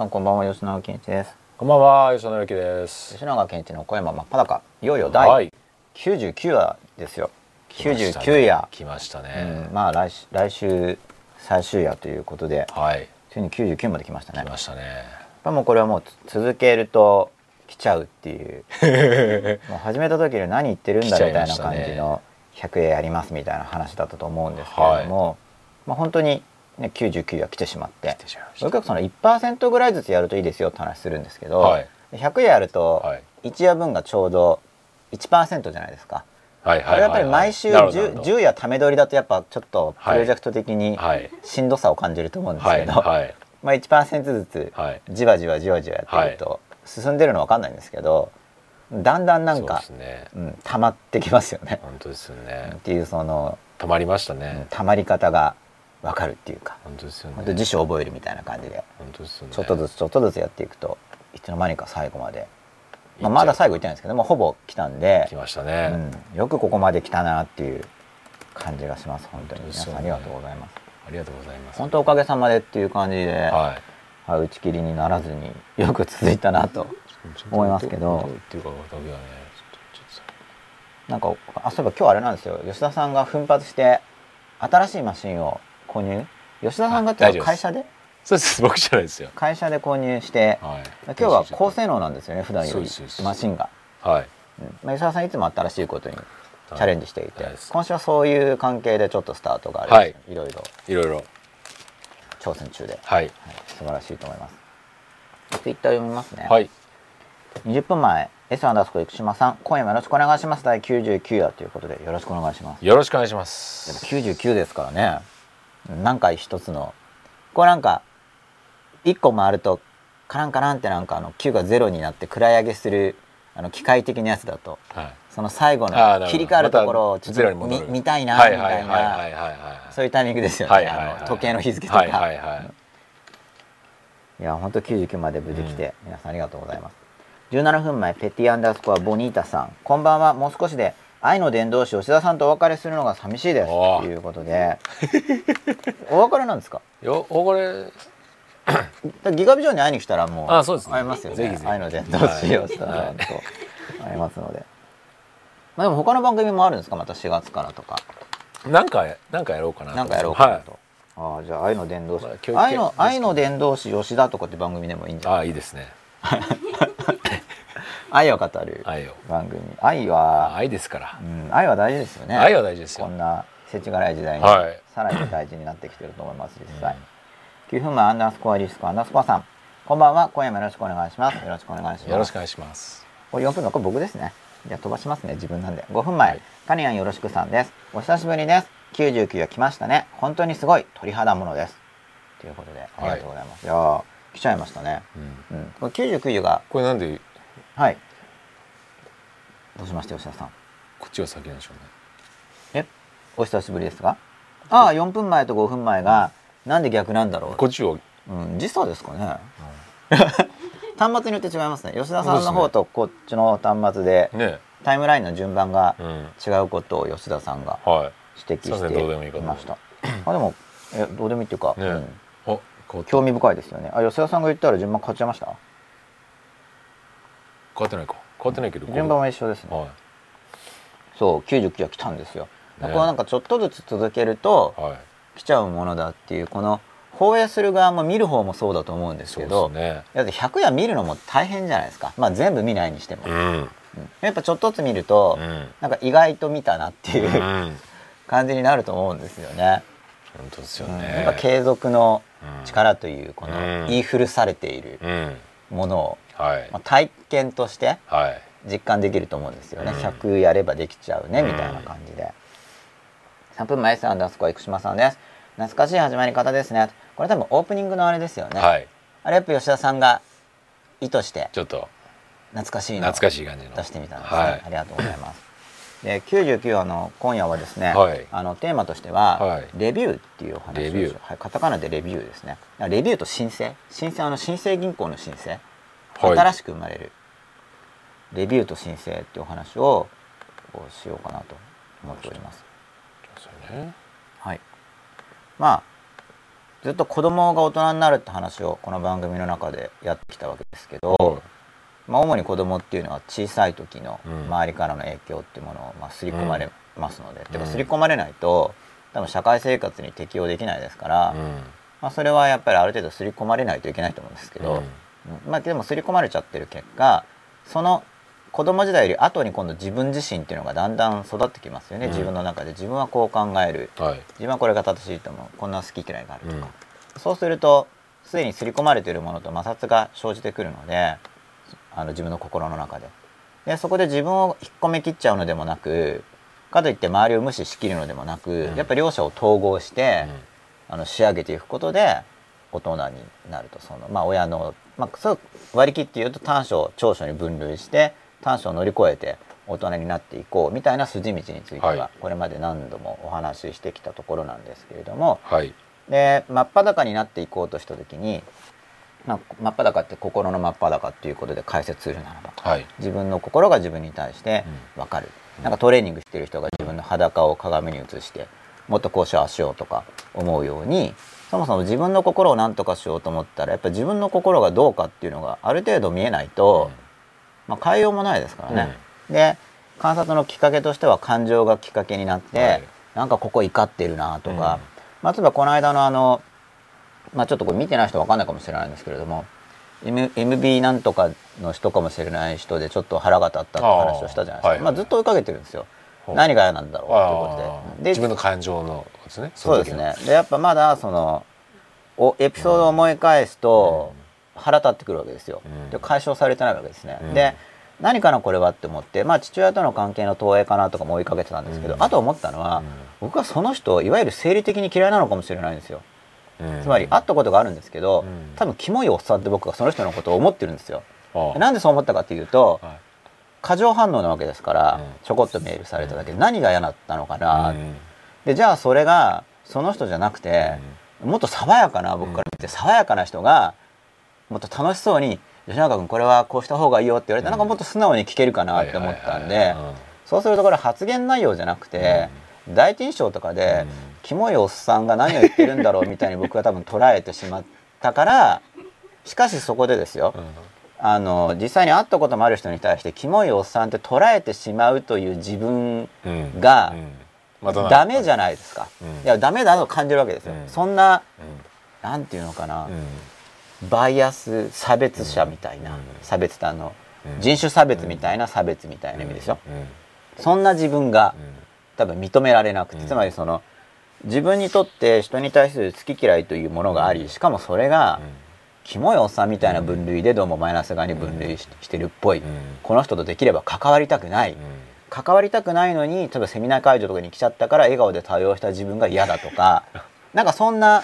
皆さんこんばんは吉永健一です。こんばんは吉野之です。吉永健一の小山真っ裸。いよいよ第はい。99夜ですよ、来ましたね。99夜、来ましたうねん、まあ来週来週最終夜ということではい。ついに99まで来ましたね。来ましたね。ぱもうこれはもうつ続けると来ちゃうっていう。もう始めた時に何言ってるんだみたいな感じの100円やりますみたいな話だったと思うんですけれども、まあ本当にね99夜来てしまって。来てしまいました。よくよくその1%ぐらいずつやるといいですよって話するんですけど、はい。100夜やるとはい。1夜分がちょうど1%じゃないですか。はいこれやっぱり毎週なるほどなる 10, ほど。10夜ため取りだとやっぱちょっとプロジェクト的にはい。しんどさを感じると思うんですはいけど、はい まあ1%ずつはい。じわじわじわじわやってると進んでるの分かんないんですけどだんだんなんそうかですね。うん、溜まってきますよね。本当ですよっねていうその、止まりましたうんね溜まり方が分かるっていうか。本当ですよね。本当辞書を覚えるみたいな感じで。本当ですよね。ちょっとずつちょっとずつやっていくといつの間にか最後まで、まあ、まだ最後いってないんですけどもうほぼ来たんで。来、ましたうねん、よくここまで来たなっていう感じがします。本当に。ね。皆さんありがとうございます。ありがとうございます。本当おかげさまでっていう感じで、はい。はい、打ち切りにならずによく続いたなと思いますけど。なんかあそういえば今日あれなんですよ。吉田さんが奮発して新しいマシンを購入？吉田さんが会社で？とそうです。僕じゃないですよ。会社で購入して、はい。今日は高性能なんですよね普段より。マシンが、はい。うん。まあ、吉田さんいつも新しいことにチャレンジしていて、はい今週はそういう関係でちょっとスタートがある、はい。いろいろ。いろいろ。挑戦中で、はい。はい、素晴らしいと思います。ツイッター読みますね、はい。20分前 S アンダースコ生島さん今夜もよろしくお願いします。第99夜ということでよろしくお願いします。よろしくお願いしまでもす99ですからね何回一つのこれなんか1個回るとカランカランってなんかあの9が0になって位上げするあの機械的なやつだとはい。その最後の切り替わるところをちょっと見見たいなみたいなそういうタイミングですよね、はいはいはいあの時計の日付とか、はいはいはいい。や本当99まで無事来て、皆さんありがとうございます。17分前ペティアンダースコアボニータさん。こんばんは。もう少しで愛の伝道師吉田さんとお別れするのが寂しいです。ということで。お別れなんですか？よおこれ。だギガビジョンに会いに来たらもうあそうですね。会えますよね。ぜひぜひ。愛の伝道師吉田さんとはい。会えますので、まあ、でも他の番組もあるんですか？また4月からとか。なんかなんかやろうかなと。なんかやろうかなはい。と、ああじゃあ愛の伝道師、まあ愛の愛の伝道師吉田とかって番組でもいいんじゃないああいいですね 愛を語る番組。愛は、愛ですから。うん、愛は大事ですよね。愛は大事ですよ。こんな世知辛い時代に、はい。さらに大事になってきてると思います実際、9分前アンダースコアリスコアンダースコアさん。こんばんは今夜もよろしくお願いします。よろしくお願いします。よろしくお願いします。これ4分のこれ僕ですね。じゃあ飛ばしますね自分なんで。5分前、はい。カニアンよろしくさんです。お久しぶりです。99が来ましたね。本当にすごい。鳥肌ものです。ということでありがとうございます、い、やー来ちゃいましたね。うん。うん。これ99がこれなんではい。どうしました吉田さん？こっちが先なんでしょうね。え？お久しぶりですがああ4分前と5分前がなんで逆なんだろう？こっちを。うん時差ですかね。端末によって違いますね。吉田さんの方とこっちの端末でね。タイムラインの順番がうん違うことを吉田さんがはい。指摘していました。あでもえどうでもいいっていうか、ね。うん。興味深いですよね。あ吉田さんが言ったら順番変わっちゃいました？変わってないか。変わってないけど順番は一緒ですね。はそう99が来たんですよ、ね。こうなんかちょっとずつ続けるといはい。来ちゃうものだっていうこの放映する側も見る方もそうだと思うんですけど、ね。だって100夜見るのも大変じゃないですか。まあ全部見ないにしても、うん。うん。やっぱちょっとずつ見ると、うん。なんか意外と見たなっていうう、ん。感じになると思うんですよね。本当ですようん。ねやっぱ継続のうん。力というこのうん。言い古されている。うんものを、はい。まあ、体験としてはい。実感できると思うんですよね、うん。100やればできちゃうねうん。みたいな感じで、3分前アンダースコア生島さんです。懐かしい始まり方ですね。これ多分オープニングのあれですよね、はい。あれやっぱ吉田さんが意図してちょっと。懐かしい懐かしい感じの。出してみたんですね、はい。ありがとうございますで99話の今夜はですね、はい。あのテーマとしては、はい。レビューっていうお話をレビュー。はい、カタカナでレビューですね。レビューと申請？申請あの新生銀行の申請、はい。新しく生まれる。レビューと申請っていうお話をしようかなと思っております。ね。はい。まあずっと子供が大人になるって話をこの番組の中でやってきたわけですけど、はいまあ、主に子供っていうのは小さい時のうん。周りからの影響っていうものをまあ刷り込まれますので、ん。でも刷り込まれないと多分社会生活に適応できないですから、うん。まあ、それはやっぱりある程度刷り込まれないといけないと思うんですけど、うん。うん。まあ、でも刷り込まれちゃってる結果その子供時代より後に今度自分自身っていうのがだんだん育ってきますよね、うん。自分の中で。自分はこう考える。はい。自分はこれが正しいと思う。こんな好き嫌いがあるとか、そうするとすでに刷り込まれているものと摩擦が生じてくるのであの自分の心の中で。でそこで自分を引っ込めきっちゃうのでもなくかといって周りを無視しきるのでもなく、うん。やっぱり両者を統合して、うん。あの仕上げていくことで大人になると。そのまあ親の、まあ、そう割り切って言うと短所長所に分類して短所を乗り越えて大人になっていこうみたいな筋道については、はい。これまで何度もお話ししてきたところなんですけれども。はい。で真っ裸になっていこうとした時に、まあ、真っ裸って心の真っ裸っていうことで解説するならばはい。自分の心が自分に対して分かる、なんかトレーニングしてる人が自分の裸を鏡に映してもっとこうしようしようとか思うようにそもそも自分の心を何とかしようと思ったらやっぱ自分の心がどうかっていうのがある程度見えないと、まあ、変えようもないですからね。で観察のきっかけとしては感情がきっかけになって、はい。なんかここ怒ってるなとか、うん。まあ、例えばこの間のあの、まあ、ちょっとこれ見てない人は分かんないかもしれないんですけれども M- MB なんとかの人かもしれない人でちょっと腹が立ったって話をしたじゃないですか。あーはいまあ、ずっと追いかけてるんですよ。何が嫌なんだろうあっていうーことで。自分の感情のですねそうですね。でやっぱまだそのおエピソードを思い返すと腹立ってくるわけですよ、うん。で解消されてないわけですね、うん。で何かなこれはって思ってまあ父親との関係の投影かなとかも追いかけてたんですけど、うん。あと思ったのは、僕はその人いわゆる生理的に嫌いなのかもしれないんですよ。うんつまり会ったことがあるんですけど、うん。多分キモいおっさんって僕がその人のことを思ってるんですよ。なんでそう思ったかっていうとはい。過剰反応なわけですから、うんちょこっとメールされただけで何が嫌だったのかな、うんでじゃあそれがその人じゃなくて、もっと爽やかな僕から見て爽やかな人がもっと楽しそうに「吉永君これはこうした方がいいよ」って言われたら、なんかもっと素直に聞けるかなって思ったんで、そうするとこれ発言内容じゃなくて、第一印象とかで、うん。キモいおっさんが何を言ってるんだろうみたいに 僕は多分捉えてしまったからしかしそこでですよ、うん。あの実際に会ったこともある人に対してキモいおっさんって捉えてしまうという自分うん。がダメじゃないですか、うん。いやダメだと感じるわけですよ、うん。そんなうなんていうのかな、バイアス差別者みたいな、うん。差別ってあの、うん。人種差別みたいな差別みたいな意味ですよ、うん。そんな自分が多分認められなくて、うん。つまりその自分にとって人に対する好き嫌いというものがありしかもそれが、キモいおっさんみたいな分類でどうもマイナス側に分類ししてるっぽい、うん。この人とできれば関わりたくない、うん。関わりたくないのに例えばセミナー会場とかに来ちゃったから笑顔で対応した自分が嫌だとか。なんかそんな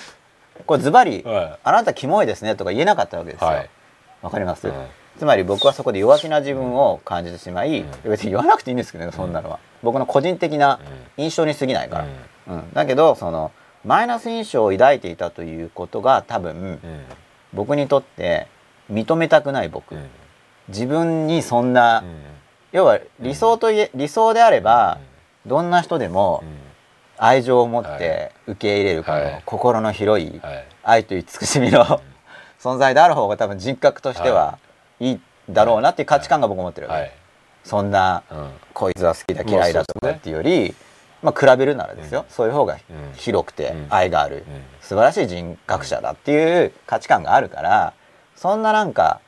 これズバリは「あなたキモいですね」とか言えなかったわけですよ。わ、はい。かります、うんつまり僕はそこで弱気な自分を感じてしまい、うん。別に言わなくていいんですけどねそんなのは、僕の個人的な印象に過ぎないから、うん。だけどそのマイナス印象を抱いていたということが多分うん。僕にとって認めたくない僕、うん。自分にそんな、うん。要は理想といえ理想であれば、どんな人でも愛情を持って受け入れるこのはい。心の広い愛という慈しみの 存在である方が多分人格としてはいいだろうなっていう価値観が僕持ってるわけ、はい。そんなうん。こいつは好きだ嫌いだとかっていうより、まあ、比べるならですよ、うん。そういう方がうん。広くてうん。愛がある、うん。素晴らしい人格者だっていう価値観があるからそんななんか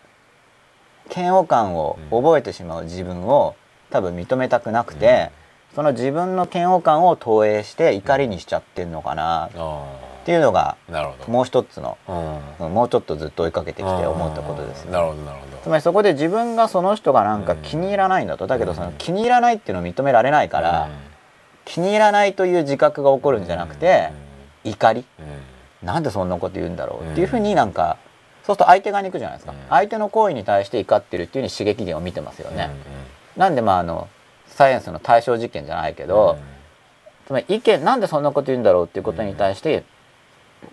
嫌悪感を覚えてしまう自分を多分認めたくなくて、その自分の嫌悪感を投影して怒りにしちゃってんのかなっあていうのがもう一つのうん。もうちょっとずっと追いかけてきて思ったことですね。なるほどなるほど。つまりそこで自分がその人がなんか気に入らないんだとだけどその気に入らないっていうのを認められないから、気に入らないという自覚が起こるんじゃなくて、怒り。うん。うんなんでそんなこと言うんだろうっていうふうになんかそうすると相手側に行くじゃないですか、うん。相手の行為に対して怒ってるっていうに刺激源を見てますよね、なんでまああのサイエンスの対象実験じゃないけど、つまり意見なんでそんなこと言うんだろうっていうことに対して、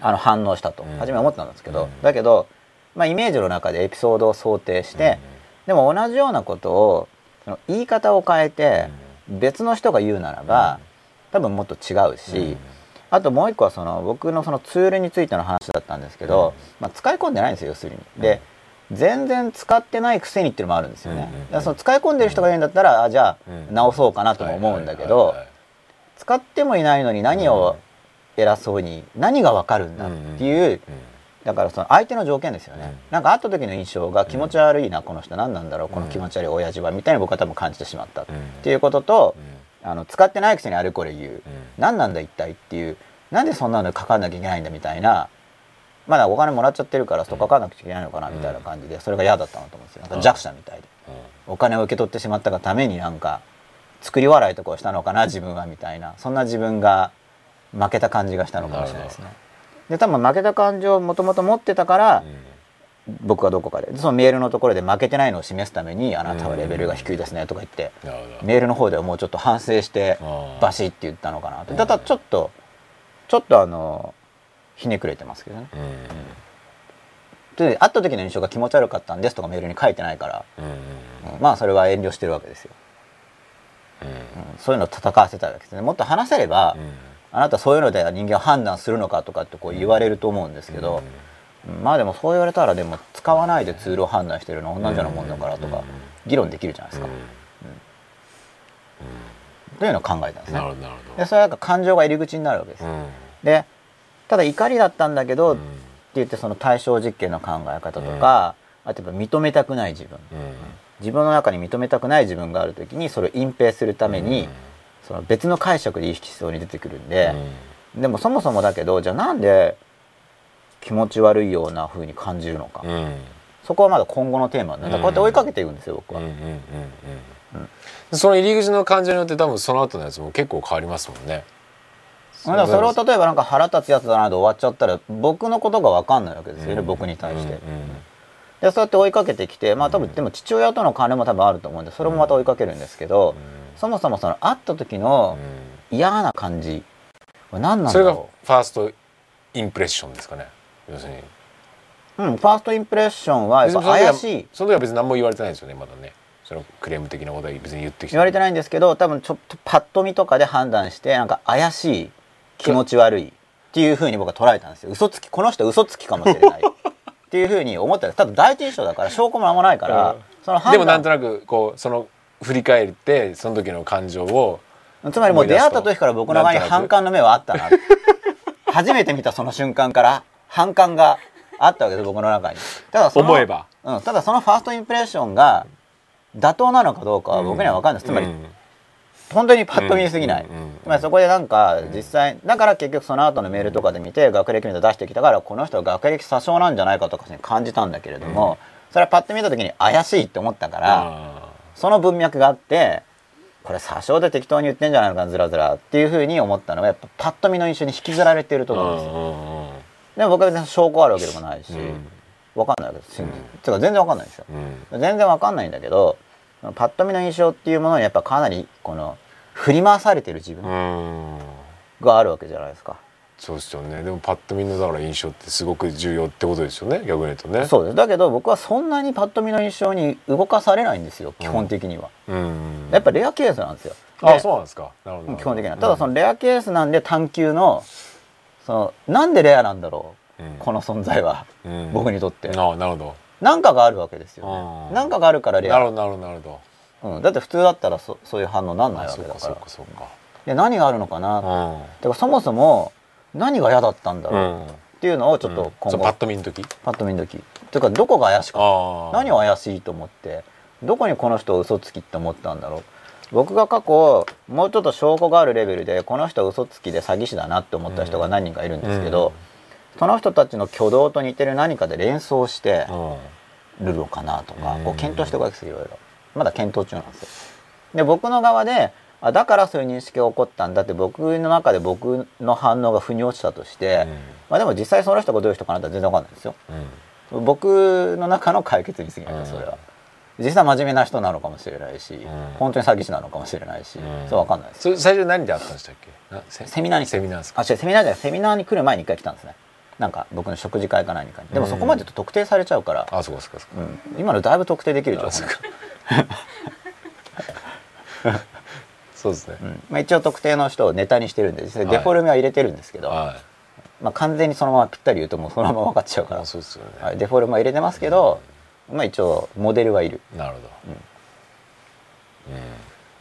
あの反応したと。うん。初めは思ったんですけど、うん。だけど、まあ、イメージの中でエピソードを想定して、でも同じようなことをその言い方を変えて別の人が言うならば、多分もっと違うし、あともう一個はその僕のそのツールについての話だったんですけど、まあ、使い込んでないんですよ要するに。で、全然使ってないくせにっていうのもあるんですよね。うんうんその使い込んでる人がいるんだったらあじゃあうん。直そうかなとも思うんだけど使ってもいないのに何を偉そうに何がわかるんだっていうだからその相手の条件ですよね、うん。なんか会った時の印象が気持ち悪いな、この人何なんだろうこの気持ち悪い親父はみたいに僕は多分感じてしまったっうんていうこととう、ん。あの使ってないくせにあれこれ言う、うん。何なんだ一体っていう。なんでそんなのかかんなきゃいけないんだみたいな。まだお金もらっちゃってるからそうかかんなくちゃいけないのかなみたいな感じでそれが嫌だったなと思うんですよ。なんか弱者みたいで。お金を受け取ってしまったがためになんか作り笑いとかをしたのかな自分はみたいな。そんな自分が負けた感じがしたのかもしれないですね。で多分負けた感情をもともと持ってたから、僕はどこかで。でそのメールのところで負けてないのを示すために「あなたはレベルが低いですね」とか言って、なるほど。メールの方ではもうちょっと反省してバシッって言ったのかなと。ただちょっとちょっとあのひねくれてますけどね。うんうん。で会った時の印象が気持ち悪かったんですとかメールに書いてないから、うんうんうん。まあそれは遠慮してるわけですよ、うん。うん。そういうのを戦わせたいわけですね。もっと話せれば、うんあなたそういうので人間を判断するのかとかってこう言われると思うんですけど、まあでもそう言われたらでも使わないでツールを判断してるのは同じようなもんだからとか議論できるじゃないですか、というのを考えたんですね。なるほどなるほでそれはなんか感情が入り口になるわけです、でただ怒りだったんだけど、うん。って言ってその対象実験の考え方とか、あとやっぱ認めたくない自分。自分の中に認めたくない自分がある時にそれを隠蔽するために、その別の解釈で意識しそうに出てくるんで、でもそもそもだけどじゃあなんで気持ち悪いような風に感じるのか、うん。うんそこはまだ今後のテーマなんでこうやって追いかけていくんですよ僕は、うんうんうんうん。その入り口の感情によって多分その後のやつも結構変わりますもんね。それを例えばなんか腹立つやつだなで終わっちゃったら僕のことが分かんないわけですよね、うん。僕に対して、うんでそうやって追いかけてきてまあ多分でも父親との関連も多分あると思うんでそれもまた追いかけるんですけど、そもそもその会った時の嫌な感じは何なんそれがフだろァーストインプレッションですかね要するに。う、うん、ファーストインプレッションはやっぱ怪しい。その時は別に何も言われてないですよねまだね。そのクレーム的なことは別に言ってきて言われてないいんで。すけど多分ちょっとパッと見とかで判断してなんか怪しい気持ち悪いっていうふうに僕は捉えたんですよ。嘘つきこの人嘘つきかもしれない っていうふうに思ったんです。ただ第一印象だから証拠も何もないから、うん。その判断でもなんとなくこうその振り返ってその時の感情をつまりもう出会った時から僕の前に反感の目はあったな。初めて見たその瞬間から反感があったわけです僕の中に。ただその思えば。うん、ただそのファーストインプレッションが妥当なのかどうかは僕には分かんないです、つまり、うん。本当にパッと見すぎない、うん。うん。うん。つまりそこでなんか実際だから結局その後のメールとかで見て学歴見て出してきたからこの人は学歴詐称なんじゃないかとか感じたんだけれども、それはパッと見た時に怪しいって思ったから、あその文脈があってこれ詐称で適当に言ってんじゃないのかなずらずらっていうふうに思ったのはやっぱパッと見の印象に引きずられてるとー思うんですでも僕は別に証拠あるわけでもないし、うん。分かんないわけです、てか全然分かんないんですよ。うん。全然わかんないんだけどパッと見の印象っていうものにやっぱかなりこの振り回されてる自分うん。があるわけじゃないですか。そうですよね。でもパッと見のだから印象ってすごく重要ってことですよね。逆に言うとね。そうです。だけど僕はそんなにパッと見の印象に動かされないんですよ。基本的には。うんやっぱレアケースなんですよ。あでそうなんですか。なるほど基本的には。ただそのレアケースなんで探求のそのなんでレアなんだろう、うん。この存在は、うん。僕にとって。ああなるほど。何かがあるわけですよね。何かがあるからレア。なるほどなるほどなるほうん、だって普通だったらそそういう反応なんないわどあそうかそうけだからかそうか。で何があるのかな、うん。てかそもそも何が嫌だったんだろううん。っていうのをちょっと今後、そうパッと見の時？パッと見の時。ていうかどこが怪しかった？何を怪しいと思って？どこにこの人を嘘つきって思ったんだろう？僕が過去もうちょっと証拠があるレベルでこの人は嘘つきで詐欺師だなって思った人が何人かいるんですけど、その人たちの挙動と似てる何かで連想してうん。るのかなとか、うん。こう検討しておくわけですよいろいろ。まだ検討中なんですよ。で僕の側であだからそういう認識が起こったんだって僕の中で僕の反応が腑に落ちたとして、まあでも実際その人がどういう人かなって全然わかんないですよ。うん。うん僕の中の解決に過ぎないですそれは、実際真面目な人なのかもしれないし、ん。本当に詐欺師なのかもしれないし、うん。そうわかんないですそれ最初何であったんでしたっけ？なセセミナーにセミナーですか？あ違うセミナーじゃないセミナーに来る前に一回来たんですね。なんか僕の食事会か何かに。でもそこまでと特定されちゃうから、あそうかそうかそうん、今のだいぶ特定できる情報あ そうですね。うん。まあ、一応特定の人をネタにしてるんで実際デフォルメは入れてるんですけど、はまあ、完全にそのままぴったり言うともうそのまま分かっちゃうから、そうですよね、はい、デフォルメは入れてますけど、まあ、一応モデルはいる。なるほ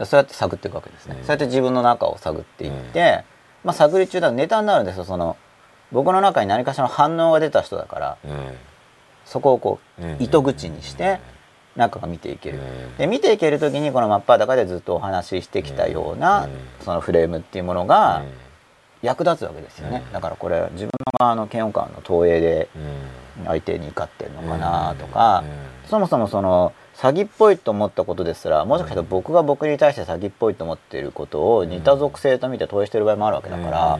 ど、そうやって探っていくわけですね、うんそうやって自分の中を探っていって、まあ、探り中だとネタになるんですよ。その僕の中に何かしらの反応が出た人だからうんうんそこをこうんう糸口にして中が見ていける。うんで見ていける時にこの真っ裸でずっとお話ししてきたようなうん。そのフレームっていうものがうん。役立つわけですよね。うん。だからこれ自分の側の嫌悪感の投影でうん。相手に怒ってるのかなとかうん。そもそもその詐欺っぽいと思ったことですらもしかしたら僕が僕に対して詐欺っぽいと思っていることを似た属性と見て投影してる場合もあるわけだから、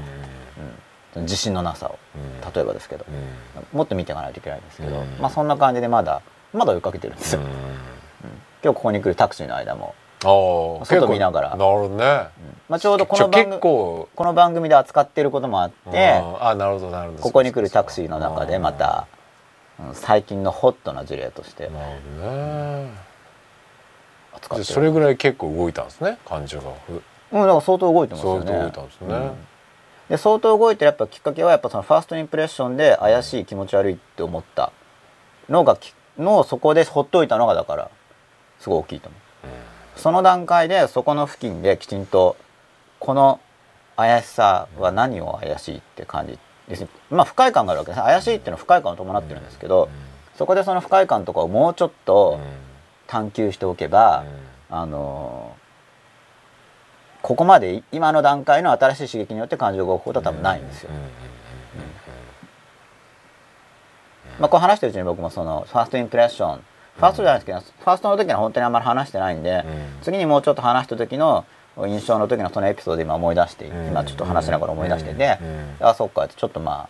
うん。自信のなさを。うん。例えばですけど。うん。もっと見ていかないといけないんですけど、うん。まあそんな感じでまだまだ追いかけてるんですよ、うん。今日ここに来るタクシーの間も、ああ外見ながら。なるほどね。まあ、ちょうどこの番組この番組で扱ってることもあってああなるほどなるほど。ここに来るタクシーの中でまた、うん最近のホットな事例として。なるほどね。扱ってる。じゃあそれぐらい結構動いたんですね感情が。ふうん、だから相当動いてますよね。相当動いたんですね、うん。で相当動いてるやっぱきっかけはやっぱそのファーストインプレッションで怪しい気持ち悪いって思ったのがきのをそこでほっといたのがだからすごい大きいと思う。その段階でそこの付近できちんとこの怪しさは何を怪しいって感じです。ねまあ不快感があるわけです怪しいっていうのは不快感を伴ってるんですけどそこでその不快感とかをもうちょっと探求しておけば、あのーここまで今の段階の新しい刺激によって感情が起こることは多分ないんですよ。まあ、こう話してるうちに僕もそのファーストインプレッション。ファーストじゃないですけど、ファーストの時には本当にあんまり話してないんで、次にもうちょっと話した時の印象の時のそのエピソードで今思い出して、今ちょっと話しながら思い出してて、あそっかってちょっとまあ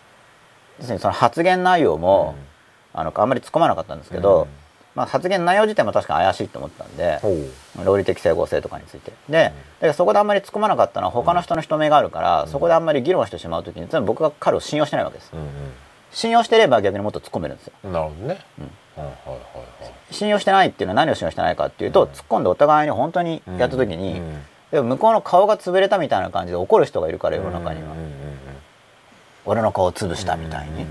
要するにその発言内容も、あのあんまり突っ込まなかったんですけど、まあ、発言内容自体も確かに怪しいと思ったんで、論理的整合性とかについて。で、だからそこであんまり突っ込まなかったのは他の人の人目があるから、そこであんまり議論してしまう時に全部僕が彼を信用してないわけです、信用してれば逆にもっと突っ込めるんですよ。なるほどね、信用してないっていうのは何を信用してないかっていうと、突っ込んでお互いに本当にやった時に、でも向こうの顔が潰れたみたいな感じで怒る人がいるから世の中には、俺の顔を潰したみたいに、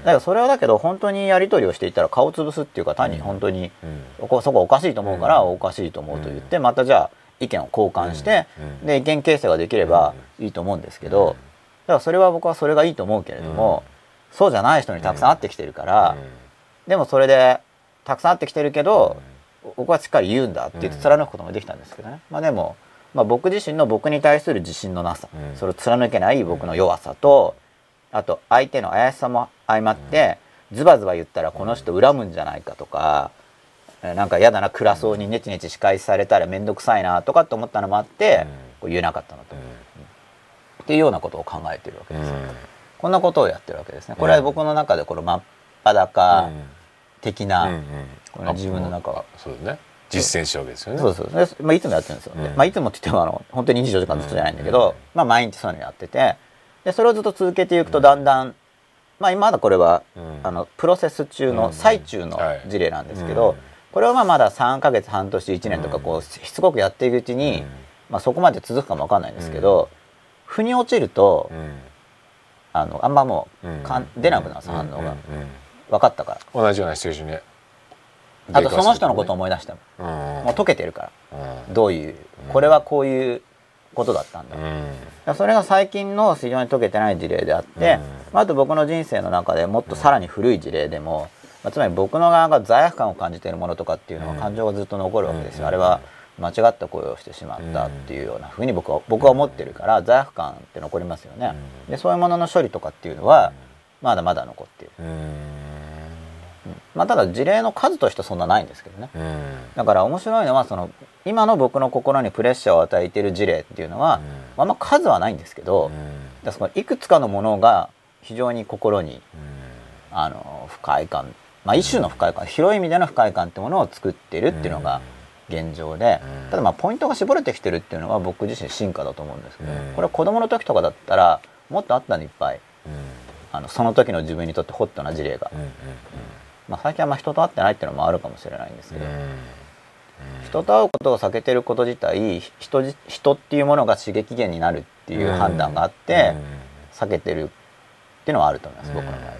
だからそれはだけど本当にやり取りをしていったら顔を潰すっていうか単に本当に、こそこおかしいと思うからおかしいと思うと言ってまたじゃあ意見を交換して、で意見形成ができればいいと思うんですけど、だからそれは僕はそれがいいと思うけれども、そうじゃない人にたくさん会ってきてるから、でもそれでたくさん会ってきてるけど、僕はしっかり言うんだって言って貫くこともできたんですけどね、まあでも、まあ、僕自身の僕に対する自信のなさ、それを貫けない僕の弱さとあと相手の怪しさも相まって、ズバズバ言ったらこの人恨むんじゃないかとか、えなんか嫌だな暗そうにネチネチ仕返しされたら面倒くさいなとかって思ったのもあって、言えなかったのと、っていうようなことを考えてるわけですよ、こんなことをやってるわけですね。これは僕の中でこの真っ裸的な、この自分の中は、そうですね。実践したわけですよね。そうそうで、まあ、いつもやってるんですよ、でまあ、いつもって言ってもあの本当に24時間ずっとじゃないんだけど、まあ、毎日そういうのやっててでそれをずっと続けていくとだんだん、まあまだこれは、あのプロセス中の最中の事例なんですけど、これはまあまだ3か月半年1年とかこうしつこくやっていくうちに、まあ、そこまで続くかもわかんないんですけど、腑に落ちると、あのあんまもうかん出なくなる反応が、分かったから。同じようなシチュエーションに。あとその人のことを思い出しても、もう解けてるから、どういうこれはこういうことだったんだ、それが最近の非常に解けてない事例であって、あと僕の人生の中でもっとさらに古い事例でも、まあ、つまり僕の側が罪悪感を感じているものとかっていうのは感情がずっと残るわけですよ、あれは間違った行為をしてしまったっていうようなふうに僕は僕は思ってるから罪悪感って残りますよね、でそういうものの処理とかっていうのはまだまだ残っている、まあ、ただ事例の数としてそんなないんですけどね、だから面白いのはその今の僕の心にプレッシャーを与えている事例っていうのは、あん。ま数はないんですけど、だそのいくつかのものが非常に心に、あの不快感、まあ、一種の不快感、広い意味での不快感ってものを作ってるっていうのが現状で、ただまあポイントが絞れてきてるっていうのは僕自身進化だと思うんですけど、これは子供の時とかだったらもっとあったのいっぱい、あのその時の自分にとってホットな事例が。まあ、最近はまあ人と会ってないっていうのもあるかもしれないんですけど、人と会うことを避けてること自体人じ人っていうものが刺激源になるっていう判断があって、避けてるっていうのはあると思います、僕の場合は、うん。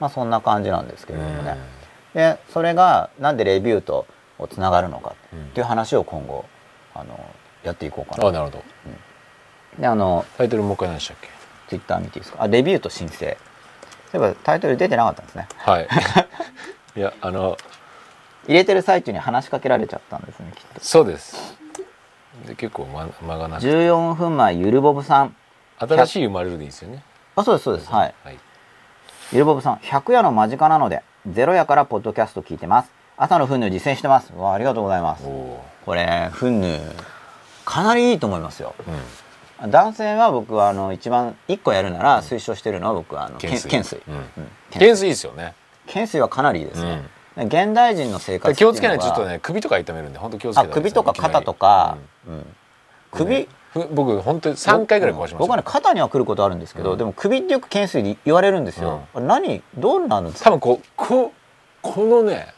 まあそんな感じなんですけれどもね、でそれがなんでレビューとつながるのかっていう話を今後あのやっていこうかな。あなるほど。であのタイトルもう一回何でしたっけ？ツイッター見ていいですか？あレビューと申請。そういえばタイトル出てなかったんですね。はい。いやあの入れてる最中に話しかけられちゃったんですねきっと。そうです。で結構間間がなくて。14分前ゆるぼぶさん。新しい生まれるでいいですよね。あそうですそうです。はい。はい。ゆるぼぶさん100夜の間近なのでゼロ夜からポッドキャスト聞いてます朝のフンヌ実践してます。わあありがとうございます。これフンヌかなりいいと思いますよ。ーうん。男性は僕はあの一番1個やるなら推奨してるのは僕はあの懸懸垂。うん。うん。懸垂いいですよね。懸垂はかなりいいですね、現代人の生活気をつけないとちょっとね首とか痛めるんで本当気をつけあてください首とか肩とか、うん。首、ねふ僕本当に3回ぐらい壊しました。僕はね肩には来ることあるんですけど、うん。でも首ってよく懸垂で言われるんですよ、あれ何どうなるんですか？多分こうこうこのね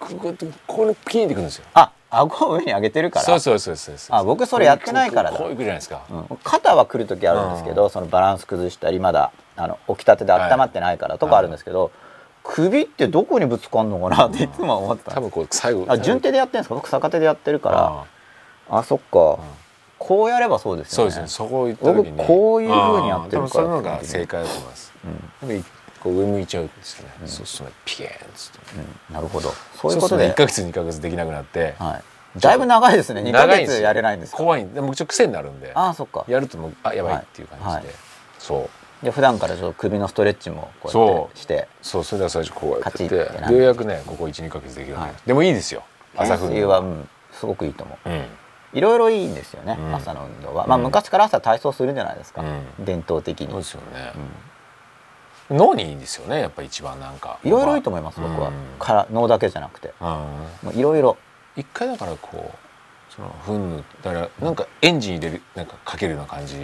こここれピンってくるんですよ。あ顎を上に上げてるから。そうそうそうそうあ僕それやってないからだ。こういくじゃないですか。うん。肩は来る時あるんですけど、そのバランス崩したりまだあの起きたてで温まってないからとかあるんですけど、首ってどこにぶつかんのかなっていつも思ってた多分こう最後あ順手でやってるんですか？僕逆手でやってるから。あそっか、こうやればそうですよね。そうですね。そこ行った時に。僕こういう風にやってるから多分それのが正解だと思います。でこう上向いちゃうんですよね、そうするとねピケーンっつって。うん。なるほど。そうそいううことで。1か月2か月できなくなって、はい、だいぶ長いですね。2ヶ月長いんですよ。やれないんですか？怖い。んでもうちょっと癖になるんで。ああそっか。やるともうあやばいはいっていう感じで、はい。そう。で普段からちょっと首のストレッチもこうやってして。そう。それでは最初こうやって。てようやくねここ12か月できるはい。でもいいですよ。朝冬はうんすごくいいと思う。うん。いろいろいいんですよね、うん。朝の運動は、まあ、うん。昔から朝体操するじゃないですか、うん。伝統的に。そうですよね、脳にいいんですよねやっぱ一番なんか。いろいろいいと思います、うん。僕はから脳だけじゃなくて。いろいろ一回だからこうそのふんぬだからなんかエンジン入れるなんかかけるような感じ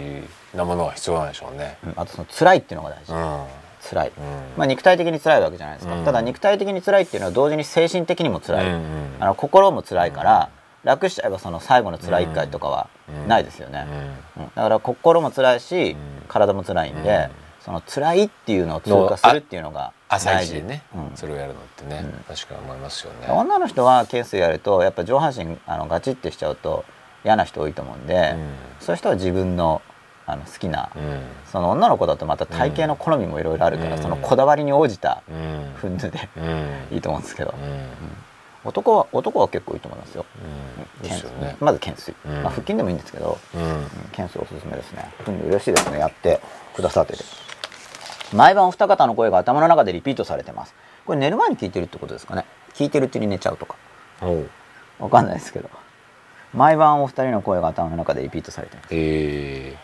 なものが必要なんでしょうね。うん。あとその辛いっていうのが大事、うん。辛い、うん。まあ、肉体的に辛いわけじゃないですか、うん。ただ肉体的に辛いっていうのは同時に精神的にも辛い、うんうんあの心も辛いから、楽しちゃえばその最後の辛い一回とかはないですよね、うん。だから心も辛いし、ん。体も辛いんで、うんその辛いっていうのを通過するっていうのが朝一でね、うん。それをやるのってね、うん。確かに思いますよね。女の人は懸垂やるとやっぱ上半身あのガチってしちゃうと嫌な人多いと思うんで、そういう人は自分のあの好きな、うん。うんその女の子だとまた体型の好みもいろいろあるから、うん。そのこだわりに応じたうん。フンヌでうん。いいと思うんですけど、うん。男は男は結構いいと思いますよ、うん。ですよね。まず懸垂、うん。まあ、腹筋でもいいんですけど、うん。うん。懸垂おすすめですね。フンヌ嬉しいですね。やってくださってて毎晩お二方の声が頭の中でリピートされてます。これ寝る前に聞いてるってことですかね。聞いてるうちに寝ちゃうとか。わかんないですけど。毎晩お二人の声が頭の中でリピートされてます。ええ。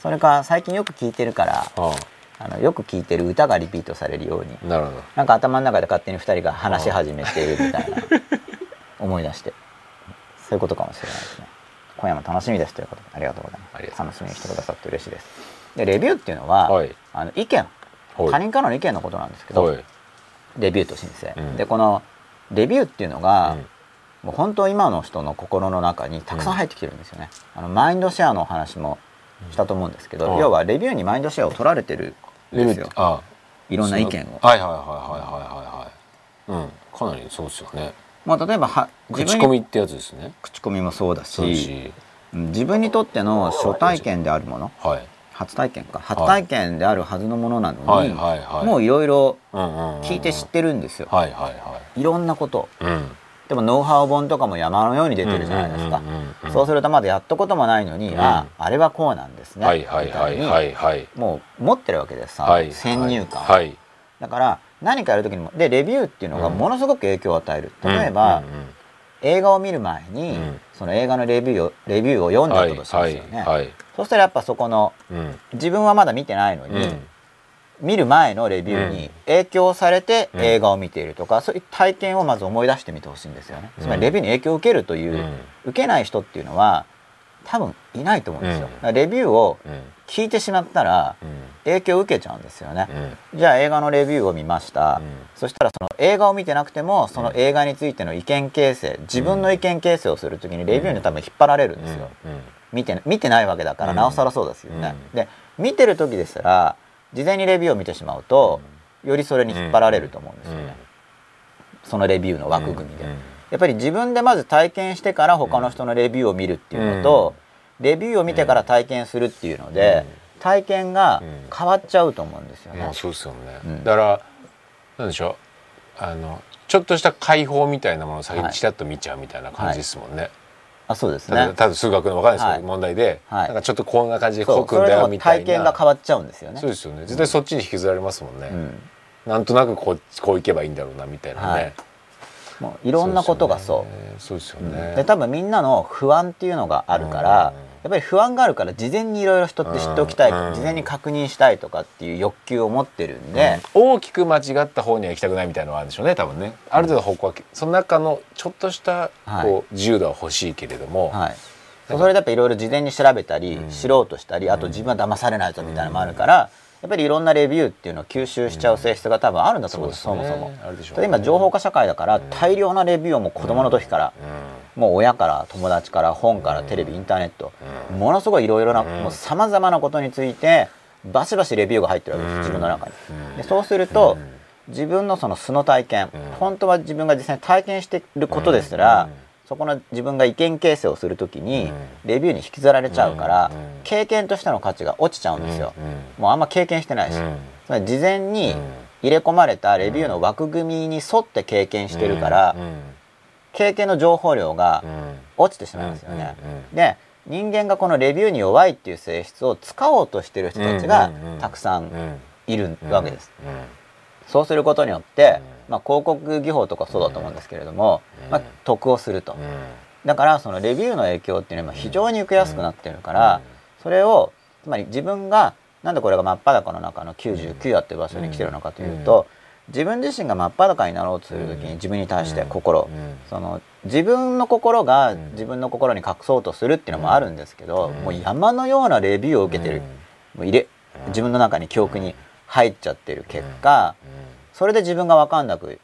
それか最近よく聞いてるからああ。のよく聞いてる歌がリピートされるようにあなるほど。なんか頭の中で勝手に二人が話し始めているみたいな思い出して。そういうことかもしれないですね。今夜も楽しみですということでありがとうございます。楽しみにしてくださって嬉しいです。でレビューっていうのは、はい。あの意見。はい他人からの意見のことなんですけど、はい。レビューと申請、うん。でこのレビューっていうのが、うん。もう本当今の人の心の中にたくさん入ってきてるんですよね、あのマインドシェアのお話もしたと思うんですけど、うん。要はレビューにマインドシェアを取られてるんですよ。あいろんな意見を、はいはいはいはいはいはいはいうん。かなりそうですよね。まあ、例えばは自口コミってやつですね。口コミもそうだし自分にとっての初体験であるもの。はい初体験か。初体験であるはずのものなのに、はいはいはい。もういろいろ聞いて知ってるんですよ、はいはいはい。ろんなこと。うん。でもノウハウ本とかも山のように出てるじゃないですか。そうするとまだやったこともないのに、うん。ああれはこうなんですね、はいはいはいはいいはい。にもう持ってるわけですさ、はい。先入観、はい。だから何かやる時にもでレビューっていうのがうん。ものすごく影響を与える、例えば、うんうんうん映画を見る前に、うん。その映画のレビューをレビューを読んだはいとしますよね、はいはいそしたらやっぱそこのうん。自分はまだ見てないのに、うん。見る前のレビューに影響されてうん。映画を見ているとか、そういう体験をまず思い出してみてほしいんですよね、つまりレビューに影響を受けるという、うん。受けない人っていうのは多分いないと思うんですよ、レビューをうん聞いてしまったらうん。影響を受けちゃうんですよね、うん。じゃあ映画のレビューを見ました、うん。そしたらその映画を見てなくてもその映画についての意見形成自分の意見形成をするときにレビューに多分引っ張られるんですよ、うん。見て見てないわけだからうん。なおさらそうですよね、うん。で見てる時ですら事前にレビューを見てしまうと、よりそれに引っ張られると思うんですよね、そのレビューの枠組みで、うん。やっぱり自分でまず体験してから他の人のレビューを見るっていうのと、レビューを見てから体験するっていうので、体験が変わっちゃうと思うんですよね。まあそうですよね、うん。だからなんでしょう。あのちょっとした解放みたいなものを先にちらっと見ちゃうみたいな感じですもんね。あそうですね。ただ数学のわかんないですけど、はい。問題で、はい。なんかちょっとこんな感じでこうくんだよみたいな。体験が変わっちゃうんですよね。そうですよね。絶対そっちに引きずられますもんね、うん。なんとなくこうこういけばいいんだろうなみたいなね、はい。もういろんなことがそう。そうですようんね。で多分みんなの不安っていうのがあるから、うんやっぱり不安があるから事前にいろいろ人って知っておきたい、うん。事前に確認したいとかっていう欲求を持ってるんで、うん。大きく間違った方には行きたくないみたいなのはあるんでしょうね多分ね。ある程度方向はその中のちょっとしたはい。こう自由度は欲しいけれども、はい、それでやっぱいろいろ事前に調べたり、うん。知ろうとしたりあと自分は騙されないぞみたいなのもあるから、やっぱりいろんなレビューっていうのを吸収しちゃう性質が多分あるんだと思うんです、そもそも。あるでしょうただ今情報化社会だから大量なレビューをもう子供の時から、もう親から友達から本からテレビインターネット、ものすごいいろいろなうん。もうさまざまなことについてバシバシレビューが入ってるわけです、自分の中に。でそうすると、自分のその素の体験、うん。本当は自分が実際に体験していることですら、うんそこの自分が意見形成をするときに、うん。レビューに引きずられちゃうから、うん経験としての価値が落ちちゃうんですよ、うんもうあんま経験してないし、うん。つまり事前にうん。入れ込まれたレビューの枠組みに沿って経験してるから、うん。経験の情報量がうん。落ちてしまうんですよね、で人間がこのレビューに弱いっていう性質を使おうとしてる人たちがたくさんうん。いるわけです、うんそうすることによって、うまあ、広告技法とかそうだと思うんですけれども、うん。まあ、得をすると、うん。だからそのレビューの影響っていうのは非常に受けやすくなってるから、それをつまり自分がなんでこれが真っ裸の中の99やっていう場所に来てるのかというと、自分自身が真っ裸になろうとする時に自分に対して心、うん。その自分の心がん。自分の心に隠そうとするっていうのもあるんですけど、うん。もう山のようなレビューを受けてる、もう入れ。うん自分の中に記憶に入っちゃってる結果、それで自分が分かんなく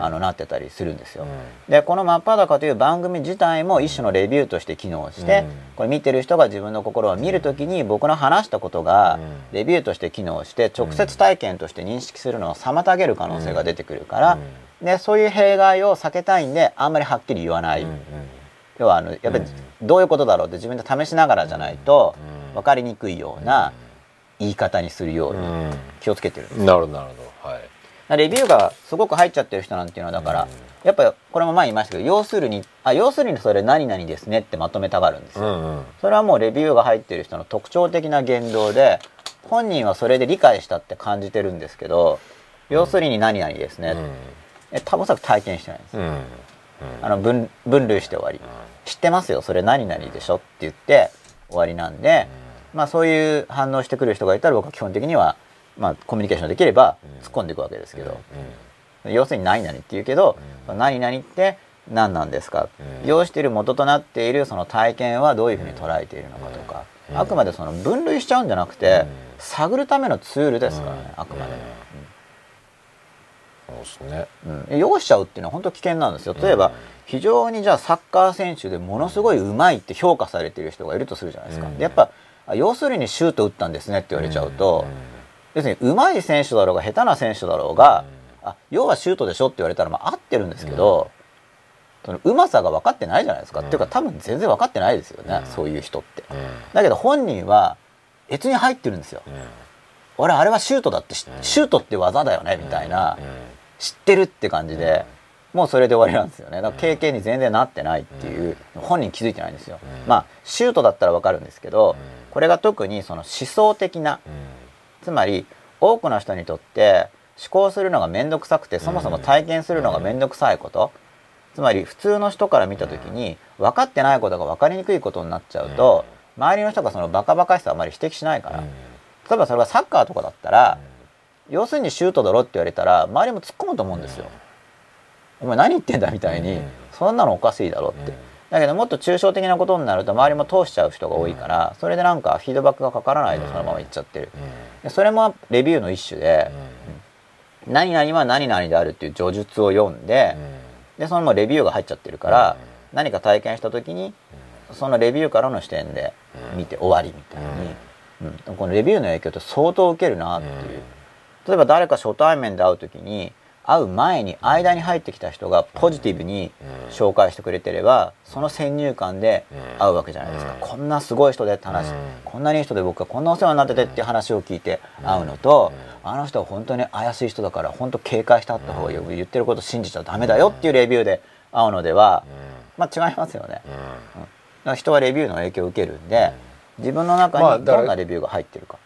あのなってたりするんですよ。でこの「真っ裸」という番組自体も一種のレビューとして機能して、うん。これ見てる人が自分の心を見るときに僕の話したことがうん。レビューとして機能して直接体験として認識するのを妨げる可能性が出てくるから、でそういう弊害を避けたいんであんまりはっきり言わない、要はあのやっぱりどういうことだろうって自分で試しながらじゃないとうん。分かりにくいような言い方にするように気をつけてるんです。なるほどなるほど。はいレビューがすごく入っちゃってる人なんていうのはだから、うん。やっぱこれも前言いましたけど要するにあ要するにそれ何々ですねってまとめたがるんですよ、うんうん。それはもうレビューが入ってる人の特徴的な言動で本人はそれで理解したって感じてるんですけど要するに何々ですね、え多分おそらく体験してないんです、うん。うん。あの分分類して終わり、知ってますよ。それ何々でしょって言って終わりなんで、まあそういう反応してくる人がいたら僕は基本的には、まあ、コミュニケーションできれば突っ込んでいくわけですけど、要するに何々って言うけど、何々って何なんですか、うん。要している元となっているその体験はどういうふうに捉えているのかとか、うん。あくまでその分類しちゃうんじゃなくて、うん。探るためのツールですからね、うん。あくまでも、そうですね。うん。用意しちゃうっていうのは本当危険なんですよ。例えば、うん。非常にじゃあサッカー選手でものすごいうまいって評価されている人がいるとするじゃないですか、うん。でやっぱあ要するにシュート打ったんですねって言われちゃうと、要するにうまい選手だろうが下手な選手だろうが、あ要はシュートでしょって言われたらまあ合ってるんですけど、そのうまさが分かってないじゃないですか、うん。っていうか多分全然分かってないですよね、うん。そういう人って。うん。うんだけど本人は越に入ってるんですよ、俺あれはシュートだってシュートって技だよねみたいな、うん。知ってるって感じで、もうそれで終わりなんですよね。だから経験に全然なってないっていう、本人気づいてないんですよ、うん。まあシュートだったら分かるんですけど、うん。これが特にその思想的なうんつまり多くの人にとって思考するのが面倒くさくてそもそも体験するのが面倒くさいこと、つまり普通の人から見た時に分かってないことが分かりにくいことになっちゃうと、周りの人がそのバカバカしさをあまり指摘しないから、うん。例えばそれがサッカーとかだったら、要するにシュートだろって言われたら周りも突っ込むと思うんですよ。お前何言ってんだみたいに、うん。そんなのおかしいだろって。だけどもっと抽象的なことになると周りも通しちゃう人が多いから、それでなんかフィードバックがかからないでそのままいっちゃってる、でそれもレビューの一種で、何々は何々であるっていう叙述を読んで、でそのままレビューが入っちゃってるから、何か体験した時にそのレビューからの視点で見て終わりみたいに、うん。このレビューの影響って相当受けるなっていう、例えば誰か初対面で会う時に会う前に間に入ってきた人がポジティブに紹介してくれてればその先入観で会うわけじゃないですか、うん。こんなすごい人でって話、うん。こんなにいい人で僕はこんなお世話になっててっていう話を聞いて会うのと、あの人は本当に怪しい人だから本当警戒してあった方がいいよ言ってること信じちゃダメだよっていうレビューで会うのでは、まあ違いますよね、だから人はレビューの影響を受けるんで、自分の中にどんなレビューが入ってるか、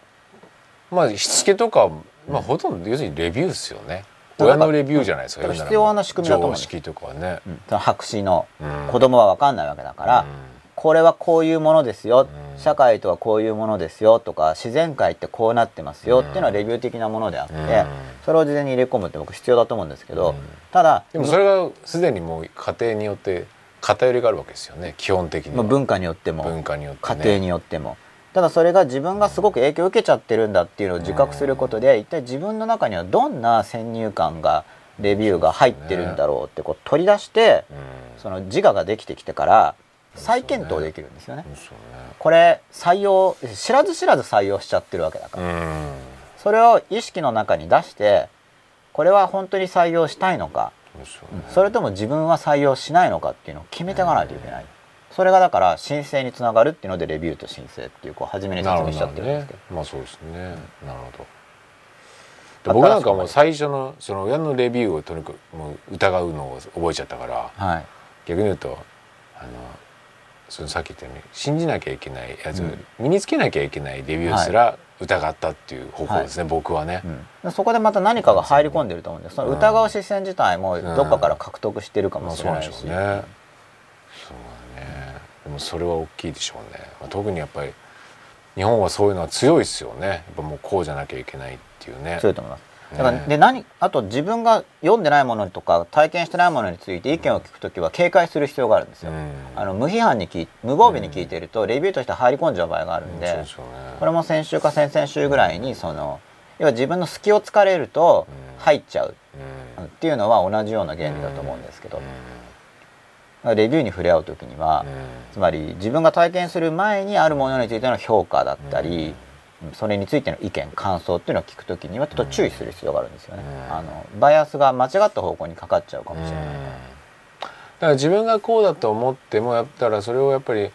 まあしつけとかまあほとんど要するにレビューですよね。だから親のレビューじゃないですか必要な仕組みだと思う。常識とかはね。白紙のうん。子供は分かんないわけだから、これはこういうものですよ、うん。社会とはこういうものですよとか自然界ってこうなってますようんっていうのはレビュー的なものであって、うん。それを事前に入れ込むって僕必要だと思うんですけど、うん。ただでもそれがすでにもう家庭によって偏りがあるわけですよね基本的には。まあ文化によっても文化によって、ね、家庭によっても。ただそれが自分がすごく影響を受けちゃってるんだっていうのを自覚することで一体自分の中にはどんな先入観がレビューが入ってるんだろうってこう取り出してうん。その自我ができてきてから再検討できるんですよね。これ採用知らず知らず採用しちゃってるわけだから、うん。それを意識の中に出してこれは本当に採用したいのか、それとも自分は採用しないのかっていうのを決めていかないといけない、それがだから申請につながるっていうのでレビューと申請っていうこう初めに説明しちゃってるんですけど。ね。まあそうですね、なるほど。で僕なんかもう最初のその親のレビューをとにかくもう疑うのを覚えちゃったからはい。逆に言うとあのそのさっき言ったように信じなきゃいけないやつ、うん身につけなきゃいけないレビューすら疑ったっていう方向ですね、僕はね、うん、そこでまた何かが入り込んでると思うんですその疑う視線自体もどっかから獲得してるかもまあしれないし、そうなんうね。そうでもそれは大きいでしょうね、まあ、特にやっぱり日本はそういうのは強いですよね。やっぱもうこうじゃなきゃいけないっていうね。強いと思います。だから、ねで何あと自分が読んでないものとか体験してないものについて意見を聞くときは警戒する必要があるんですよ、うん。あの無批判に聞い無防備に聞いてると、レビューとして入り込んじゃう場合があるんで、そうですよね。これも先週か先々週ぐらいにその要は自分の隙を突かれるとうん。入っちゃう。うん。っていうのは同じような原理だと思うんですけど、うんレビューに触れ合う時には、うん。つまり自分が体験する前にあるものについての評価だったり、それについての意見感想っていうのを聞くときにはちょっと注意する必要があるんですよね、うん。あのバイアスが間違った方向にかかっちゃうかもしれない、うん。だから自分がこうだと思ってもやったらそれをやっぱり、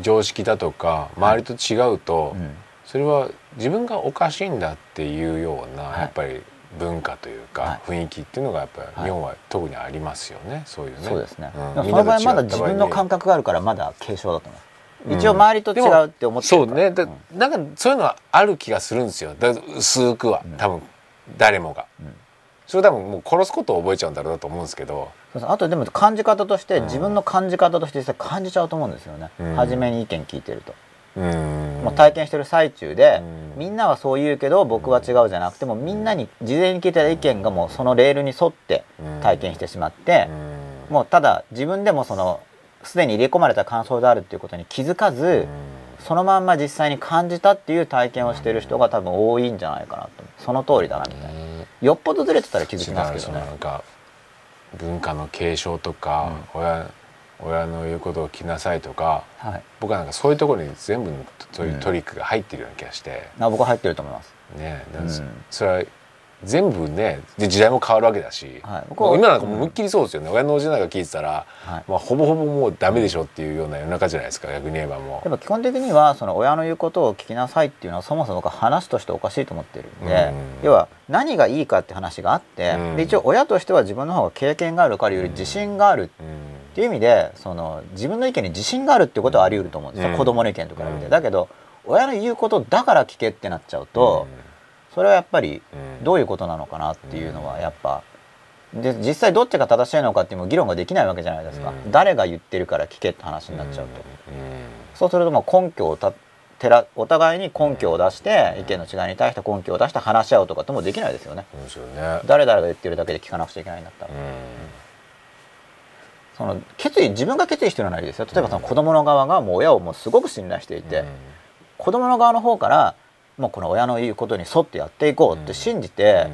常識だとか周りと違うと、うん。それは自分がおかしいんだっていうような、はい。やっぱり文化というか、は雰囲気っていうのがやっぱりはい。日本は特にありますよね。そういうね。そうですね、うん。その場合まだ自分の感覚があるからまだ軽症だと思う、一応周りと違うって思ってそうね。だ、なんかそういうのはある気がするんですよ。だ薄くは。多分誰もが、うん。それ多分もう殺すことを覚えちゃうんだろうなと思うんですけど。あとでも感じ方として、うん。自分の感じ方として実際感じちゃうと思うんですよね、うん。初めに意見聞いてると、うんもう体験してる最中で、うん。みんなはそう言うけど僕は違うじゃなくてもみんなに事前に聞いた意見がもうそのレールに沿って体験してしまって、うん。もうただ自分でもそのすでに入れ込まれた感想であるっていうことに気づかず、そのまんま実際に感じたっていう体験をしてる人が多分多いんじゃないかなとその通りだなみたいな、よっぽどずれてたら気づきますけそどね。文化の継承とか、親親の言うことを聞きなさいとかはい。僕はなんかそういうところに全部のそういうトリックが入ってるような気がして、あ僕は入ってると思います。ねうん。それは全部ねで時代も変わるわけだし、はい。僕は今なんかもう思いっきりそうですよね、親のおじなんか聞いてたら、はい。まあ、ほぼほぼもうダメでしょっていうような世の中じゃないですか逆に言えばもでも基本的にはその親の言うことを聞きなさいっていうのはそもそも僕は話としておかしいと思ってるんで、うん。要は何がいいかって話があって、うん。で一応親としては自分の方が経験があるからより自信があるう、うんっていう意味でその自分の意見に自信があるっていうことはあり得ると思うんです。よ、うん。子供の意見と比べて、うん。だけど親の言うことだから聞けってなっちゃうと、それはやっぱりうん。どういうことなのかなっていうのはやっぱで実際どっちが正しいのかっていうのも議論ができないわけじゃないですか、うん。誰が言ってるから聞けって話になっちゃうと、うん。そうするともう根拠をたてらお互いに根拠を出して意見の違いに対して根拠を出して話し合うとかってもできないですよね。よね。誰々が言ってるだけで聞かなくちゃいけないんだったら、うんその決意自分が決意してるならいいですよ。例えばその子供の側がもう親をもうすごく信頼していて、子供の側の方からもうこの親の言うことに沿ってやっていこうって信じて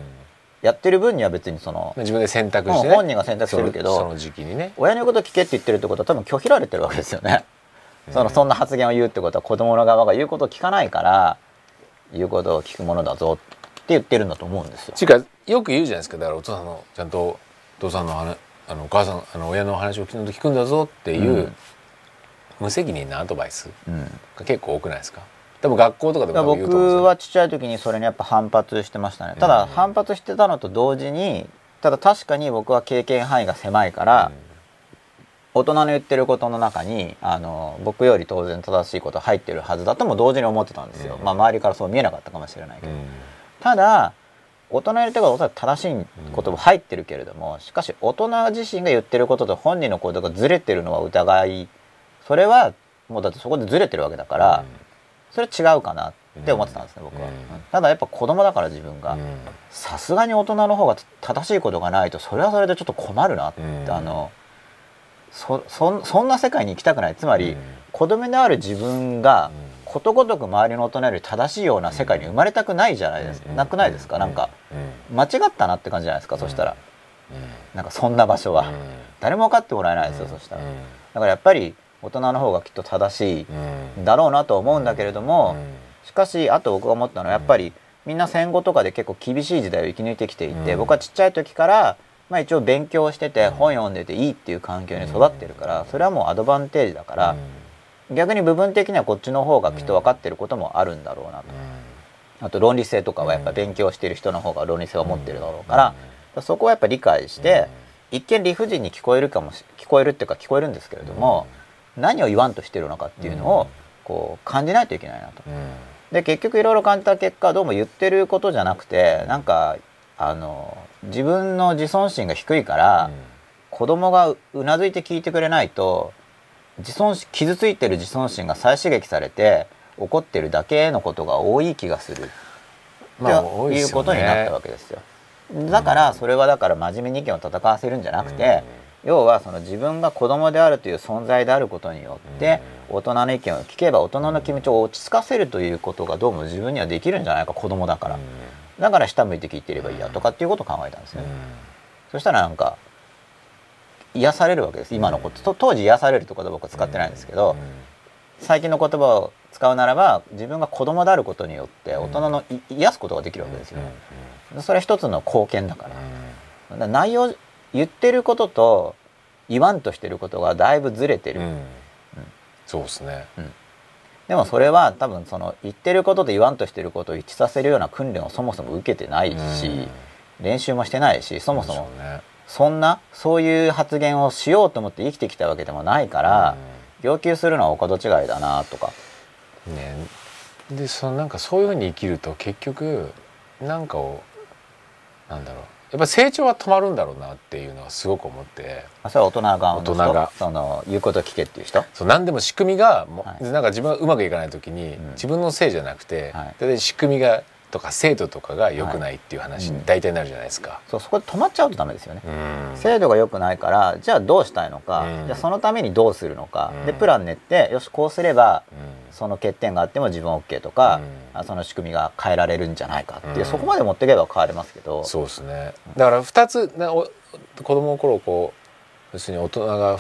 やってる分には別にその自分で選択して、ね、本人が選択してるけどその時期にね。親の言うこと聞けって言ってるってことは多分拒否られてるわけですよね。そのそんな発言を言うってことは子供の側が言うことを聞かないから言うことを聞くものだぞって言ってるんだと思うんですよ。ちかよく言うじゃないですか。だからお父さんのちゃんとお父さんの話あのお母さんあの親の話を聞くんだぞっていう、うん、無責任なアドバイスが結構多くないですか、多分学校とかでも僕はちっちゃい時にそれにやっぱ反発してましたね。ただ反発してたのと同時にただ確かに僕は経験範囲が狭いから、大人の言ってることの中にあの僕より当然正しいこと入ってるはずだとも同時に思ってたんですよ、まあ周りからそう見えなかったかもしれないけど、ただ大人の言ってることは正しいことも入ってるけれどもしかし大人自身が言ってることと本人のことがずれてるのは疑い。それはもうだってそこでずれてるわけだから、それ違うかなって思ってたんですね僕は、ただやっぱ子供だから自分がさすがに大人の方が正しいことがないとそれはそれでちょっと困るなって、あのそそそんな世界に行きたくない。つまり、子供である自分が、ことごとく周りの大人より正しいような世界に生まれたくないじゃないですか、なくないですか？なんか、間違ったなって感じじゃないですか、そしたら、なんかそんな場所は、誰も分かってもらえないですよ、そしたら。だからやっぱり大人の方がきっと正しいだろうなと思うんだけれども、しかしあと僕が思ったのはやっぱりみんな戦後とかで結構厳しい時代を生き抜いてきていて、僕はちっちゃい時からまあ、一応勉強してて本読んでていいっていう環境に育ってるからそれはもうアドバンテージだから逆に部分的にはこっちの方がきっと分かってることもあるんだろうなと。あと論理性とかはやっぱ勉強してる人の方が論理性を持ってるだろうから。そこはやっぱり理解して一見理不尽に聞こえるかも聞こえるっていうか聞こえるんですけれども何を言わんとしてるのかっていうのをこう感じないといけないなと。で結局いろいろ感じた結果どうも言ってることじゃなくてなんかあの自分の自尊心が低いから、子供がうなずいて聞いてくれないと自尊傷ついてる自尊心が再刺激されて怒ってるだけのことが多い気がする、まあ、ということになったわけですよ。だからそれはだから真面目に意見を戦わせるんじゃなくて、要はその自分が子供であるという存在であることによって大人の意見を聞けば大人の気持ちを落ち着かせるということがどうも自分にはできるんじゃないか子供だから、だから下向いて聞いてればいいやとかっていうことを考えたんですね、そしたらなんか癒されるわけです。今のこと。当時癒されるって言葉僕は使ってないんですけど、最近の言葉を使うならば自分が子供であることによって大人の癒すことができるわけですよ、それは一つの貢献だから,、ら内容言ってることと言わんとしてることがだいぶずれてる、そうですね、でもそれは多分その言ってることと言わんとしてることを一致させるような訓練をそもそも受けてないし、練習もしてないしそもそもそんなそういう発言をしようと思って生きてきたわけでもないから、要求するのはお門違いだなとか。ね、でそのなんかそういうふうに生きると結局なんかをなんだろう。やっぱ成長は止まるんだろうなっていうのはすごく思って。あそれは大人が大人が。その言うこと聞けっていう人？そう何でも仕組みがも、はい、なんか自分がうまくいかない時に、うん、自分のせいじゃなくて、はい、仕組みがとか制度とかが良くないっていう話に大体なるじゃないですか、はいうん、そうそこで止まっちゃうとダメですよね、制度が良くないからじゃあどうしたいのか、じゃあそのためにどうするのか、でプラン練ってよしこうすれば、その欠点があっても自分 OK とか、その仕組みが変えられるんじゃないかっていう、そこまで持っていけば変われますけど。そうですね。だから2つなお子供の頃こう要するに大人が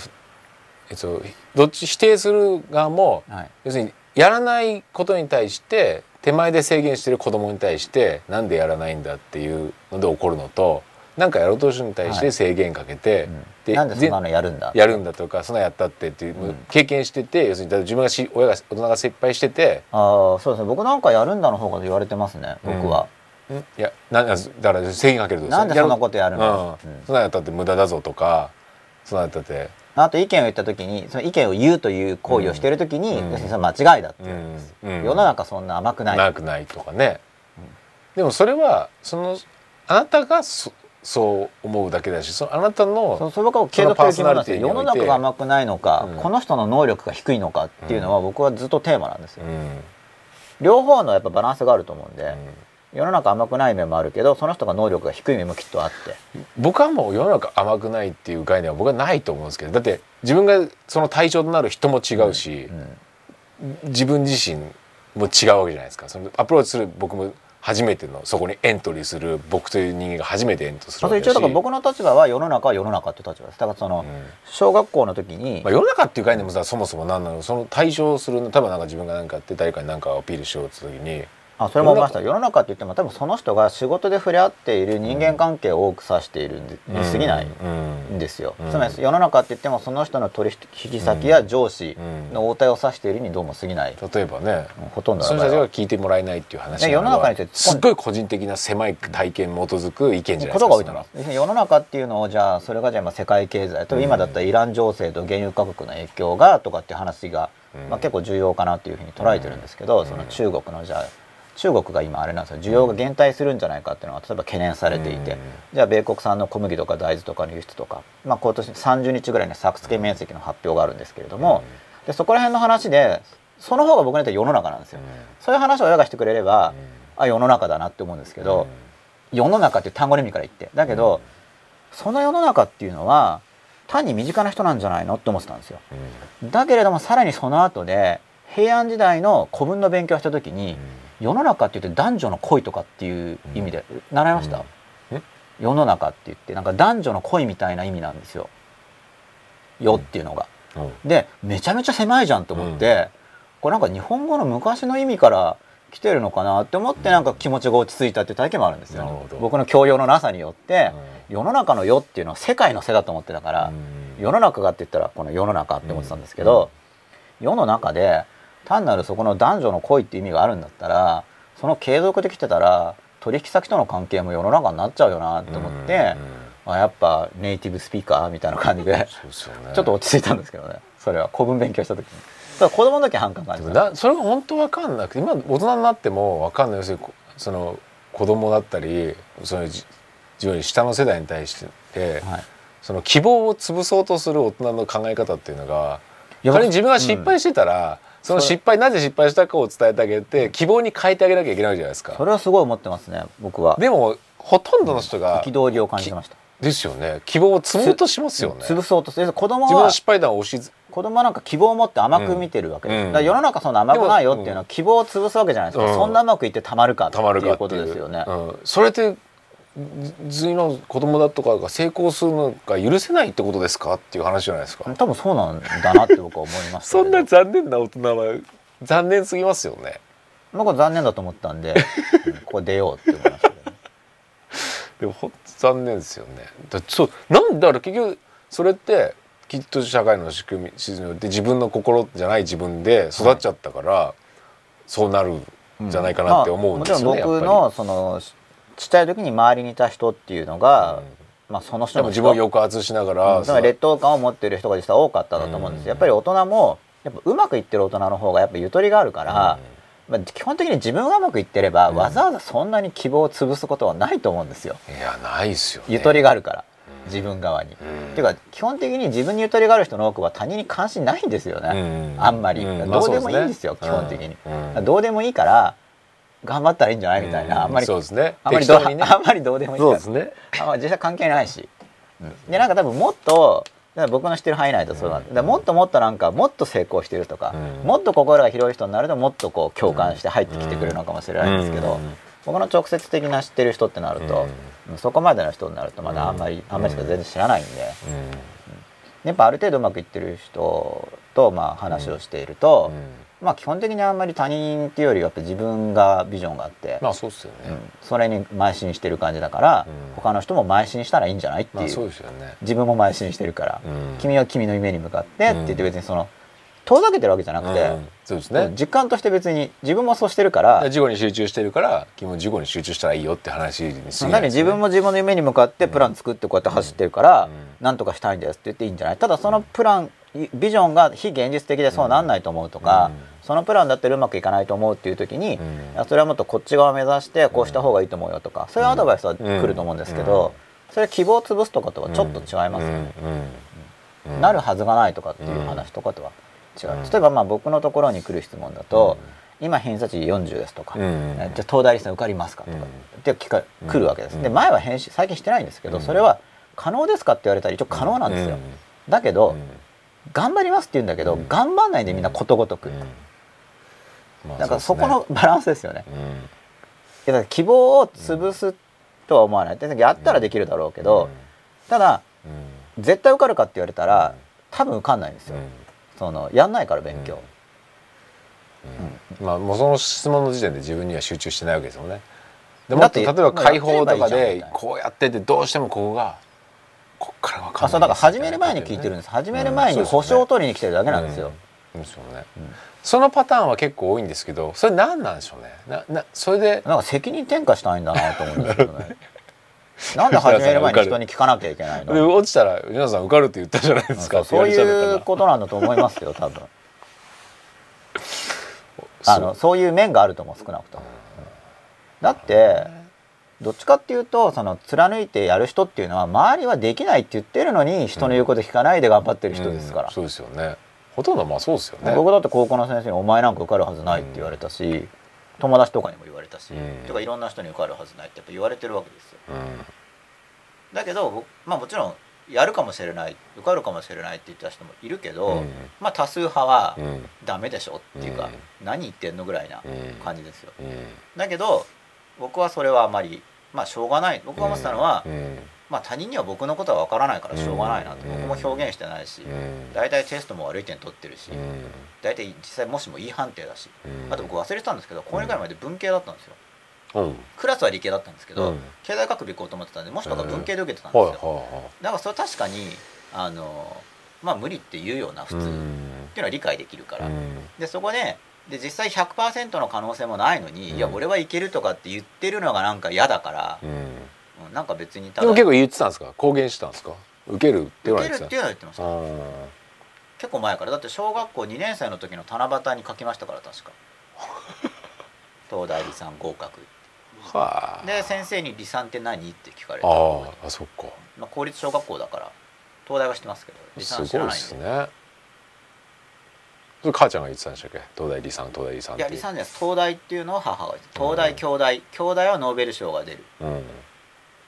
えっと、どっち否定する側も、はい、要するにやらないことに対して手前で制限してる子供に対してなんでやらないんだっていうので怒るのとなんかやろうとするに対して制限かけて、はいうん、でなんでそんなのやるんだ？やるんだとかそんなやったってっていう、うん、経験してて要するに自分がし親が大人が失敗しててああそうですね。僕なんかやるんだの方が言われてますね僕は。うん、いやなだから制限かけるとなんでそんなことやるの、うん、そんなやったって無駄だぞとかそんなやったってあと意見を言った時にその意見を言うという行為をしている時に、うん、その間違いだっていう、うん、世の中そんな甘くない。甘くないとかね、でもそれはそのあなたがそそう思うだけだしそのあなたのそそれが継続的な世の中が甘くないのか、この人の能力が低いのかっていうのは僕はずっとテーマなんですよ。両方のやっぱバランスがあると思うんで、世の中甘くない面もあるけどその人が能力が低い面もきっとあって。僕はもう世の中甘くないっていう概念は僕はないと思うんですけどだって自分がその対象となる人も違うし、うんうん、自分自身も違うわけじゃないですか。そのアプローチする僕も初めてのそこにエントリーする僕という人間が初めてエントするわけだし。一応だから僕の立場は世の中は世の中って立場です。だからその、小学校の時に、まあ、世の中っていう概念もさそもそも何なの？その対象する多分なんか自分が何かやって誰かに何かアピールしようって時にあそれも思いました世の中って言っても多分その人が仕事で触れ合っている人間関係を多く指しているに過ぎないんですよ、つまり世の中って言ってもその人の取引先や上司の応対を指しているにどうも過ぎない。例えばね。ほとんどその人たちが聞いてもらえないっていう話世の中にすっごい個人的な狭い体験に基づく意見じゃないですかことが多い世の中っていうのをじゃあそれがじゃあ世界経済と今だったらイラン情勢と原油価格の影響がとかっていう話が、まあ、結構重要かなっていうふうに捉えてるんですけど、その中国のじゃあ中国が今あれなんですよ。需要が減退するんじゃないかっていうのは例えば懸念されていて、うん、じゃあ米国産の小麦とか大豆とかの輸出とか、まあ、今年30日ぐらいに作付け面積の発表があるんですけれども、うん、でそこら辺の話でその方が僕にとって世の中なんですよ、うん、そういう話を親がしてくれれば、あ世の中だなって思うんですけど、世の中っていう単語の意味から言って。だけど、その世の中っていうのは単に身近な人なんじゃないのって思ってたんですよ、だけれどもさらにその後で平安時代の古文の勉強をした時に、世の中って言って男女の恋とかっていう意味で、習いました、うん、世の中って言ってなんか男女の恋みたいな意味なんですよ。世っていうのが。でめちゃめちゃ狭いじゃんと思って、これなんか日本語の昔の意味から来てるのかなって思ってなんか気持ちが落ち着いたっていう体験もあるんですよ、ね、僕の教養のなさによって、世の中の世っていうのは世界の世だと思ってたから、世の中がって言ったらこの世の中って思ってたんですけど、世の中で単なるそこの男女の恋って意味があるんだったらその継続できてたら取引先との関係も世の中になっちゃうよなと思って、あやっぱネイティブスピーカーみたいな感じで、ね、ちょっと落ち着いたんですけどね。それは古文勉強した時に。子供の時反感感じたそれが本当分かんなくて今大人になっても分かんない要するにその子供だったりその自分に下の世代に対して、はい、その希望を潰そうとする大人の考え方っていうのが仮に自分が失敗してたら、その失敗なぜ失敗したかを伝えてあげて希望に変えてあげなきゃいけないじゃないですか。それはすごい思ってますね僕は。でもほとんどの人が憤りを感じてました。ですよね。希望を積もうとしますよね。潰そうとする。子供は失敗談を押し子供はなんか希望を持って甘く見てるわけです、うん、世の中そんな甘くないよっていうのは希望を潰すわけじゃないですか、うん、そんなうまくいってたまるかっていうことですよね、うん、それって随の子供だとかが成功するのが許せないってことですかっていう話じゃないですか。多分そうなんだなって僕は思いますそんな残念な大人は残念すぎますよね。僕は残念だと思ったんで、うん、ここ出ようって思いましたけど、ね、でも本当残念ですよね。だそうなんだから結局それってきっと社会の仕組みで自分の心じゃない自分で育っちゃったから、はい、そうなるんじゃないかなって思うんですよね、うん。まあ、もちろん僕のそのちっちゃい時に周りにいた人っていうのが、うん、まあ、その人の自分を抑圧しながら、うん、劣等感を持っている人が実は多かったんだと思うんです、やっぱり大人もやっぱうまくいってる大人の方がやっぱゆとりがあるから、まあ、基本的に自分がうまくいってれば、わざわざそんなに希望を潰すことはないと思うんですよ。いやないですよ、ね、ゆとりがあるから。自分側に。っていうか基本的に自分にゆとりがある人の多くは他人に関心ないんですよね、あんまり、どうでもいいんですよ、基本的に、どうでもいいから頑張ったらいいんじゃない？みたいな、あんまりそうですね。あんまりど,、ね、あんまりどうでもいいそうですね。あんまり実際関係ないし、でなんか多分もっと僕の知ってる範囲内だとそうなんで、もっともっとなんかもっと成功してるとか、もっと心が広い人になるともっとこう共感して入ってきてくれるのかもしれないんですけど、僕の直接的な知ってる人ってなると、そこまでの人になるとまだあんまり、あんまりしか全然知らないんで、やっぱある程度うまくいってる人とまあ話をしていると、まあ基本的にあんまり他人っていうよりやっぱ自分がビジョンがあって、まあそうですよね、うん、それに邁進してる感じだから、うん、他の人も邁進したらいいんじゃないっていう,、そうですよね、自分も邁進してるから、うん、君は君の夢に向かってって言って別にその遠ざけてるわけじゃなくて、そうですね。実感として別に自分もそうしてるから事故に集中してるから君も事故に集中したらいいよって話にす自分も自分の夢に向かってプラン作ってこうやって走ってるから、なんとかしたいんですって言っていいんじゃない？ただそのプランビジョンが非現実的でそうなんないと思うとか、そのプランだったらうまくいかないと思うっていう時に、それはもっとこっち側を目指してこうした方がいいと思うよとかそういうアドバイスは来ると思うんですけど、それ希望を潰すとかとはちょっと違いますよね。なるはずがないとかっていう話とかとは違う。例えばまあ僕のところに来る質問だと、今偏差値40ですとか、じゃあ東大理さん受かりますかとか、って聞か来るわけです、で前は返信最近してないんですけど、それは可能ですかって言われたら一応可能なんですよ、だけど、頑張りますって言うんだけど、頑張んないでみんなことごとく、なんかそこのバランスですよね、いや希望を潰すとは思わない。やったらできるだろうけど、ただ、絶対受かるかって言われたら多分受かんないんですよ、そのやんないから勉強、まあもうその質問の時点で自分には集中してないわけですよね。でもっと例えば解放とかでこうやっててどうしてもここがこっから分かんない、あそうだから始める前に聞いてるんです。始める前に保証を取りに来てるだけなんですよ、うん、ですよね、そのパターンは結構多いんですけどそれ何なんでしょうね。ななそれでなんか責任転嫁したいんだなと思うんですけどね なんで始める前に人に聞かなきゃいけないの？落ちたら皆さん受かるって言ったじゃないですか。そういうことなんだと思いますよ多分。あのそういう面があると思う少なくとも。だってどっちかっていうとその貫いてやる人っていうのは周りはできないって言ってるのに人の言うこと聞かないで頑張ってる人ですから、うん。うん、そうですよね。ほとんどまあそうですよね。僕だって高校の先生に「お前なんか受かるはずない」って言われたし、うん、友達とかにも言われたし、とかいろんな人に受かるはずないってやっぱ言われてるわけですよ、だけどまあもちろんやるかもしれない受かるかもしれないって言った人もいるけど、うん、まあ多数派はダメでしょっていうか、うん、何言ってんのぐらいな感じですよ、うん、だけど僕はそれはあまりまあしょうがない。僕が思ってたのは、まあ他人には僕のことは分からないからしょうがないなと。僕も表現してないし大体テストも悪い点取ってるし大体実際もしもいい判定だしあと僕忘れてたんですけど高2回まで文系だったんですよ。クラスは理系だったんですけど、経済学部行こうと思ってたんでもしかしたら文系で受けてたんですよ、だからそれ確かにあのまあ無理って言うような普通。っていうのは理解できるから、でそこでで実際100%の可能性もないのに、いや俺はいけるとかって言ってるのがなんか嫌だから、うん、なんか別にでも結構言ってたんですか？公言してたんですか？受けるって言われて受けるって言ってました。結構前から。だって小学校2年生の時の七夕に書きましたから確か。東大理さん合格はあ、で先生に「離散って何?」って聞かれてああそっか、まあ、公立小学校だから東大は知ってますけど離散知らないんで、ね、それ母ちゃんが言ってたんでしたっけ？東大離散東大離散いや離散じゃない東大っていうのは母が言って東大京大。京大はノーベル賞が出る、うん、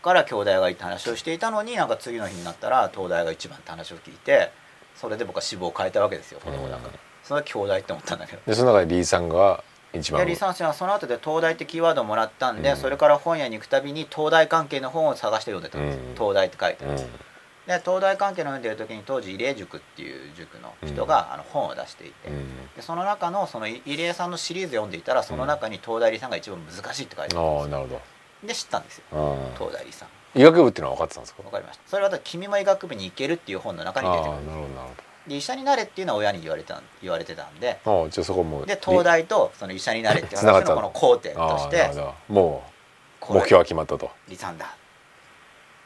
から京大がいいって話をしていたのになんか次の日になったら東大が一番って話を聞いてそれで僕は志望を変えたわけですよ子供だから、うん、それは京大って思ったんだけど。でその中で李さんが一番リサーチはその後で東大ってキーワードをもらったんで、うん、それから本屋に行くたびに東大関係の本を探して読んでたんです、うん、東大って書いてあるんです、うん、で東大関係の読んでる時に当時入江塾っていう塾の人が、あの本を出していて、でその中のその入江さんのシリーズ読んでいたらその中に東大理さんが一番難しいって書いてあるんですなるほどで知ったんですよ。東大理さん。医学部っていうのは分かってたんですか？分かりました。それは「君も医学部に行ける」っていう本の中に出てくるなるほどなるほど。で医者になれっていうのは親に言われた言われてたんで。あじゃそこもで東大とその医者になれっていう話のこの工程として。もう目標は決まったと。離散だ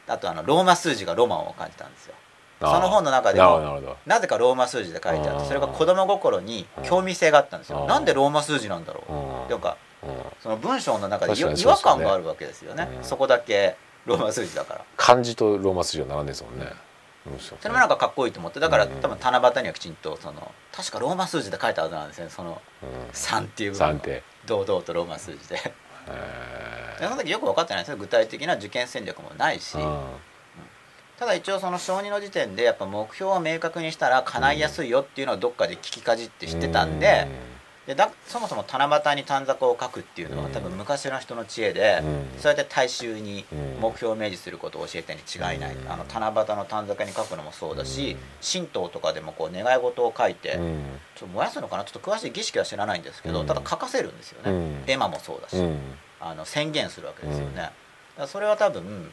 あとあのローマ数字がロマンを感じたんですよ。その本の中でもなぜかローマ数字で書いてあってそれが子供心に興味性があったんですよ。なんでローマ数字なんだろう。とかその文章の中で違和感があるわけですよね。そこだけローマ数字だから。漢字とローマ数字は並んでですもんね。それもなんかかっこいいと思って。だから多分七夕にはきちんとその確かローマ数字で書いたはずなんですね。その3っていう部分。堂々とローマ数字で。その時よく分かってないですよ。具体的な受験戦略もないし、ただ一応その小児の時点でやっぱ目標を明確にしたら叶いやすいよっていうのをどっかで聞きかじって知ってたんで、でだそもそも七夕に短冊を書くっていうのは多分昔の人の知恵で、そうやって大衆に目標を明示することを教えたに違いない、あの七夕の短冊に書くのもそうだし、神道とかでもこう願い事を書いて、ちょっと燃やすのかな？ちょっと詳しい儀式は知らないんですけど、ただ書かせるんですよね、絵馬もそうだし、あの宣言するわけですよね。それは多分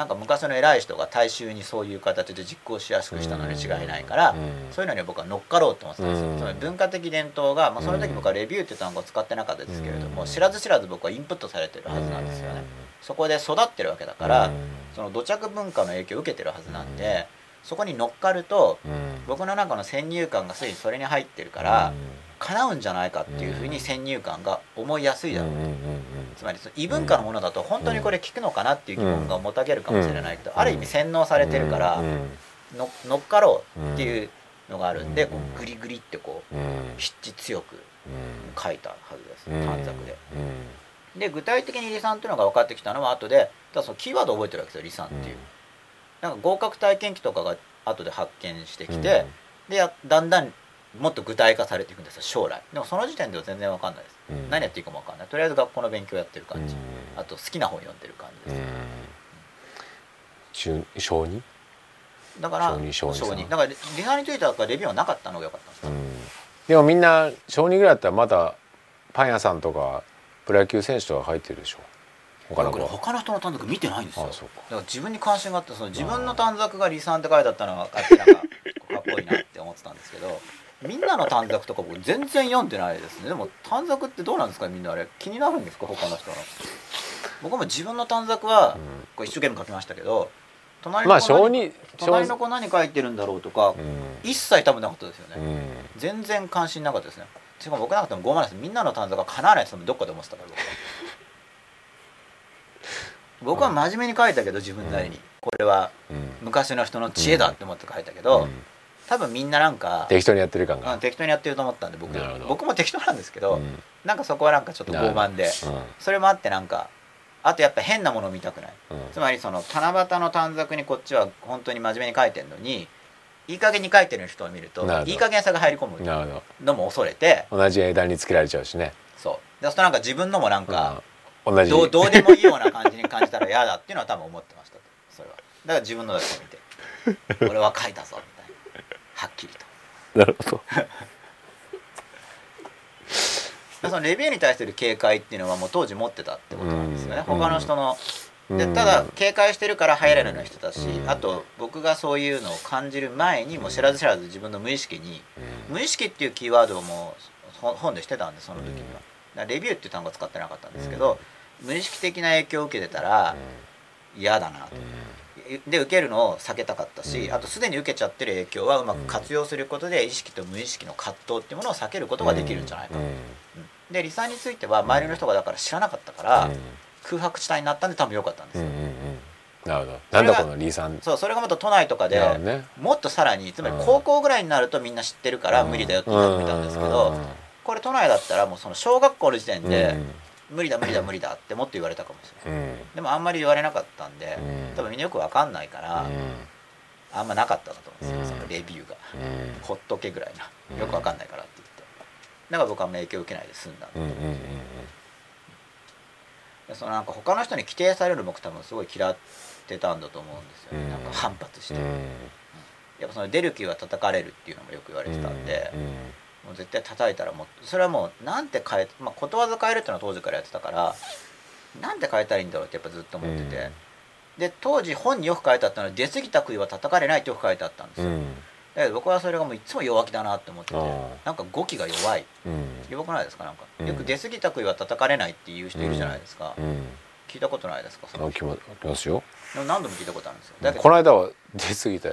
なんか昔の偉い人が大衆にそういう形で実行しやすくしたのに違いないから、そういうのに僕は乗っかろうと思ってたんですよ、つまり文化的伝統が、まあ、その時僕はレビューって単語を使ってなかったですけれども、知らず知らず僕はインプットされてるはずなんですよね、そこで育ってるわけだから、その土着文化の影響を受けてるはずなんで、そこに乗っかると、僕の中の先入観がすでにそれに入ってるから、叶うんじゃないかっていうふうに先入観が思いやすいだろう。と、つまり異文化のものだと本当にこれ聞くのかなっていう疑問がもたげるかもしれないけど、ある意味洗脳されてるから乗っかろうっていうのがあるんでこうグリグリってこう筆致強く書いたはずです。短冊で。で具体的に離散っていうのが分かってきたのは後でただそのキーワードを覚えてるわけですよ離散っていう。なんか合格体験記とかが後で発見してきて、でだんだんもっと具体化されていくんですよ将来。でもその時点では全然分かんないです、うん、何やっていいかも分かんない。とりあえず学校の勉強やってる感じ、うん、あと好きな本読んでる感じです、中小2だから小2だからリハについてはレビューはなかったのが良かったんですか、でもみんな小2ぐらいだったらまだパン屋さんとかプロ野球選手とか入ってるでしょ？他の他の人の短冊見てないんですよ。だから自分に関心があってその自分の短冊が離散って書いてあったのがかっこいいなって思ってたんですけどみんなの短冊とか僕全然読んでないですね。でも短冊ってどうなんですか？みんなあれ気になるんですか？他の人の。僕も自分の短冊はこう一生懸命書きましたけど隣の子何,、隣の子何書いてるんだろうとか、一切多分なかったですよね、全然関心なかったです。ねしかも僕なくても傲慢です。みんなの短冊がかなわないってどっかで思ってたから僕は。僕は真面目に書いたけど自分なりに、これは昔の人の知恵だって思って書いたけど、多分みんななんか適当にやってる感が、うん、適当にやってると思ったんで僕。僕も適当なんですけど、うん、なんかそこはなんかちょっと傲慢で、うん、それもあってなんかあとやっぱ変なものを見たくない、うん、つまりその七夕の短冊にこっちは本当に真面目に書いてるのにいい加減に書いてる人を見るといい加減さが入り込む。のも恐れて同じ枝につけられちゃうしね。そう。でそとなんか自分のもなんか、同じ。どうどうでもいいような感じに感じたら嫌だっていうのは多分思ってましたそれは。だから自分のだけ見て 俺は書いたぞみたいな。はっきりと。なるほど。そのレビューに対する警戒っていうのはもう当時持ってたってことなんですよね、他の人の。でただ警戒してるから入れるような人だし、あと僕がそういうのを感じる前にも知らず知らず自分の無意識に、無意識っていうキーワードをもう本でしてたんでその時には。レビューっていう単語は使ってなかったんですけど、無意識的な影響を受けてたら嫌だなと。で受けるのを避けたかったし、うん、あとすでに受けちゃってる影響はうまく活用することで意識と無意識の葛藤っていうものを避けることができるんじゃないかと。うん、で離散については周りの人がだから知らなかったから、空白地帯になったんで多分良かったんですよ。なるほど。なんだこの離散。そう、それがもっと都内とかで、ね、もっとさらに、つまり高校ぐらいになるとみんな知ってるから無理だよって言ったたんですけど、これ都内だったらもうその小学校の時点で、無理だ無理だ無理だってもっと言われたかもしれない、うん、でもあんまり言われなかったんで、うん、多分みんなよく分かんないから、あんまなかったんだと思うん。ですよ、そのレビューが、ほっとけぐらいな。よく分かんないからって言って。だから僕は影響を受けないで済んだんで、そのなんか他の人に規定される僕多分すごい嫌ってたんだと思うんですよね、なんか反発して、やっぱその出る気は叩かれるっていうのもよく言われてたんで、もう絶対叩いたらもうそれはもうなんて変え、まあ、ことわざ変えるっていうのは当時からやってたからなんて変えたらいいんだろうってやっぱずっと思ってて、うん、で当時本によく書いてあったのは出過ぎた杭は叩かれないってよく書いてあったんですよ、うん、だけど僕はそれがもういつも弱気だなって思っててなんか語気が弱い、うん、弱くないですか？なんか、よく出過ぎた杭は叩かれないっていう人いるじゃないですか、聞いたことないですか？その聞きますよ。でも何度も聞いたことあるんですよ。だけど。この間は出過ぎた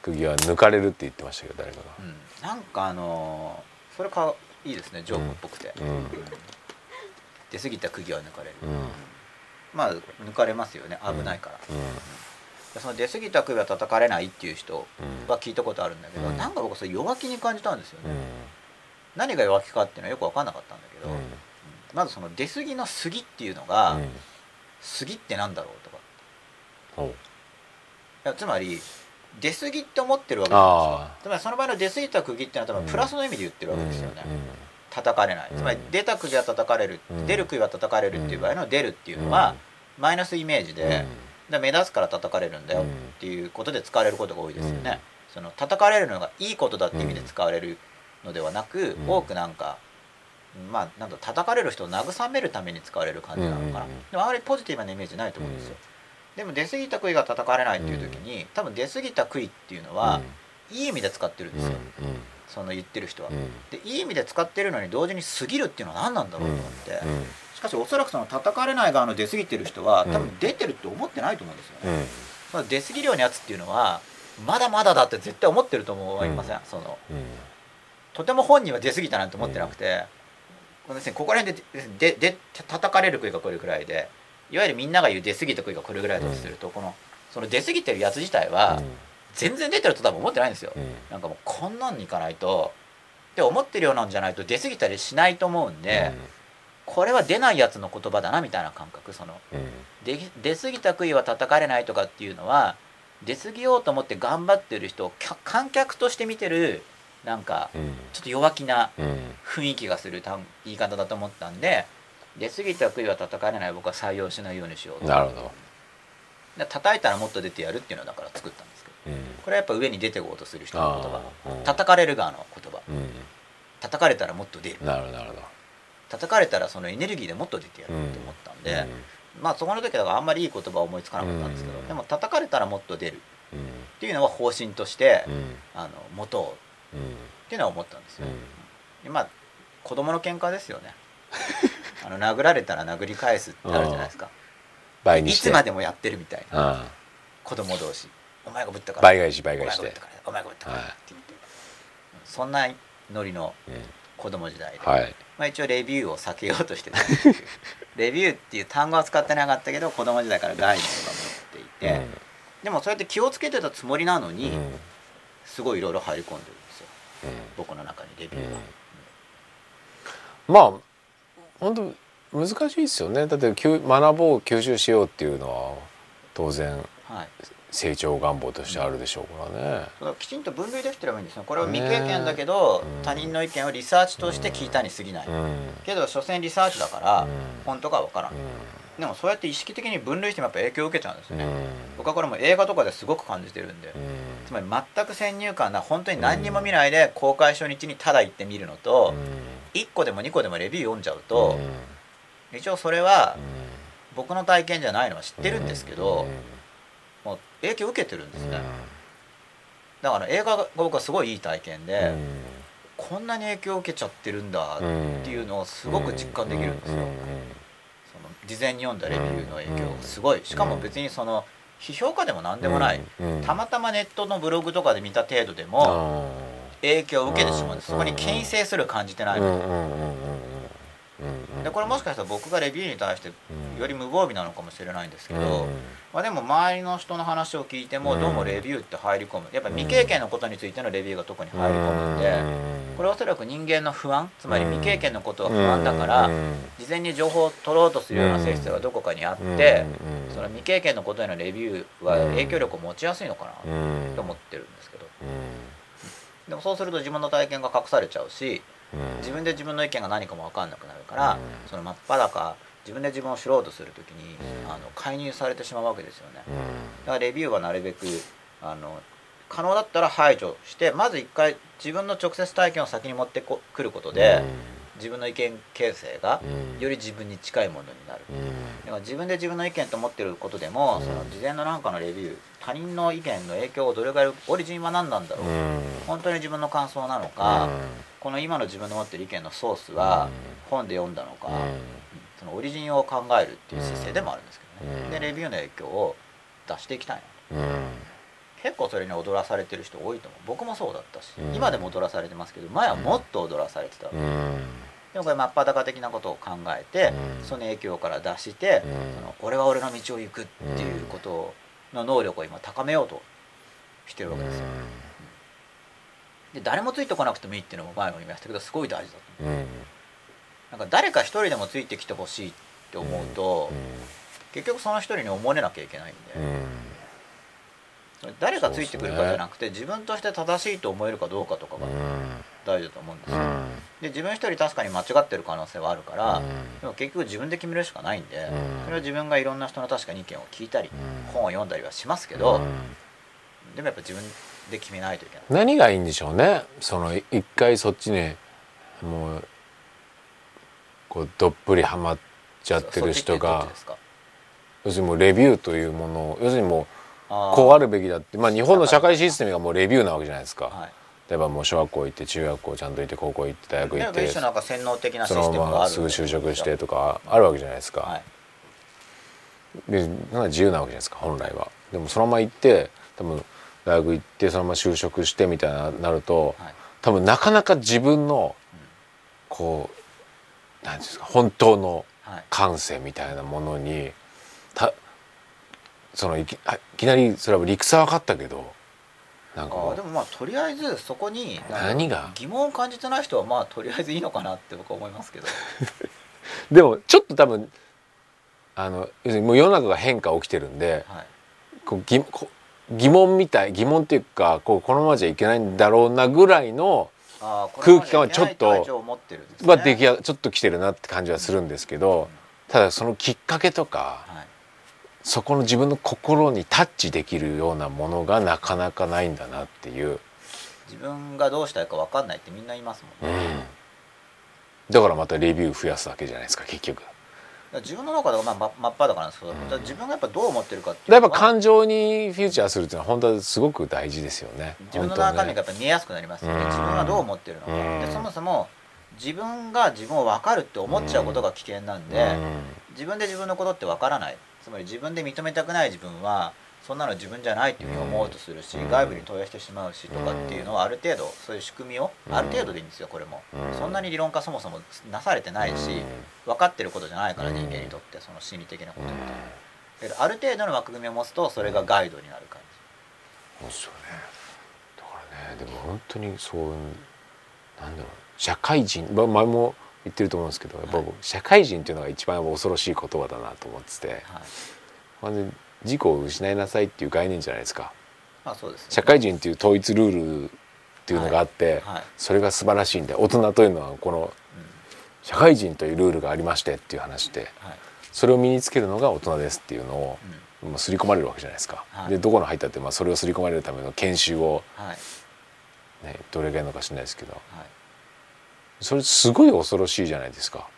釘は抜かれるって言ってましたけど誰かが、うん、なんかあのーそれかいいですねジョークっぽくて、うん、出過ぎた釘は抜かれる、まあ抜かれますよね。危ないから、その出過ぎた釘は叩かれないっていう人は聞いたことあるんだけど、うん、なんか僕それ弱気に感じたんですよね、何が弱気かっていうのはよく分かんなかったんだけど、まずその出過ぎの過ぎっていうのが、過ぎってなんだろうとか、いやつまり出過ぎって思ってるわけなんですよ。つまりその場合の出過ぎた釘っていうのは多分プラスの意味で言ってるわけですよね、叩かれない。つまり出た釘は叩かれる、出る釘は叩かれるっていう場合の出るっていうのはマイナスイメージで、で目立つから叩かれるんだよっていうことで使われることが多いですよね、その叩かれるのがいいことだって意味で使われるのではなく、多くなんかまあなんだ叩かれる人を慰めるために使われる感じなのかな、でもあまりポジティブなイメージないと思うんですよ、でも出過ぎた杭が叩かれないっていう時に、多分出過ぎた杭っていうのは、いい意味で使ってるんですよ、その言ってる人は。でいい意味で使ってるのに同時に過ぎるっていうのは何なんだろうと思って、しかしおそらくその叩かれない側の出過ぎてる人は多分出てるって思ってないと思うんですよね。まあ、出過ぎるようなやつっていうのはまだまだだって絶対思ってると思いません、そのとても本人は出過ぎたなん。て思ってなくて、ここら辺ででで叩かれる杭がこれくらいでいわゆるみんなが言う出過ぎた杭がこれぐらいだとすると、このその出過ぎてるやつ自体は全然出てると多分思ってないんですよ、なんかもうこんなんにいかないと。って思ってるようなんじゃないと出過ぎたりしないと思うんで、これは出ないやつの言葉だなみたいな感覚。その、出出過ぎた杭は叩かれないとかっていうのは出過ぎようと思って頑張ってる人を観客として見てるなんかちょっと弱気な雰囲気がする言い方だと思ったんで出過ぎた杭は叩かれない。僕は採用しないようにしようと。なるほど。で叩いたらもっと出てやるっていうのだから作ったんですけど、うん、これはやっぱ上に出ていこうとする人の言葉、うん、叩かれる側の言葉、うん、叩かれたらもっと出る。なるほど叩かれたらそのエネルギーでもっと出てやると思ったんで、まあそこの時はあんまりいい言葉を思いつかなかったんですけど、でも叩かれたらもっと出る。っていうのは方針として、あの元を。っていうのは思ったんですよ、でまあ子供の喧嘩ですよねあの殴られたら殴り返すってあるじゃないですか。倍にして。いつまでもやってるみたいな。子供同士。お前がぶったから倍返し倍返してお前がぶったからって言って、そんなノリの子供時代で、はい、まあ、一応レビューを避けようとしてた。レビューっていう単語は使ってなかったけど子供時代から概念とか持っていて、うん、でもそうやって気をつけてたつもりなのに、うん、すごいいろいろ入り込んでるんですよ、うん、僕の中にレビューは。まあ本当難しいですよね。だって学ぼう吸収しようっていうのは当然、はい、成長願望としてあるでしょうからね、きちんと分類できてればいいんですよ。これは未経験だけど、ね、他人の意見をリサーチとして聞いたに過ぎない、うん、けど所詮リサーチだから、うん、本当か分からん、うん、でもそうやって意識的に分類してもやっぱ影響を受けちゃうんですよね、僕はこれも映画とかですごく感じてるんで、つまり全く先入観な本当に何にも見ないで公開初日にただ行ってみるのと、1個でも2個でもレビュー読んじゃうと、一応それは僕の体験じゃないのは知ってるんですけど、もう影響受けてるんですね、だから映画が僕はすごいいい体験で、こんなに影響を受けちゃってるんだっていうのをすごく実感できるんですよ、その事前に読んだレビューの影響すごい。しかも別にその批評家でも何でもない、たまたまネットのブログとかで見た程度でも影響を受けてしまうんですそこに牽制する感じてないのでこれもしかしたら僕がレビューに対してより無防備なのかもしれないんですけど、まあ、でも周りの人の話を聞いてもどうもレビューって入り込む。やっぱ未経験のことについてのレビューが特に入り込むんでこれはおそらく人間の不安つまり未経験のことは不安だから事前に情報を取ろうとするような性質がどこかにあってその未経験のことへのレビューは影響力を持ちやすいのかなと思ってるんですけどでもそうすると自分の体験が隠されちゃうし自分で自分の意見が何かも分かんなくなるから、その真っ裸自分で自分を知ろうとする時に、あの介入されてしまうわけですよね。だからレビューはなるべくあの可能だったら排除してまず一回自分の直接体験を先に持ってこくることで、自分の意見形成がより自分に近いものになる、だから自分で自分の意見と思ってることでも、その事前の何かのレビュー他人の意見の影響をどれぐらいオリジンは何なんだろう、本当に自分の感想なのか、この今の自分の持ってる意見のソースは本で読んだのか、そのオリジンを考えるっていう姿勢でもあるんですけどね、でレビューの影響を出していきたいな、結構それに踊らされてる人多いと思う僕もそうだったし、今でも踊らされてますけど前はもっと踊らされてた、でもこれ真っ裸的なことを考えて、その影響から出して、その俺は俺の道を行くっていうことの能力を今高めようとしてるわけですよ。で誰もついてこなくてもいいっていうのも前も言いましたけどすごい大事だと思う、うん、なんか誰か一人でもついてきてほしいって思うと、結局その一人に思われなきゃいけないんで、誰がついてくるかじゃなくて、自分として正しいと思えるかどうかとかが大事だと思うんですよ、で自分一人確かに間違ってる可能性はあるから、でも結局自分で決めるしかないんで、それは自分がいろんな人の確かに意見を聞いたり、本を読んだりはしますけど、でもやっぱ自分で決めないといけない。何がいいんでしょうね。その一回そっちにもうこうどっぷりはまっちゃってる人が要するにもうレビューというものを要するにもうこうあるべきだって。まあ日本の社会システムがもうレビューなわけじゃないですか。はい例えばもう小学校行って中学校ちゃんと行って高校行って大学行ってそのまますぐ就職してとかあるわけじゃないですか。はい、でなんか自由なわけじゃないですか本来は。でもそのまま行って多分大学行ってそのまま就職してみたいななると、はい、多分なかなか自分のこう何ですか本当の感性みたいなものにたそのいきいきなりそれは理屈は分かったけどなんかでもまあとりあえずそこに何が？疑問を感じてない人はまあとりあえずいいのかなって僕は思いますけど。でもちょっと多分あの要するにもう世の中が変化起きてるんで、はい、こう疑疑問みたい疑問っていうかこうこのままじゃいけないんだろうなぐらいの空気感はちょっとは出来ちょっと来てるなって感じはするんですけど、ただそのきっかけとか、はい、そこの自分の心にタッチできるようなものがなかなかないんだなっていう。自分がどうしたいか分かんないってみんないますもんね、うん、だからまたレビュー増やすわけじゃないですか結局。自分の中ではまあ真っ裸なんですけど、うん、自分がやっぱどう思ってるかっていうやっぱ感情にフューチャーするっていうのは本当はすごく大事ですよね。自分の中身がやっぱ見えやすくなりますよね、自分がどう思ってるのか、でそもそも自分が自分を分かるって思っちゃうことが危険なんで、自分で自分のことって分からないつまり自分で認めたくない自分はそんなの自分じゃないっていうふうに思おうとするし、外部に投影してしまうしとかっていうのはある程度そういう仕組みを、ある程度でいいんですよこれも、そんなに理論化そもそもなされてないし、分かってることじゃないから人間にとってその心理的なことって、ある程度の枠組みを持つとそれがガイドになる感じ、ですよね。だからねでも本当にそうなんだろう社会人前も言ってると思うんですけどやっぱ社会人っていうのが一番恐ろしい言葉だなと思ってて、はい、自己を失いなさいっていう概念じゃないですか。あそうです、ね、社会人っていう統一ルールっていうのがあって、はい。はい、それが素晴らしいんで大人というのはこの社会人というルールがありましてっていう話で、それを身につけるのが大人ですっていうのを、もう刷り込まれるわけじゃないですか。でどこの入ったって、まあ、それを刷り込まれるための研修を、ね、どれぐらいのか知らないですけど。それすごい恐ろしいじゃないですか、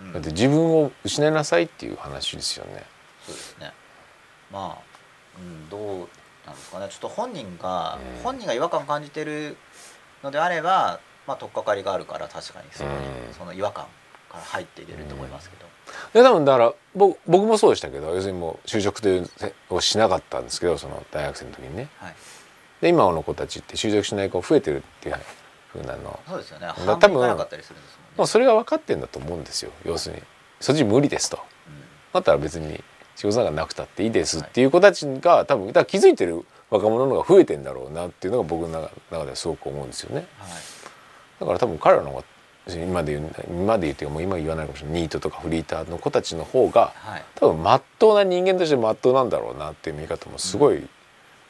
うん、だって自分を失いなさいっていう話ですよね。そうですね。まあ、うん、どうなんですかね。ちょっと本人が、うん、本人が違和感を感じてるのであればまあ取っかかりがあるから確かにそその違和感から入っていけると思いますけど、いや多分だから僕僕もそうでしたけど要するにもう就職というをしなかったんですけどその大学生の時にね、はい、で今の子たちって就職しない子増えてるっていうふうなのそうですよね。多分もうそれが分かってんだと思うんですよ。要するにそっち無理ですと、うん、だったら別に仕事がなくたっていいですっていう子たちが多分だから気づいてる若者の方が増えてんだろうなっていうのが僕の中ではすごく思うんですよね、はい、だから多分彼らの方が今で言う今で言うというかもう今言わないかもしれない。ニートとかフリーターの子たちの方が、はい、多分まっとうな人間としてまっとうなんだろうなっていう見方もすごい、うん、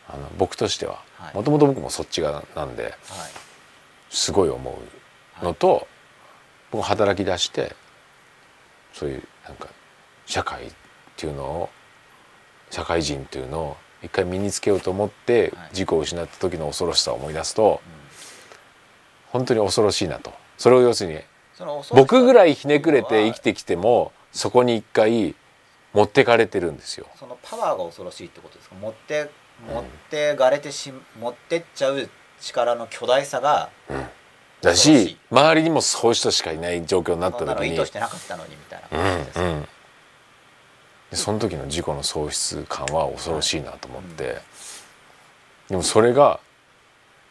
あの僕としては。もともと僕もそっち側なんで、はい、すごい思うのと、はい、僕働き出してそういうなんか社会っていうのを社会人っていうのを一回身につけようと思って事故を失った時の恐ろしさを思い出すと、本当に恐ろしいなと。それを要するに僕ぐらいひねくれて生きてきてもそこに一回持ってかれてるんですよ。そのパワーが恐ろしいってことですか？持って持ってがれてし、持ってっちゃう力の巨大さが、うん。だし周りにもそういう人しかいない状況になった時に意図してなかったのにみたいな感じです、うん。うん、その時の事故の喪失感は恐ろしいなと思って、はい、でもそれが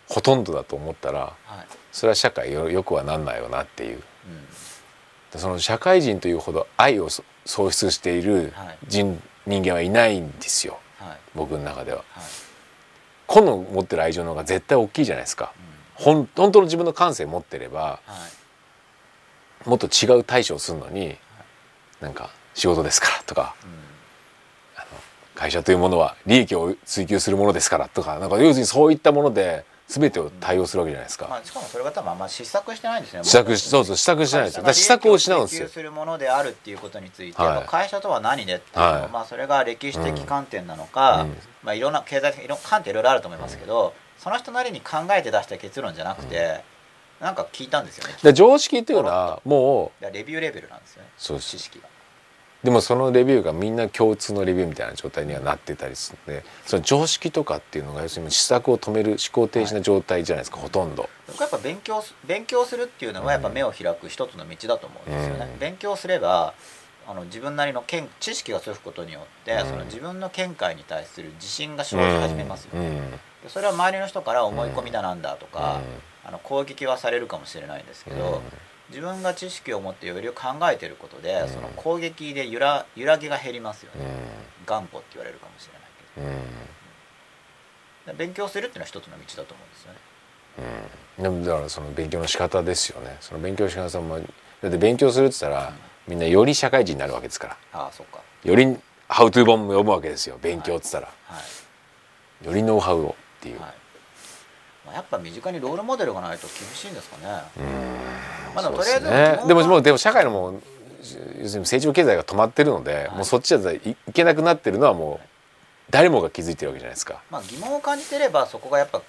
ほとんどだと思ったら、はい、それは社会よよくはなんないよなっていう、うん、その社会人というほど愛を喪失している人はい、人間はいないんですよ、僕の中では。個の持ってる愛情の方が絶対大きいじゃないですか。うん、本当の自分の感性持ってれば、もっと違う対処をするのに、なんか仕事ですからとか、うん、あの会社というものは利益を追求するものですからとかなんか要するにそういったもので全てを対応するわけじゃないですか。まあ、しかもそれが多分あんま失策してないんですね。試作そうそう試作してないですよ。だ試作を失うんですよ。するものであるっていうことについて、はい、会社とは何でっていうの、はい、まあそれが歴史的観点なのか、うん、まあいろんな経済的いろ観点いろいろあると思いますけど、うん、その人なりに考えて出した結論じゃなくて。うん、なんか聞いたんですよね。常識っていうのはもうレビューレベルなんですよね。そう知識が。でもそのレビューがみんな共通のレビューみたいな状態にはなってたりするんでその常識とかっていうのが要するに施策を止める思考停止な状態じゃないですか、はい、ほとんど。やっぱ勉強勉強するっていうのはやっぱ目を開く一つの道だと思うんですよね。うん、勉強すればあの自分なりの見知識がつくことによって、うん、その自分の見解に対する自信が生じ始めますよね。うん、それは周りの人から思い込みだなんだとか、あの攻撃はされるかもしれないんですけど。自分が知識を持ってより考えてることで、うん、その攻撃で揺ら揺らぎが減りますよね、うん、頑固って言われるかもしれないけど、うん、勉強するっていうのは一つの道だと思うんですよね。うん、でもだからその勉強の仕方ですよね。その勉強の仕方もだって勉強するって言ったら、うん、みんなより社会人になるわけですから。ああそうか。よりハウトゥー本も読むわけですよ。勉強って言ったら、はい。はい、よりノウハウをっていう、はいまあ、やっぱ身近にロールモデルがないと厳しいんですかね。うん。まあでもとりあえずねでももうでも社会のもう要するに成長経済が止まってるので、もうそっちじゃいけなくなってるのはもう誰もが気づいてるわけじゃないですか。まあ疑問を感じてればそこがやっぱ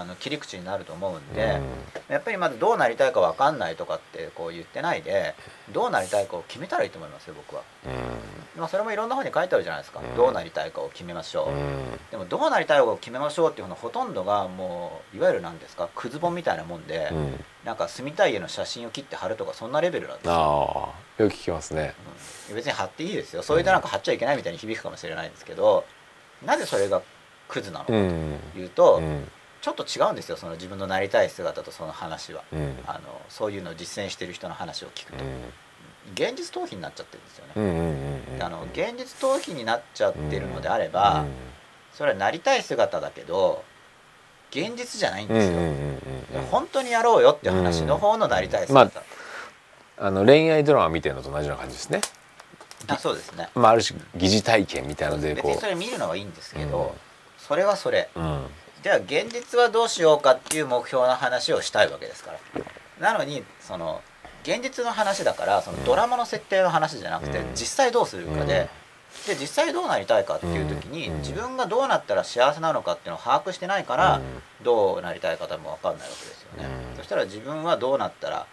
あの切り口になると思うんで、うん、やっぱりまずどうなりたいか分かんないとかってこう言ってないでどうなりたいかを決めたらいいと思いますよ僕は、うん、まあ、それもいろんな本に書いてあるじゃないですか、うん、どうなりたいかを決めましょう、でもどうなりたいかを決めましょうっていうのほとんどがもういわゆる何ですかくず本みたいなもんで、うん、なんか住みたい家の写真を切って貼るとかそんなレベルなんですよああよく聞きますね、別に貼っていいですよ。そういったなんか貼っちゃいけないみたいに響くかもしれないんですけどなぜそれがクズなのかというと、ちょっと違うんですよその自分のなりたい姿とその話は、うん、あのそういうのを実践してる人の話を聞くと、うん、現実逃避になっちゃってるんですよね。あの現実逃避になっちゃってるのであれば、それはなりたい姿だけど現実じゃないんですよ。本当にやろうよっていう話の方のなりたい姿。まあ、あの恋愛ドラマ見てるのと同じような感じですね。あそうですね。まあある種疑似体験みたいなのでこう。別にそれ見るのはいいんですけど、それはそれ。じゃあ現実はどうしようかっていう目標の話をしたいわけですから。なのにその現実の話だからそのドラマの設定の話じゃなくて実際どうするかでで実際どうなりたいかっていう時に自分がどうなったら幸せなのかっていうのを把握してないからどうなりたいか多分分かんないわけですよね。そしたら自分はどうなったら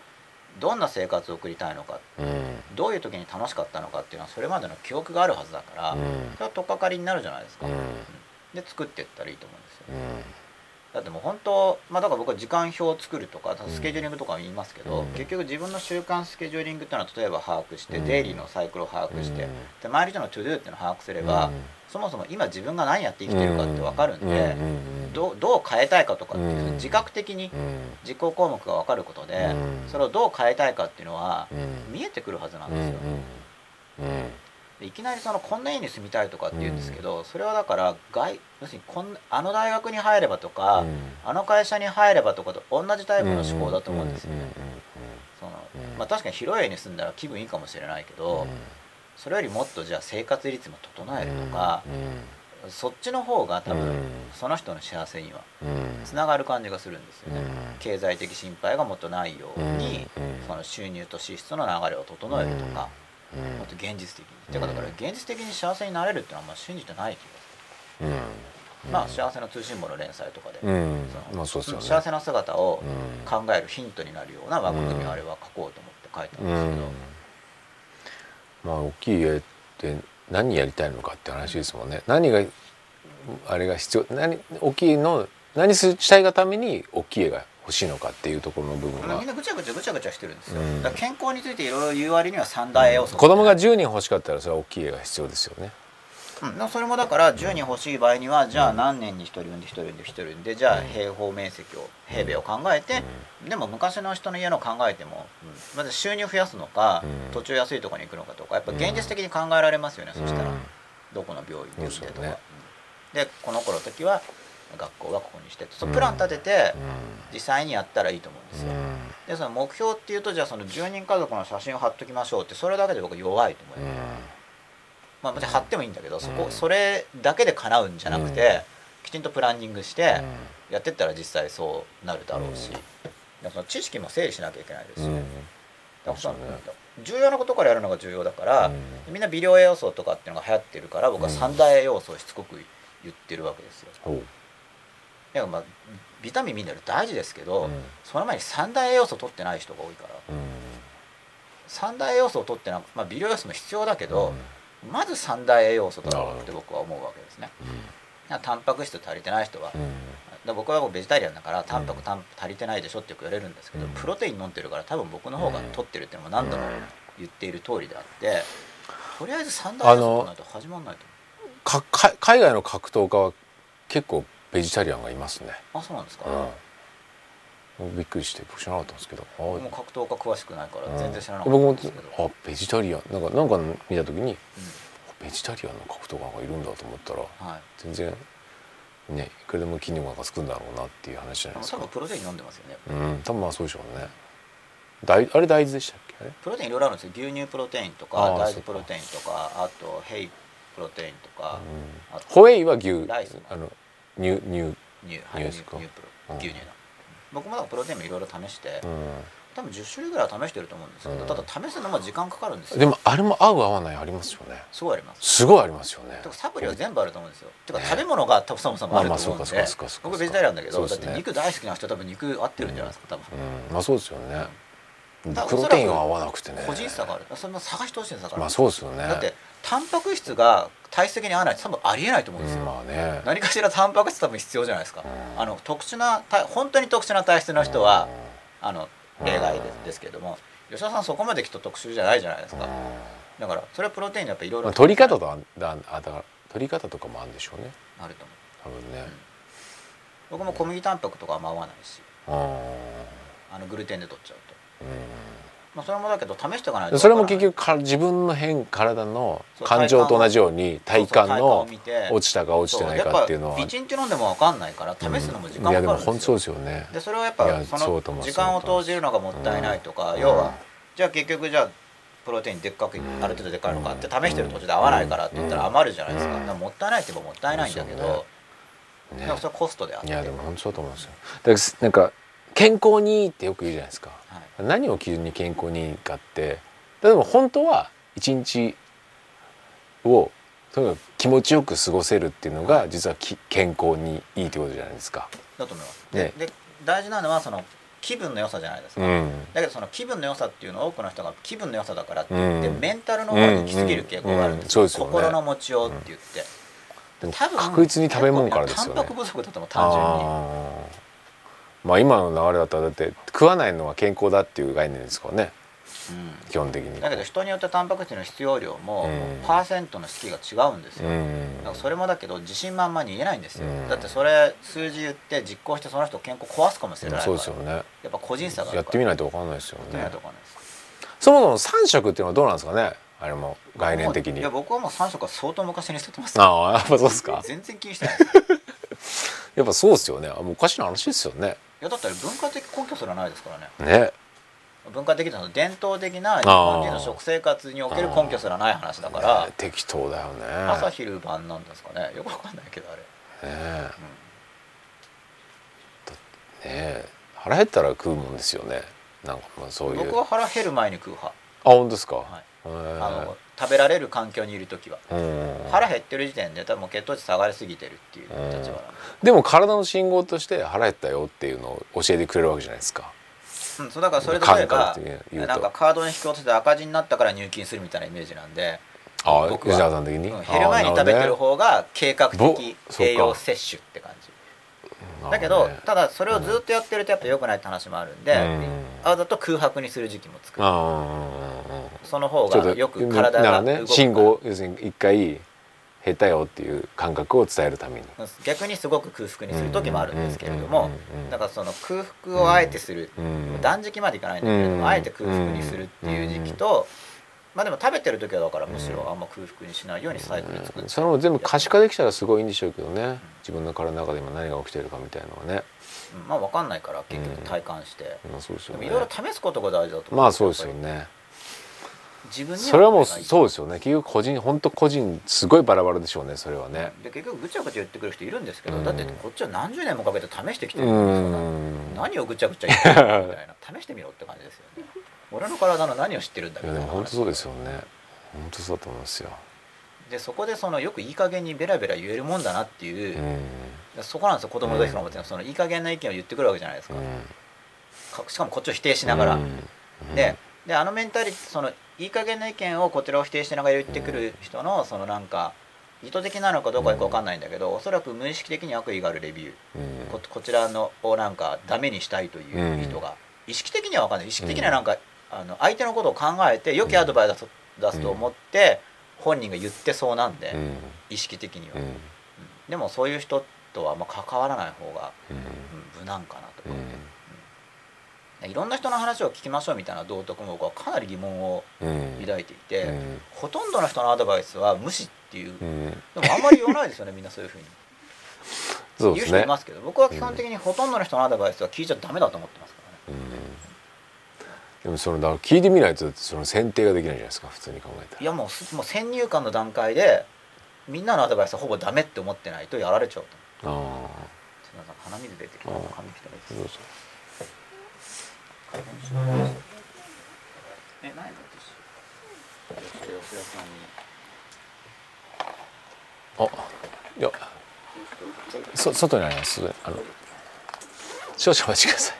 どんな生活を送りたいのか、どういう時に楽しかったのかっていうのはそれまでの記憶があるはずだからそれは取っかかりになるじゃないですか。で作っていったらいいと思うんですだってもう本当まあだから僕は時間表を作るとかスケジューリングとか言いますけど、うん、結局自分の習慣スケジューリングっていうのは例えば把握して、デイリーのサイクルを把握して、で周りとのトゥドゥっていうのを把握すれば、そもそも今自分が何やって生きてるかって分かるんで、どどう変えたいかとかっていう自覚的に実行項目が分かることで、それをどう変えたいかっていうのは見えてくるはずなんですよ。いきなりそのこんな家に住みたいとかって言うんですけど、それはだから外要するにこんあの大学に入ればとか、あの会社に入ればとかと同じタイプの思考だと思うんですよね。そのまあ、確かに広い家に住んだら気分いいかもしれないけど、それよりもっとじゃあ生活率も整えるとか、そっちの方が多分その人の幸せにはつながる感じがするんですよね。経済的心配がもっとないように、その収入と支出の流れを整えるとか。もっと現実的に、うん、てかだから現実的に幸せになれるっていうのはあんま信じてない気がする、うん、まあ幸せの通信簿の連載とかで、そ幸せな姿を考えるヒントになるような枠組みをあれは書こうと思って書いたんですけど、まあ大きい家って何やりたいのかって話ですもんね。何があれが必要何大きいの何したいがために大きい家が欲しいのかっていうところの部分がみんなぐちゃぐちゃぐちゃぐちゃしてるんですよ、うん、健康についていろいろ言う割には三大要素、うん、子供が10人欲しかったらそれは大きい家が必要ですよね。うん、それもだから10人欲しい場合には、じゃあ何年に1人産んで1人産んで1人産んでじゃあ平方面積を平米を考えて、でも昔の人の家の考えても、まず収入増やすのか、土地安いところに行くのかとかやっぱ現実的に考えられますよね、そしたら。どこの病院で産んでとか、ね、でこの子の時は学校はここにしてそのプラン立てて実際にやったらいいと思うんですよ。でその目標っていうとじゃあその10人家族の写真を貼っときましょうってそれだけで僕弱いと思います。まあ、もちろん貼ってもいいんだけどそこそれだけで叶うんじゃなくてきちんとプランニングしてやってったら実際そうなるだろうし。その知識も整理しなきゃいけないですし。だから重要なことからやるのが重要だから、みんな微量栄養素とかっていうのが流行ってるから僕は三大栄養素をしつこく言ってるわけですよ。やまあビタミンミネラル大事ですけど、うん、その前に三大栄養素取ってない人が多いから、うん、三大栄養素を取ってなまあ、微量栄養素も必要だけど、うん、まず三大栄養素だろうって僕は思うわけですね。うん、タンパク質足りてない人は、うん、僕はベジタリアンだからタンパクタン足りてないでしょってよく言われるんですけど、プロテイン飲んでるから多分僕の方が取ってるっていうのも何度も言っている通りであってとりあえず三大栄養素ないと始まらないと思う。海外の格闘家は結構ベジタリアンがいますね。あそうなんですか、うん、びっくりして知らなかったんですけど。僕も格闘家詳しくないから全然知らなかったんですけど、僕もあベジタリアン。なんかなんか見た時に、うん、ベジタリアンの格闘家がいるんだと思ったら、はい、全然ねいくらでも筋肉がつくんだろうなっていう話じゃないですか。多分プロテイン飲んでますよね。うん。多分まあそうでしょうね。大あれ大豆でしたっけ？プロテインいろいろあるんですよ。牛乳プロテインとか大豆プロテインとかあとヘイプロテインとか、うん。あとホエイは牛ライスあの乳乳乳はい乳乳ですか。乳プロ。うん。牛乳の。僕もプロテインもいろいろ試して、うん。多分10種類ぐらいは試してると思うんですけど、うん。ただ試すのも時間かかるんですよ。でもあれも合う合わないありますよね。すごいあります。すごいありますよね。サプリは全部あると思うんですよ。てかね。食べ物が多分そもそもあると思うんまあまあそうでかそうかそうか僕ベジタリアンだけど、だって肉大好きな人は多分肉合ってるんじゃないですか多分、うんまあそうですよね。だプロテインは合わなくてね。個人差がある。それも探してほしいんですだから、まあそうですよね。だってタンパク質が体質的に合わないって多分ありえないと思うんですよ、うんまあね。何かしらタンパク質多分必要じゃないですか、うん。あの特殊な体本当に特殊な体質の人は、あの例外ですけれども吉田さんそこまできっと特殊じゃないじゃないですか、うん。だからそれはプロテインやっぱいろいろまあ取り方とあだあだ取り方とかもあるんでしょうね。あると思う。多分ね。僕も小麦タンパクとかあんま合わないし。うん。あのグルテンで取っちゃうと、うまあ、それもだけど試しておかないとんそれも結わ局か自分の変体の感情と同じように体感の落ちたか落ちてないかっていうのは。一日飲んでも分かんないから試すのも時間いやでもかかるんですよ。本当そうですよね。でそれをやっいやぱその時間を投じるのがもったいないとか、うん要は、うん。じゃあ結局じゃあプロテインでっかくんある程度でっかいのかって試してる途中で合わないからって言ったら余るじゃないですか,、うん。だからもったいないって言えばもったいないんだけど、ね。それはコストであって。いやでも本当そうと思うんですよ。だからなんか健康にいいってよく言うじゃないですか。はい。何を基準に健康にいいかって例えば本当は一日をとにかく気持ちよく過ごせるっていうのが実はき健康にいいってことじゃないですか。だと思います、ね。でで大事なのはその気分の良さじゃないですか、うん。だけどその気分の良さっていうのを多くの人が気分の良さだからってう言って、ん。メンタルの方に行き過ぎる傾向があるんですよ,、うん。ですよね。心の持ちようって言って、でも多分確実に食べ物からですよね。タンパク不足だと思う単純に。あーまあ今の流れだったらだって食わないのは健康だっていう概念ですからねうん基本的に。だけど人によってタンパク質の必要量もうんパーセントの式が違うんですよ、うんだからそれもだけど自信満々に言えないんですよ、うんだってそれ数字言って実行してその人健康壊すかもしれないから、そうですよね。やっぱ個人差があやってみないとわかんないですよねそもそも三食っていうのはどうなんですかね。あれも概念的に。いや僕はもう3食は相当昔に捨ててますああやっぱそうですか。全然気にしてない やっぱそうですよね。もうおかしな話ですよね。いやだって文化的根拠すらないですからねね。文化的なの伝統的な日本人の食生活における根拠すらない話だからね適当だよね。朝昼晩なんですかねよくわかんないけどあれ、ねえねえ腹減ったら食うもんですよね。なんかまあそういう。僕は腹減る前に食う派、あ本当ですか？はいあの食べられる環境にいる時は。うん。腹減ってる時点で多分血糖値下がりすぎてるっていう立場なんで、でも体の信号として腹減ったよっていうのを教えてくれるわけじゃないですか。うん、そうだからそれで例えばなんかカードに引き落として赤字になったから入金するみたいなイメージなんで、ああ僕は。吉田さん的に？うん減る前に食べてる方が計画ぼ的栄養摂取って感じ。あだけどただそれをずっとやってるとやっぱ良くないって話もあるんで、うん。あだと空白にする時期も作る。その方がよく体が動くね信号要するに一回減ったよっていう感覚を伝えるために。逆にすごく空腹にする時もあるんですけれどもうんうんうんうん。だからその空腹をあえてする、うん断食までいかないんだけれども、うん。あえて空腹にするっていう時期と、まあでも食べてる時はだからむしろあんま空腹にしないようにサイクル作って、それも全部可視化できたらすごいいいんでしょうけどね。自分の体の中で今何が起きてるかみたいなのはね。うん。まあ分かんないから結局体感して、まあそうですよねいろいろ試すことが大事だと思う。まあそうですよね。り。自分にそれはもうそうですよね。結局個人本当個人すごいバラバラでしょうねそれはね。で結局ぐちゃぐちゃ言ってくる人いるんですけど、うん。だってこっちは何十年もかけて試してきてうるんですよん。何をぐちゃぐちゃ言ってるのみたいな。試してみろって感じですよね俺の体の何を知ってるんだ本当そうですよね。本当そうだと思いますよ。でそこでそのよくいい加減にベラベラ言えるもんだなっていうう、ん。そこなんですよ子供の時から思ってそのいい加減な意見を言ってくるわけじゃないですか,、うん。かしかもこっちを否定しながら、うん。でであのメンタリそのいい加減な意見をこちらを否定しながら言ってくる人のそのなんか意図的なのかどうかよく分かんないんだけどおそらく無意識的に悪意があるレビュー。うん。ここちらのをなんかダメにしたいという人が、意識的には分かんない。意識的にはなんか、あの相手のことを考えて良きアドバイスを出すと思って、本人が言ってそうなんで、うん。意識的には、でもそういう人とはあんま関わらない方が、無難かなとか、うん。いろんな人の話を聞きましょうみたいな道徳も僕はかなり疑問をうん。抱いていて、うん。ほとんどの人のアドバイスは無視っていう、うん。でもあんまり言わないですよねみんなそういうふうに。言う人いますけど、僕は基本的にほとんどの人のアドバイスは聞いちゃダメだと思ってますからね、うん、でもそのだ聞いてみないとその選定ができないじゃないですか普通に考えたら。いやもうもう先入観の段階でみんなのアドバイスはほぼダメって思ってないとやられちゃうとああ。鼻水出てきた。髪切ったらいいですえ何だって吉田さんにあいやそ外にあります。あの少々お待ちください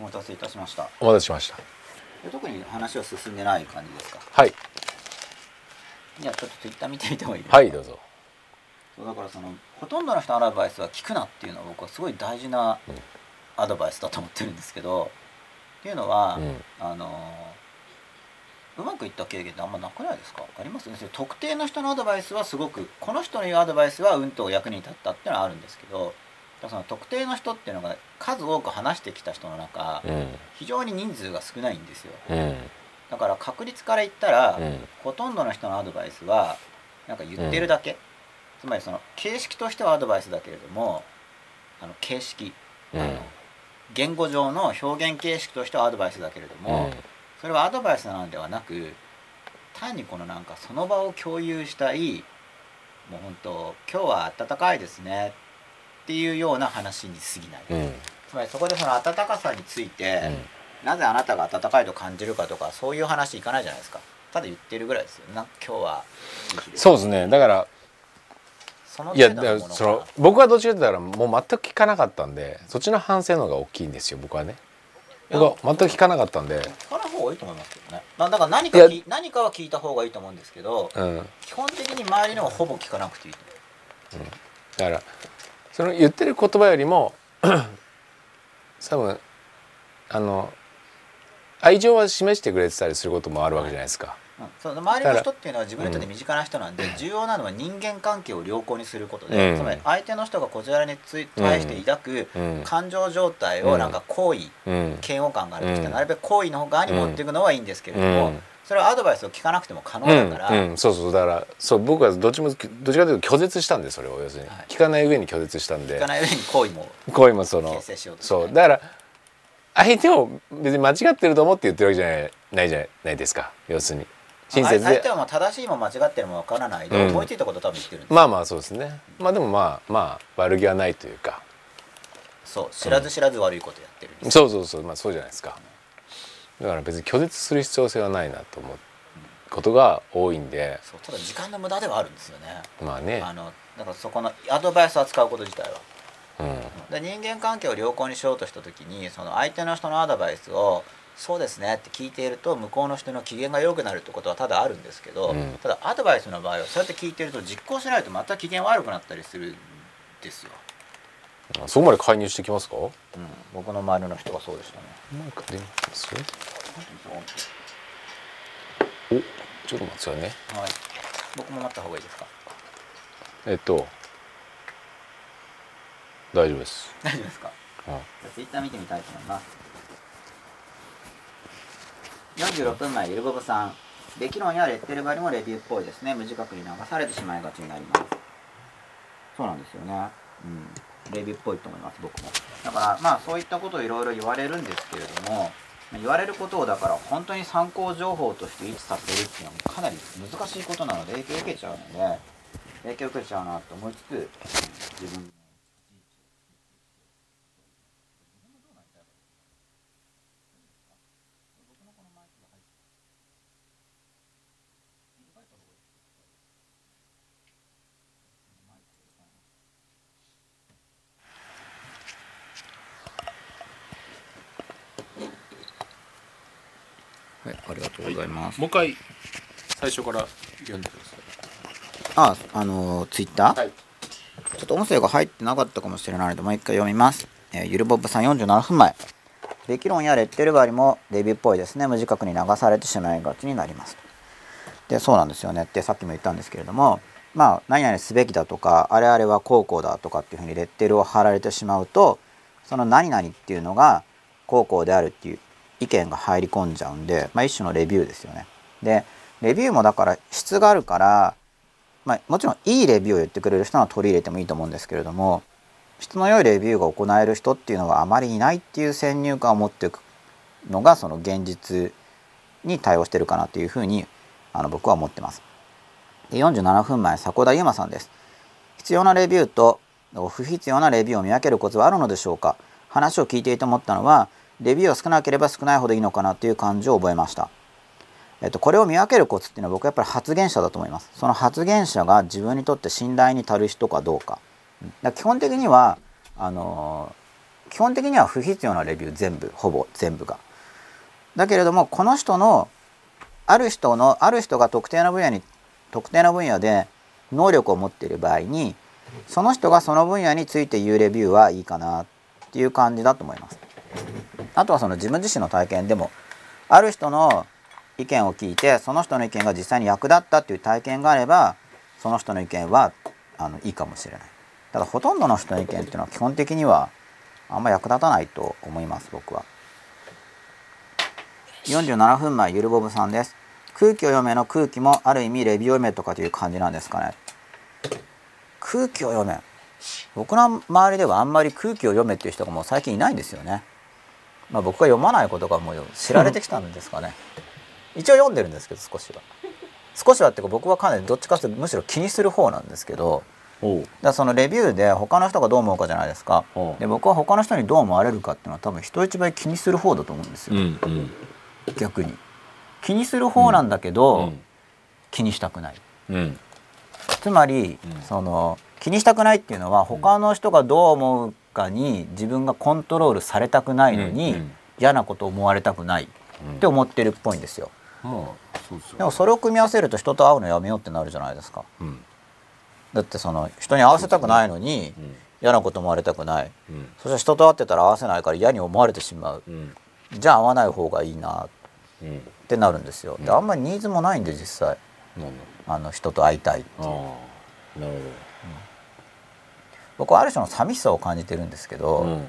お待たせいたしました。お待たせしました。特に話は進んでない感じですか？はい。じゃあちょっとツイッター見てみてもいいですか？はいどうぞ。そうだからそのほとんどの人のアドバイスは聞くなっていうのは僕はすごい大事なアドバイスだと思ってるんですけど、っていうのは、うん、あのうまくいった経験ってあんまなくないですか？あります？ね特定の人のアドバイスはすごくこの人の言うアドバイスはうんと役に立ったっていうのはあるんですけどその特定の人っていうのが数多く話してきた人の中、うん、非常に人数が少ないんですよ、うん、だから確率から言ったら、うん、ほとんどの人のアドバイスはなんか言ってるだけ、つまりその形式としてはアドバイスだけれどもあの形式、あの言語上の表現形式としてはアドバイスだけれども、それはアドバイスなのではなく単にこのなんかその場を共有したいもう本当今日は暖かいですねっていうような話に過ぎない、うん、つまりそこでその温かさについて、うん、なぜあなたが温かいと感じるかとかそういう話いかないじゃないですか。ただ言ってるぐらいですよ。な今日はそうですね。だからいやその僕はどっちかというともう全く聞かなかったんでそっちの反省の方が大きいんですよ僕はね。僕は全く聞かなかったんで。聞かない方がいいと思いますけどね。だから何か何かは聞いた方がいいと思うんですけど、うん、基本的に周りのはほぼ聞かなくていいと思う、うん、だからその言ってる言葉よりも 多分あの愛情は示してくれてたりすることもあるわけじゃないですか。うん、そう周りの人っていうのは自分にとって身近な人なんで、重要なのは人間関係を良好にすることで、うん、つまり相手の人がこちらにつ対して抱く感情状態をなんか好意、嫌悪感があるとして、なるべく好意の側に持っていくのはいいんですけれども、それはアドバイスを聞かなくても可能だから、うんうん、そうそう。だからそう僕はどっちもどっちかというと拒絶したんでそれを要するに、はい、聞かない上に拒絶したんで。聞かない上に好意も好意もそのそう。だから相手を別に間違ってると思って言ってるわけじゃないないじゃないですか。要するに。親切で。相手はもう正しいも間違ってるもわからない。で、うん、思いついたこと多分言ってるんですまあまあそうですね。まあでもまあまあ悪気はないというか。そう。知らず知らず悪いことやってる、うん、そうそうそう。まあそうじゃないですか、だから別に拒絶する必要性はないなと思うことが多いんで。ただ時間の無駄ではあるんですよね。まあね。あのだからそこのアドバイスを扱うこと自体は、うん、で人間関係を良好にしようとした時にその相手の人のアドバイスをそうですねって聞いていると向こうの人の機嫌が良くなるってことはただあるんですけど、うん、ただアドバイスの場合はそうやって聞いてると実行しないとまた機嫌悪くなったりするんですよそこまで介入してきますか、うん、僕の周りの人がそうでしたね。おちょっと待ってくださいね。はい。僕も待った方がいいですか？えっと。大丈夫です。大丈夫ですか？ツイッター見てみたいと思います。46分前ゆるぼぶさん。べき論やレッテル貼りもレビューっぽいですね。無自覚に流されてしまいがちになります。そうなんですよね。うんレビューっぽいと思います僕も。だからまあそういったことをいろいろ言われるんですけれども言われることをだから本当に参考情報として位置させるっていうのはかなり難しいことなので影響を受けちゃうので影響を受けちゃうなと思いつつ自分うございます。もう一回最初から読んでください。あ、あのツイッター、はい、ちょっと音声が入ってなかったかもしれないので、もう一回読みます。えー、ゆるぼっぷさん47分前。べき論やレッテル貼りもデビューっぽいですね。無自覚に流されてしまいがちになります。で、そうなんですよねってさっきも言ったんですけれども、まあ、何々すべきだとか、あれあれは高校だとかっていうふうにレッテルを貼られてしまうと、その何々っていうのが高校であるっていう意見が入り込んじゃうんで、まあ、一種のレビューですよね。でレビューもだから質があるから、まあ、もちろんいいレビューを言ってくれる人は取り入れてもいいと思うんですけれども質の良いレビューが行える人っていうのはあまりいないっていう先入観を持っていくのがその現実に対応してるかなというふうにあの僕は思ってます。で47分前迫田悠馬さんです。必要なレビューと不必要なレビューを見分けるコツはあるのでしょうか？話を聞いていて思ったのはレビューは少なければ少ないほどいいのかなという感じを覚えました。えっと、これを見分けるコツっていうのは僕はやっぱり発言者だと思います。その発言者が自分にとって信頼に足る人かどうか。だ基本的にはあのー、基本的には不必要なレビュー全部ほぼ全部が。だけれどもこの人のある人のある人が特定の分野に特定の分野で能力を持っている場合にその人がその分野について言うレビューはいいかなっていう感じだと思います。あとはその自分自身の体験でもある人の意見を聞いてその人の意見が実際に役立ったっていう体験があればその人の意見はあのいいかもしれない。ただほとんどの人の意見っていうのは基本的にはあんま役立たないと思います僕は。47分前ゆるぼぶさんです。空気を読めの空気もある意味レビュー読めとかという感じなんですかね。空気を読め僕の周りではあんまり空気を読めっていう人がもう最近いないんですよね。まあ、僕が読まないことがもう知られてきたんですかね。一応読んでるんですけど少しは。少しはっていうか僕はかなりどっちかというとむしろ気にする方なんですけどだそのレビューで他の人がどう思うかじゃないですか。で僕は他の人にどう思われるかっていうのは多分人一倍気にする方だと思うんですよ、うんうん、逆に。気にする方なんだけど、うん、気にしたくない、うん、つまり、その気にしたくないっていうのは他の人がどう思うかに自分がコントロールされたくないのに、嫌なこと思われたくないって思ってるっぽいんですよ。でもそれを組み合わせると人と会うのやめようってなるじゃないですか。だってその人に合わせたくないのに嫌なこと思われたくない、そして人と会ってたら合わせないから嫌に思われてしまう、じゃあ会わない方がいいな。ってなるんですよ。であんまりニーズもないんで実際。あの人と会いたいっていう。僕はある種の寂しさを感じてるんですけど、うん、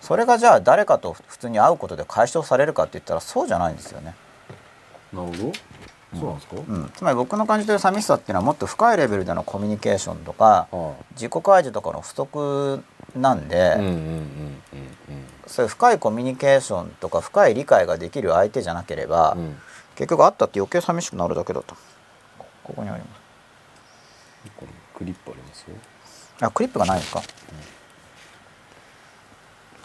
それがじゃあ誰かと普通に会うことで解消されるかって言ったらそうじゃないんですよね。なるほど。そうなんですか、うん、つまり僕の感じてる寂しさっていうのはもっと深いレベルでのコミュニケーションとか、自己開示とかの不足なんでそういう深いコミュニケーションとか深い理解ができる相手じゃなければ、うん、結局会ったって余計寂しくなるだけだと。ここにあります。クリップあります。よあクリップがないですか、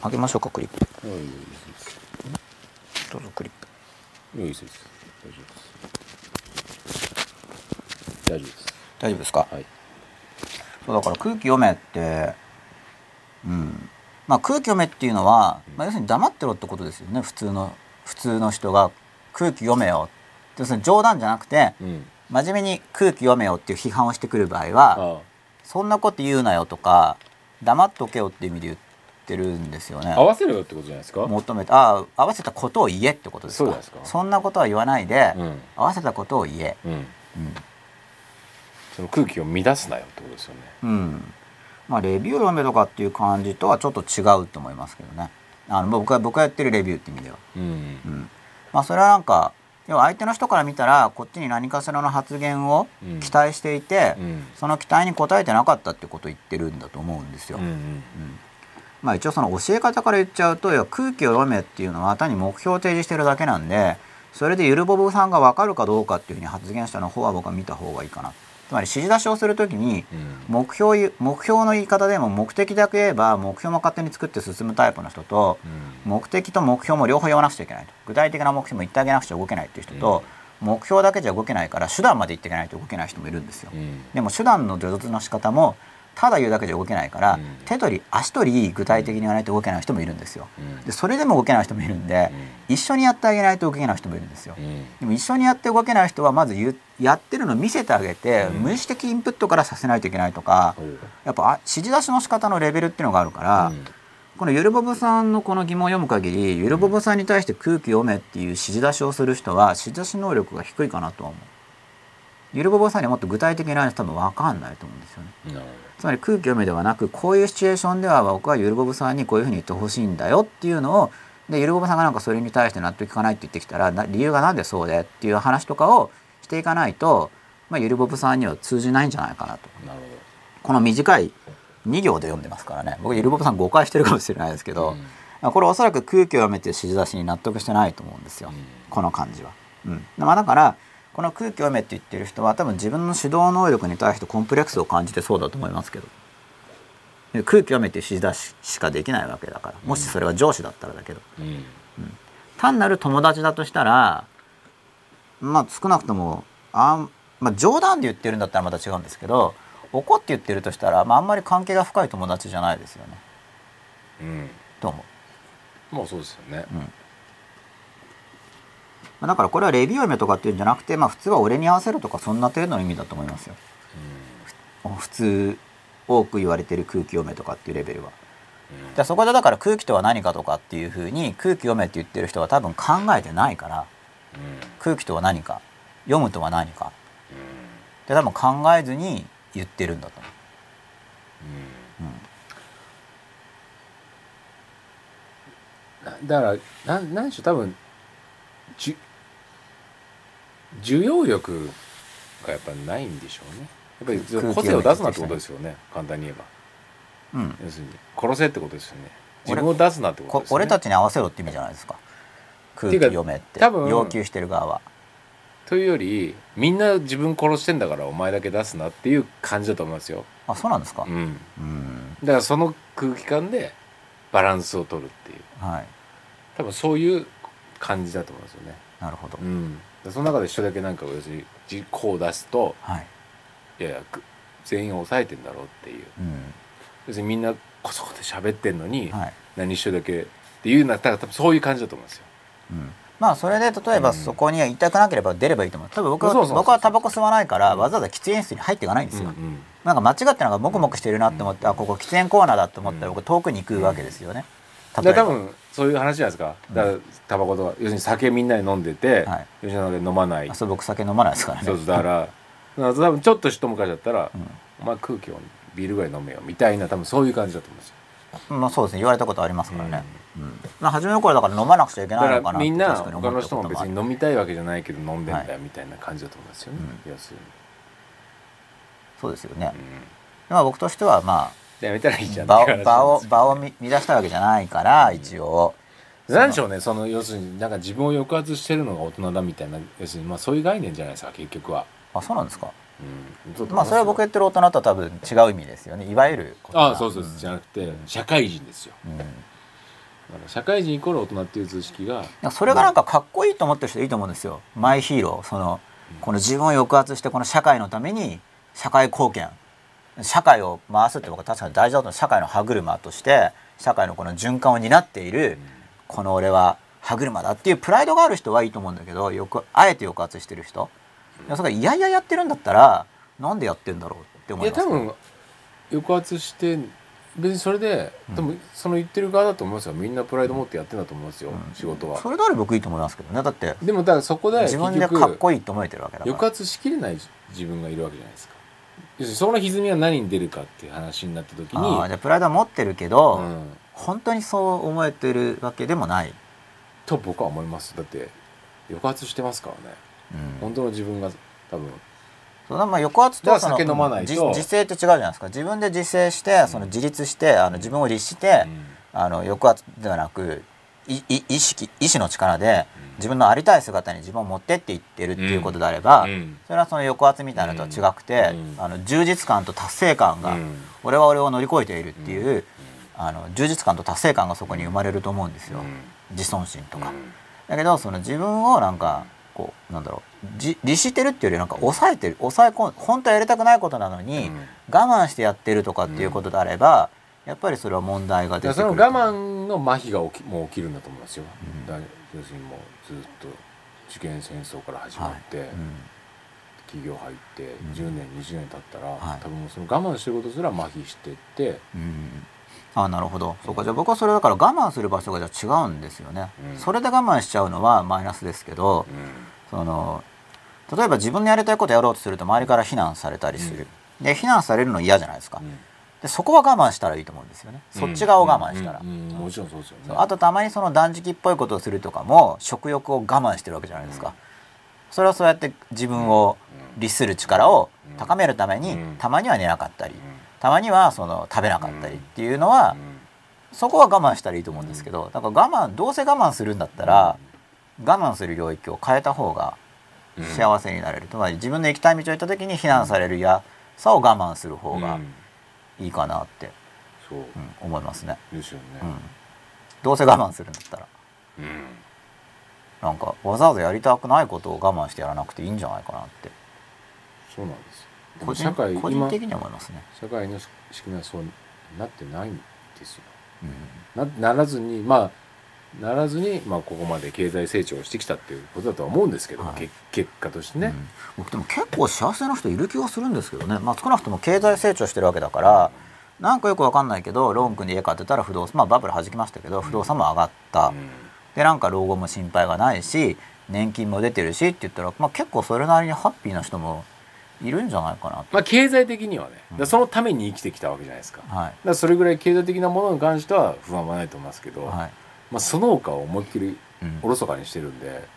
あげましょうかクリップ。どうぞクリップ。いいです。大丈夫です。大丈夫です大丈夫ですか、はい、そうだから空気読めってうん。まあ空気読めっていうのは、まあ、要するに黙ってろってことですよね。普通の普通の人が空気読めよ。要するに冗談じゃなくて、うん、真面目に空気読めよっていう批判をしてくる場合はそんなこと言うなよとか黙っとけよっていう意味で言ってるんですよね。合わせろよってことじゃないですか？求めてああ合わせたことを言えってことですか？そんなことは言わないで、うん、合わせたことを言え、うん、うん、その空気を乱すなよってことですよね、うん、まあ、レビュー読めとかっていう感じとはちょっと違うと思いますけどね。あの僕は僕がやってるレビューって意味では、うん。うん。まあ、それはなんか要は相手の人から見たらこっちに何かしらの発言を期待していて、うんその期待に応えてなかったってことを言ってるんだと思うんですよ。うんうんまあ、一応その教え方から言っちゃうと要は空気を読めっていうのは単に目標を提示してるだけなんでそれでゆるぼぼさんが分かるかどうかっていうふうに発言したの方は僕は見た方がいいかな。つまり指示出しをするときにうん。目標ゆ目標の言い方でも目的だけ言えば目標も勝手に作って進むタイプの人とうん。目的と目標も両方言わなくちゃいけないと。具体的な目標も言ってあげなくちゃ動けないっていう人と、目標だけじゃ動けないから手段まで言っていけないと動けない人もいるんですよ。うん。でも手段の助走の仕方もただ言うだけじゃ動けないから、うん。手取り足取り具体的に言わないと動けない人もいるんですよ。うん。でそれでも動けない人もいるんで、一緒にやってあげないと動けない人もいるんですよ。うん。でも一緒にやって動けない人はまずやってるのを見せてあげて、うん。無意識的インプットからさせないといけないとか、やっぱあ指示出しの仕方のレベルっていうのがあるから、うん。このゆるぼぼさんのこの疑問を読む限りゆるぼぼさんに対して空気読めっていう指示出しをする人は指示出し能力が低いかなとは思う。ゆるぼぼさんにはもっと具体的にないと多分分かんないと思うんですよね。つまり空気読めではなくこういうシチュエーションでは僕はゆるぼぼさんにこういうふうに言ってほしいんだよっていうのをでゆるぼぼさんがなんかそれに対して納得いかないって言ってきたらな理由がなんでそうでっていう話とかをしていかないと、まあ、ゆるぼぼさんには通じないんじゃないかなと。どなるこの短い2行で読んでますからね。僕ゆるぼぼさん誤解してるかもしれないですけど、これおそらく空気を読めていう指示出しに納得してないと思うんですよ、この感じは。うん。まあ、だからこの空気を読めって言ってる人は多分自分の指導能力に対してコンプレックスを感じてそうだと思いますけどで空気読めっていう指示出ししかできないわけだからもしそれが上司だったらだけど。うん。単なる友達だとしたらまあ少なくともあん、まあ、冗談で言ってるんだったらまた違うんですけど怒って言ってるとしたら、まあ、あんまり関係が深い友達じゃないですよね。うん。と思う？もうそうですよね。まあだからこれはレビュー読めとかっていうんじゃなくて、まあ、普通は俺に合わせるとかそんな程度の意味だと思いますよ。普通多く言われてる空気読めとかっていうレベルは。じゃあそこでだから空気とは何かとかっていうふうに空気読めって言ってる人は多分考えてないから空気とは何か読むとは何か。で多分考えずに言ってるんだと思う。だからなんなんでしょう多分じゅ需要力がやっぱないんでしょうね。やっぱり個性を出すなってことですよね。簡単に言えば。うん、要するに。殺せってことですよね。自俺分を出すなってことこですよね。俺たちに合わせろって意味じゃないですか。空気読めって。多分要求してる側は。というよりみんな自分殺してんだからお前だけ出すなっていう感じだと思いますよ、あそうなんですか、うん、うん。だからその空気感でバランスを取るっていう。はい。多分そういう感じだと思いますよね、なるほど、うん、でその中で一人だけなんか要するに実行を出すとはい、いやいやく全員を抑えてんだろうっていう。うん。要するにみんなこそこで喋ってんのに、はい。何一人だけっていうんだったら多分そういう感じだと思いますよ。うん、まあそれで例えばうん。そこにはたくなければ出ればいいと思う。多分僕はそうそうそうそう僕はタバコ吸わないからわざわざ喫煙室に入っていかないんですよ、うんうんなんか間違ってなんかモクモクしてるなって思って、あここ喫煙コーナーだと思ったら僕遠くに行くわけですよね、だ例えば。から多分そういう話じゃないですか。だからタバコとか要するに酒みんなで飲んでて、はい。吉野家飲まない。あそう僕酒飲まないですからね。そうそうだからだから多分ちょっと一昔だったら、うん。お前空気をビールぐらい飲めよみたいな多分そういう感じだと思うんですよ。まあそうですね。言われたことありますからね、うん。まあ初めの頃だから飲まなくちゃいけだないのかなみんな他の人も別に飲みたいわけじゃないけど飲んでんだはよみたいな感じだと思いますよね、う要するに、そうですよね、うん。まあ僕としてはまでやめたらいいじゃあ場を場を場をみ乱したわけじゃないから一応、なんでしょうねその要するになんか自分を抑圧してるのが大人だみたいな要するにまあそういう概念じゃないですか結局は、あそうなんですか。うん、まあそれは僕やってる大人とは多分違う意味ですよね。いわゆるああそうそう、ん。じゃなくて社会人ですよ。うん。だから社会人イコール大人っていう図式がそれがなんかかっこいいと思ってる人いいと思うんですよ。マイヒーローそのこの自分を抑圧してこの社会のために社会貢献社会を回すって僕は確かに大事だと思う社会の歯車として社会のこの循環を担っているこの俺は歯車だっていうプライドがある人はいいと思うんだけどよくあえて抑圧してる人。いやそれがいやいややってるんだったらなんでやってんだろうって思います。いや多分抑圧して別にそれで多分その言ってる側だと思いますよ。みんなプライド持ってやってんだと思いますよ、うん。仕事は。それなら僕いいと思いますけどね。だってでもだからそこで自分でかっこいいと思えてるわけだから。抑圧しきれない自分がいるわけじゃないですかその歪みは何に出るかっていう話になった時にあじゃプライドは持ってるけど、うん、本当にそう思えてるわけでもない。と僕は思います。だって抑圧してますからね、うん、本当の自分が多分。そのまあ抑圧と酒飲まないと。自制って違うじゃないですか。自分で自制してその自立してあの自分を律して、うん、あの抑圧ではなく意識意志の力で自分のありたい姿に自分を持ってっていってるっていうことであれば、うん、それはその抑圧みたいなのとは違くて、うん、あの充実感と達成感が、うん、俺は俺を乗り越えているっていう、あの充実感と達成感がそこに生まれると思うんですよ、自尊心とか。だけどその自分をなんかこうなんだろう律してるっていうよりなんか抑えてる抑え込ん本当はやりたくないことなのに、我慢してやってるとかっていうことであれば、やっぱりそれは問題が出てくるその我慢の麻痺が起きもう起きるんだと思いますよ、うん、要するにもうずっと受験戦争から始まって、はい。うん、企業入って10年、うん、20年経ったら、はい、多分その我慢してることすら麻痺してって、うん、あなるほど。そうか。じゃあ僕はそれだから我慢する場所がじゃあ違うんですよね、それで我慢しちゃうのはマイナスですけど、その例えば自分のやりたいことやろうとすると周りから非難されたりする、で非難されるの嫌じゃないですか、でそこは我慢したらいいと思うんですよね、そっち側を我慢したら、もちろんそうですよね。あとたまにその断食っぽいことをするとかも食欲を我慢してるわけじゃないですか、それはそうやって自分を律する力を高めるために、たまには寝なかったり、たまにはその食べなかったりっていうのは、そこは我慢したらいいと思うんですけどだから我慢どうせ我慢するんだったら、我慢する領域を変えた方が幸せになれる、つまり自分の行きたい道を行った時に非難される嫌さを我慢する方が、いいかなってそう、うん、思いますね。ですよね、うん。どうせ我慢するんだったら、うん、なんかわざわざやりたくないことを我慢してやらなくていいんじゃないかなって。そうなんです。個人社会個人的に思いますね。社会の仕組みはそうなってないんですよ。うん、なならずにまあならずに、まあ、ここまで経済成長してきたっていうことだとは思うんですけど、はい、結果としてね、うん、僕でも結構幸せな人いる気がするんですけどね、まあ、少なくとも経済成長してるわけだからなんかよくわかんないけどローン組んで家買ってたら不動産まあバブルはじきましたけど不動産も上がった、うん、でなんか老後も心配がないし年金も出てるしって言ったら、まあ、結構それなりにハッピーな人もいるんじゃないかなまあ経済的にはね、うん、そのために生きてきたわけじゃないですか,、はい、だそれぐらい経済的なものに関しては不安はないと思いますけど、はいまあ、その他を思いっきりおろそかにしてるんで、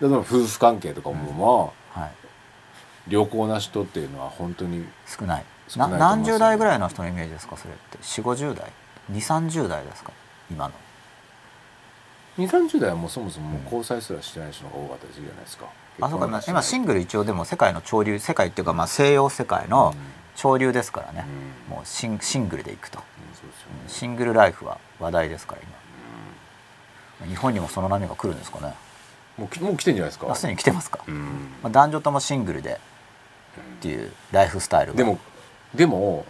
例えば夫婦関係とかもまあ、はい、良好な人っていうのは本当に少ない。少ない何十代ぐらいの人のイメージですか？それって。4 5 0代？2 3 0代ですか？今の。2 3 0代はもうそもそも交際すらしてない人が多かったりするじゃないですか、うん、あそうか。今シングル一応でも世界の潮流世界っていうかまあ西洋世界の潮流ですからね、うん、もうシンシングルでいくと、うんね、シングルライフは話題ですから今日本にもその波が来るんですかね。もうもう来てんじゃないですか。すでに来てますか、うん、まあ、男女ともシングルでっていうライフスタイルでもでも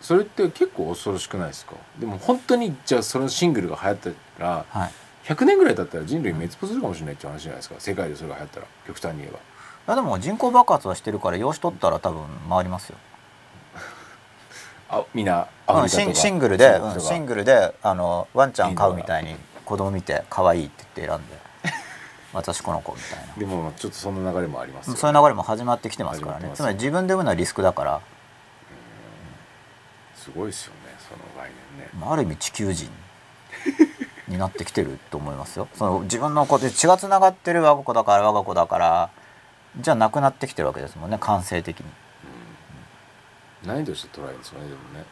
それって結構恐ろしくないですか。でも本当にじゃあそのシングルが流行ったら、はい、100年ぐらい経ったら人類滅亡するかもしれないって話じゃないですか。世界でそれが流行ったら極端に言えば。いやでも人口爆発はしてるから養子取ったら多分回りますよ。あみんなシンシングルで、うん、シングルであのワンちゃん飼うみたいに子供見て可愛いって言って選んで。私この子みたいな。でもちょっとそんな流れもあります、ね、そういう流れも始まってきてますからね。つまり自分で産むのはリスクだから。すごいですよねその概念ね。ある意味地球人になってきてると思いますよ。その自分の子で血がつながってる我が子だから我が子だからじゃなくなってきてるわけですもんね感性的に、うん、何として捉えるんですかねでもね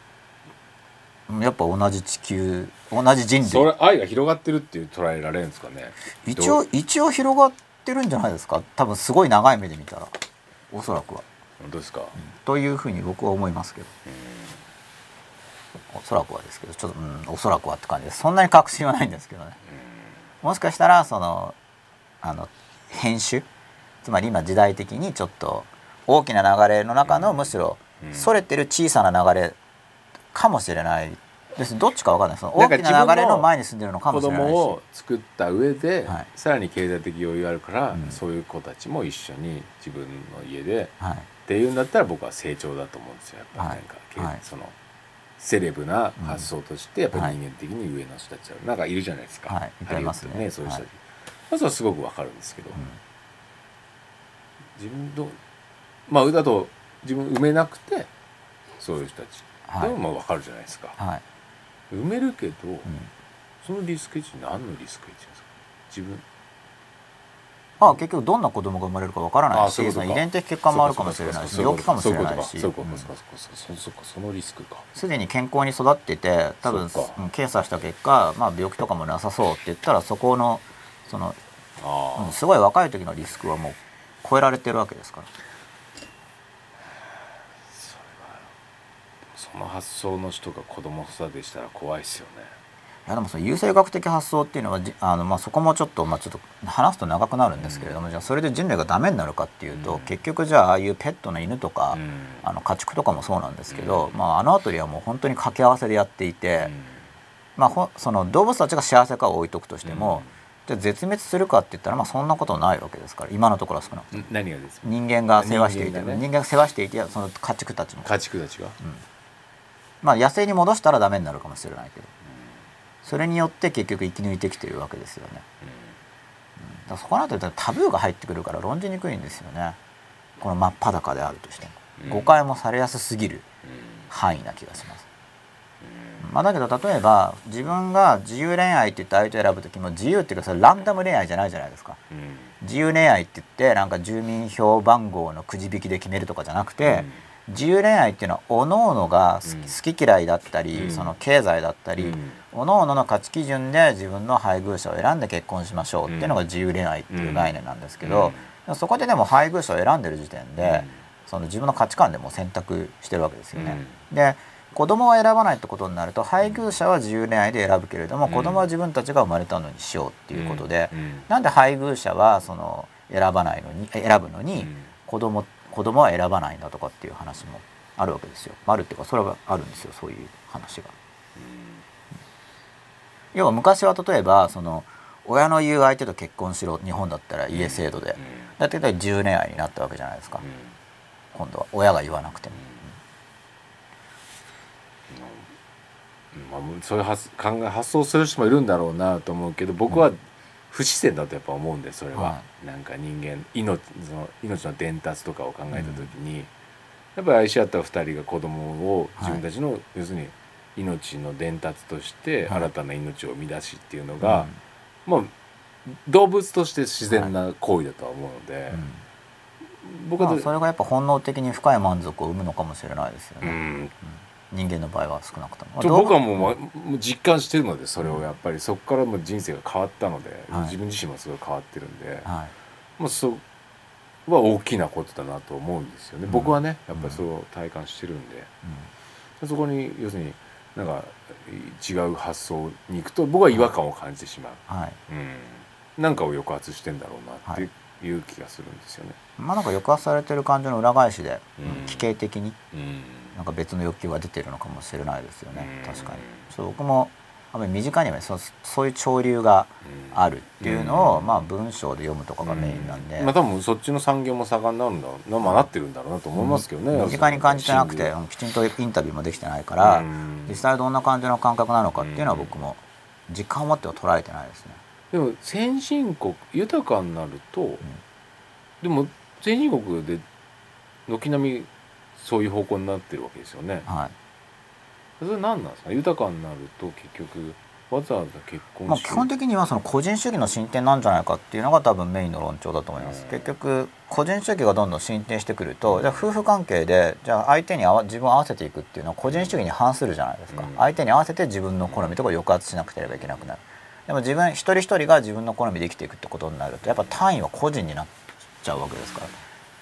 やっぱ同じ地球同じ人類。それ愛が広がってるっていう捉えられるんですかね。一応一応広がってるんじゃないですか？多分すごい長い目で見たらおそらくは。本当ですか、うん、というふうに僕は思いますけど。おそらくはですけどちょっと、うん、おそらくはって感じです。そんなに確信はないんですけどね。もしかしたらそのあの編集？つまり今時代的にちょっと大きな流れの中のむしろそれてる小さな流れかもしれないです。どっちか分かんない。その大きな流れの前に住んでるのかもしれないし。子供を作った上で、はい、さらに経済的余裕あるから、うん、そういう子たちも一緒に自分の家で、はい、っていうんだったら僕は成長だと思うんですよ。やっぱりなんそのセレブな発想としてやっぱり人間的に上の人たちはなんかいるじゃないですか、はい、いますね。そういう人たち、まずはすごくわかるんですけど、うん、自分とまあだと自分埋めなくてそういう人たちはい。でもまあ分かるじゃないですか、はい。埋めるけど、うん。そのリスクエッジ何のリスクエッジですか？自分。まあ、結局どんな子供が生まれるかわからないし遺伝的欠陥もあるかもしれないし病気かもしれないし。そのリスクか。すでに健康に育ってて多分検査した結果、まあ、病気とかもなさそうって言ったらそこのその、ああ、うんすごい若い時のリスクはもう超えられてるわけですからその発想の人が子供育てしたら怖いですよね。いやでもその優生学的発想っていうのはじあの、まあ、そこもちょっと,、まあ、ちょっと話すと長くなるんですけれども、じゃあそれで人類がダメになるかっていうと、うん。結局じゃあああいうペットの犬とか、うん。あの家畜とかもそうなんですけど、うん。まあ、あの辺りはもう本当に掛け合わせでやっていて、まあ、ほその動物たちが幸せかは置いとくとしても、じゃあ絶滅するかって言ったら、まあ、そんなことないわけですから今のところは少なくと人間が世話していて人間がね。人間が世話していてその家畜たちの、家畜たちが、まあ、野生に戻したらダメになるかもしれないけど。それによって結局生き抜いてきてるわけですよね。だからそこのあたりタブーが入ってくるから論じにくいんですよね。この真っ裸であるとしても、うん。誤解もされやすすぎる範囲な気がします、まあ、だけど例えば自分が自由恋愛って言って相手を選ぶ時も自由っていうかそれランダム恋愛じゃないじゃないですか。うん。うん自由恋愛って言ってなんか住民票番号のくじ引きで決めるとかじゃなくて、自由恋愛っていうのは各々が好き,、うん。好き嫌いだったり、うん。その経済だったり、うん。各々の価値基準で自分の配偶者を選んで結婚しましょうっていうのが自由恋愛っていう概念なんですけど、そこででも配偶者を選んでる時点で、その自分の価値観でも選択してるわけですよね。で子供は選ばないってことになると配偶者は自由恋愛で選ぶけれども、うん。子供は自分たちが生まれたのにしようっていうことで、うんなんで配偶者はその選ばないのにえ選ぶのに、うん子供子供は選ばないんだとかっていう話もあるわけですよ。あるっていうかそれはあるんですよそういう話が。要は昔は例えばその親の言う相手と結婚しろ日本だったら家制度で、だって自由恋愛になったわけじゃないですか、今度は。親が言わなくても。まあ、そういう発考え発想する人もいるんだろうなと思うけど僕は不自然だとやっぱ思うんでそれは、はなんか人間命その命の伝達とかを考えた時に、やっぱり愛し合った2人が子供を自分たちの、要するに命の伝達としてはい。新たな命を生み出しっていうのが、まあ動物として自然な行為だとは思うので、うん。僕は、まあ、それがやっぱ本能的に深い満足を生むのかもしれないですよね、うん人間の場合は少なくとも。僕はもう,、う実感してるのでそれをやっぱりそこからもう人生が変わったので、はい。自分自身もすごい変わってるんで、はい。まあ、そは大きなことだなと思うんですよね、うん。僕はねやっぱりそう体感してるんで、うん。そこに要するになんか違う発想に行くと僕は違和感を感じてしまう、はい。うん、なんかを抑圧してんだろうなっていう気がするんですよね。まあなんか抑圧されてる感情の裏返しで、うん。奇形的に。うんなんか別の欲求が出てるのかもしれないですよね、うん。確かに。そう僕もあんまり身近にはねそうそういう潮流があるっていうのを、うん。まあ文章で読むとかがメインなんで、まあ多分そっちの産業も盛んなんだな、まあ、なってるんだろうなと思いますけどね、身近に感じてなくてきちんとインタビューもできてないから、うん。実際どんな感じの感覚なのかっていうのは僕も実感を持っては捉えてないですね。でも先進国豊かになると、でも先進国で軒並みそういう方向になってるわけですよね。はい。それ何なんですか？豊かになると結局わざわざ結婚まあ、し基本的にはその個人主義の進展なんじゃないかっていうのが多分メインの論調だと思います、うん。結局個人主義がどんどん進展してくるとじゃあ夫婦関係でじゃあ相手に合わ自分を合わせていくっていうのは個人主義に反するじゃないですか、うん。相手に合わせて自分の好みとかを抑圧しなくてればいけなくなる。でも自分一人一人が自分の好みで生きていくってことになるとやっぱ単位は個人になっちゃうわけですか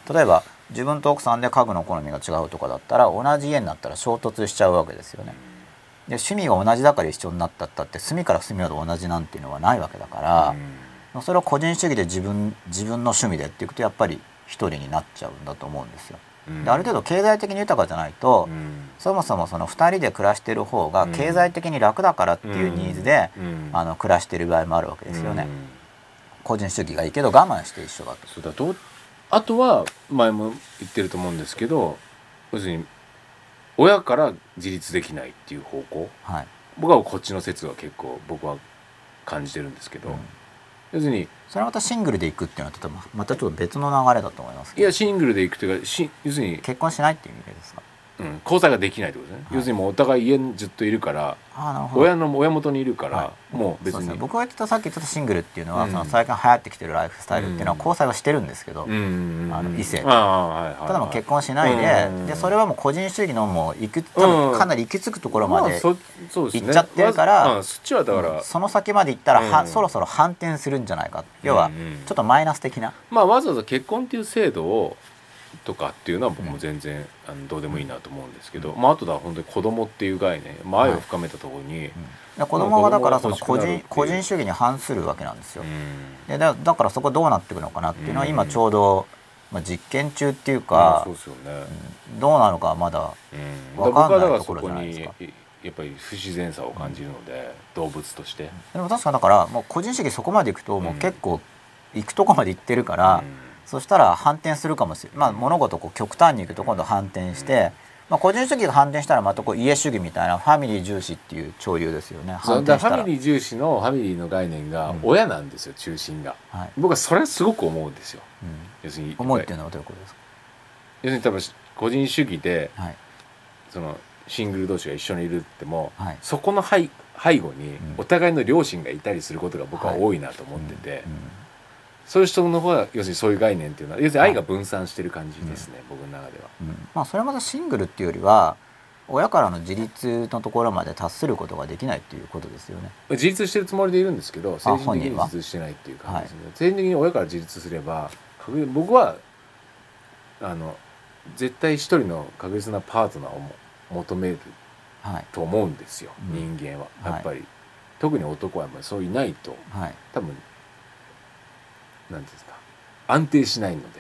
ら。例えば自分と奥さんで家具の好みが違うとかだったら同じ家になったら衝突しちゃうわけですよね。で趣味が同じだから一緒になったったって隅から隅まで同じなんていうのはないわけだから、それを個人主義で自分自分の趣味でっていくとやっぱり一人になっちゃうんだと思うんですよ。である程度経済的に豊かじゃないと、そもそもその2人で暮らしてる方が経済的に楽だからっていうニーズで、あの暮らしてる場合もあるわけですよね。個人主義がいいけど我慢して一緒だと。そうだとあとは前も言ってると思うんですけど要するに親から自立できないっていう方向。はい。僕はこっちの説は結構僕は感じてるんですけど、うん。要するにそれはまたシングルでいくっていうのはまたちょっと別の流れだと思いますいやシングルでいくというかし要するに結婚しないっていう意味ですか？うん、交際ができないってことですね、はい、要するにもうお互い家にずっといるから親の親元にいるから、はい、もう別に、ね、僕が言ったさっき言ったシングルっていうのは、うん、その最近流行ってきてるライフスタイルっていうのは交際はしてるんですけど、うん、あの異性と、はいただも結婚しないで,、でそれはもう個人主義のもういく多分かなり行き着くところまで行っちゃってるから、まあ、そっちはだから、その先まで行ったらは、そろそろ反転するんじゃないか。要はちょっとマイナス的な、まあ、わざわざ結婚っていう制度をとかっていうのは僕も全然、あのどうでもいいなと思うんですけど、まあ、あとは本当に子供っていう概念、まあ、愛を深めたところに、はいうん、子供はだからその個人個人主義に反するわけなんですよ、でだだからそこどうなっていくのかなっていうのは今ちょうど、まあ、実験中っていうか、そうですよね、どうなのかまだ分かんないところじゃないですか。やっぱり不自然さを感じるので、動物として。でも確かだからもう個人主義そこまでいくともう結構行くとこまで行ってるから、うんそしたら反転するかもしれない、まあ、物事こう極端にいくと今度反転して、まあ、個人主義が反転したらまたこう家主義みたいなファミリー重視っていう潮流ですよね。ファミリー重視のファミリーの概念が親なんですよ、うん、中心が、はい、僕はそれはすごく思うんですよ、うん、要するに思うっていうのはどういうことですか？要するに多分個人主義で、はい、そのシングル同士が一緒にいるっても、はい、そこの背背後にお互いの両親がいたりすることが僕は多いなと思ってて、うんそういう人の方は要するにそういう概念っていうのは要するに愛が分散してる感じですね、はい、僕の中では、うん、まあ、それはまたシングルっていうよりは親からの自立のところまで達することができないっていうことですよね。自立してるつもりでいるんですけど精神的に自立してないっていう感じですね、はい、精神的に親から自立すれば僕はあの絶対一人の確実なパートナーを求めると思うんですよ、はい、人間は、やっぱり、特に男はやっぱりそういないと、多分なんですか。安定しないので、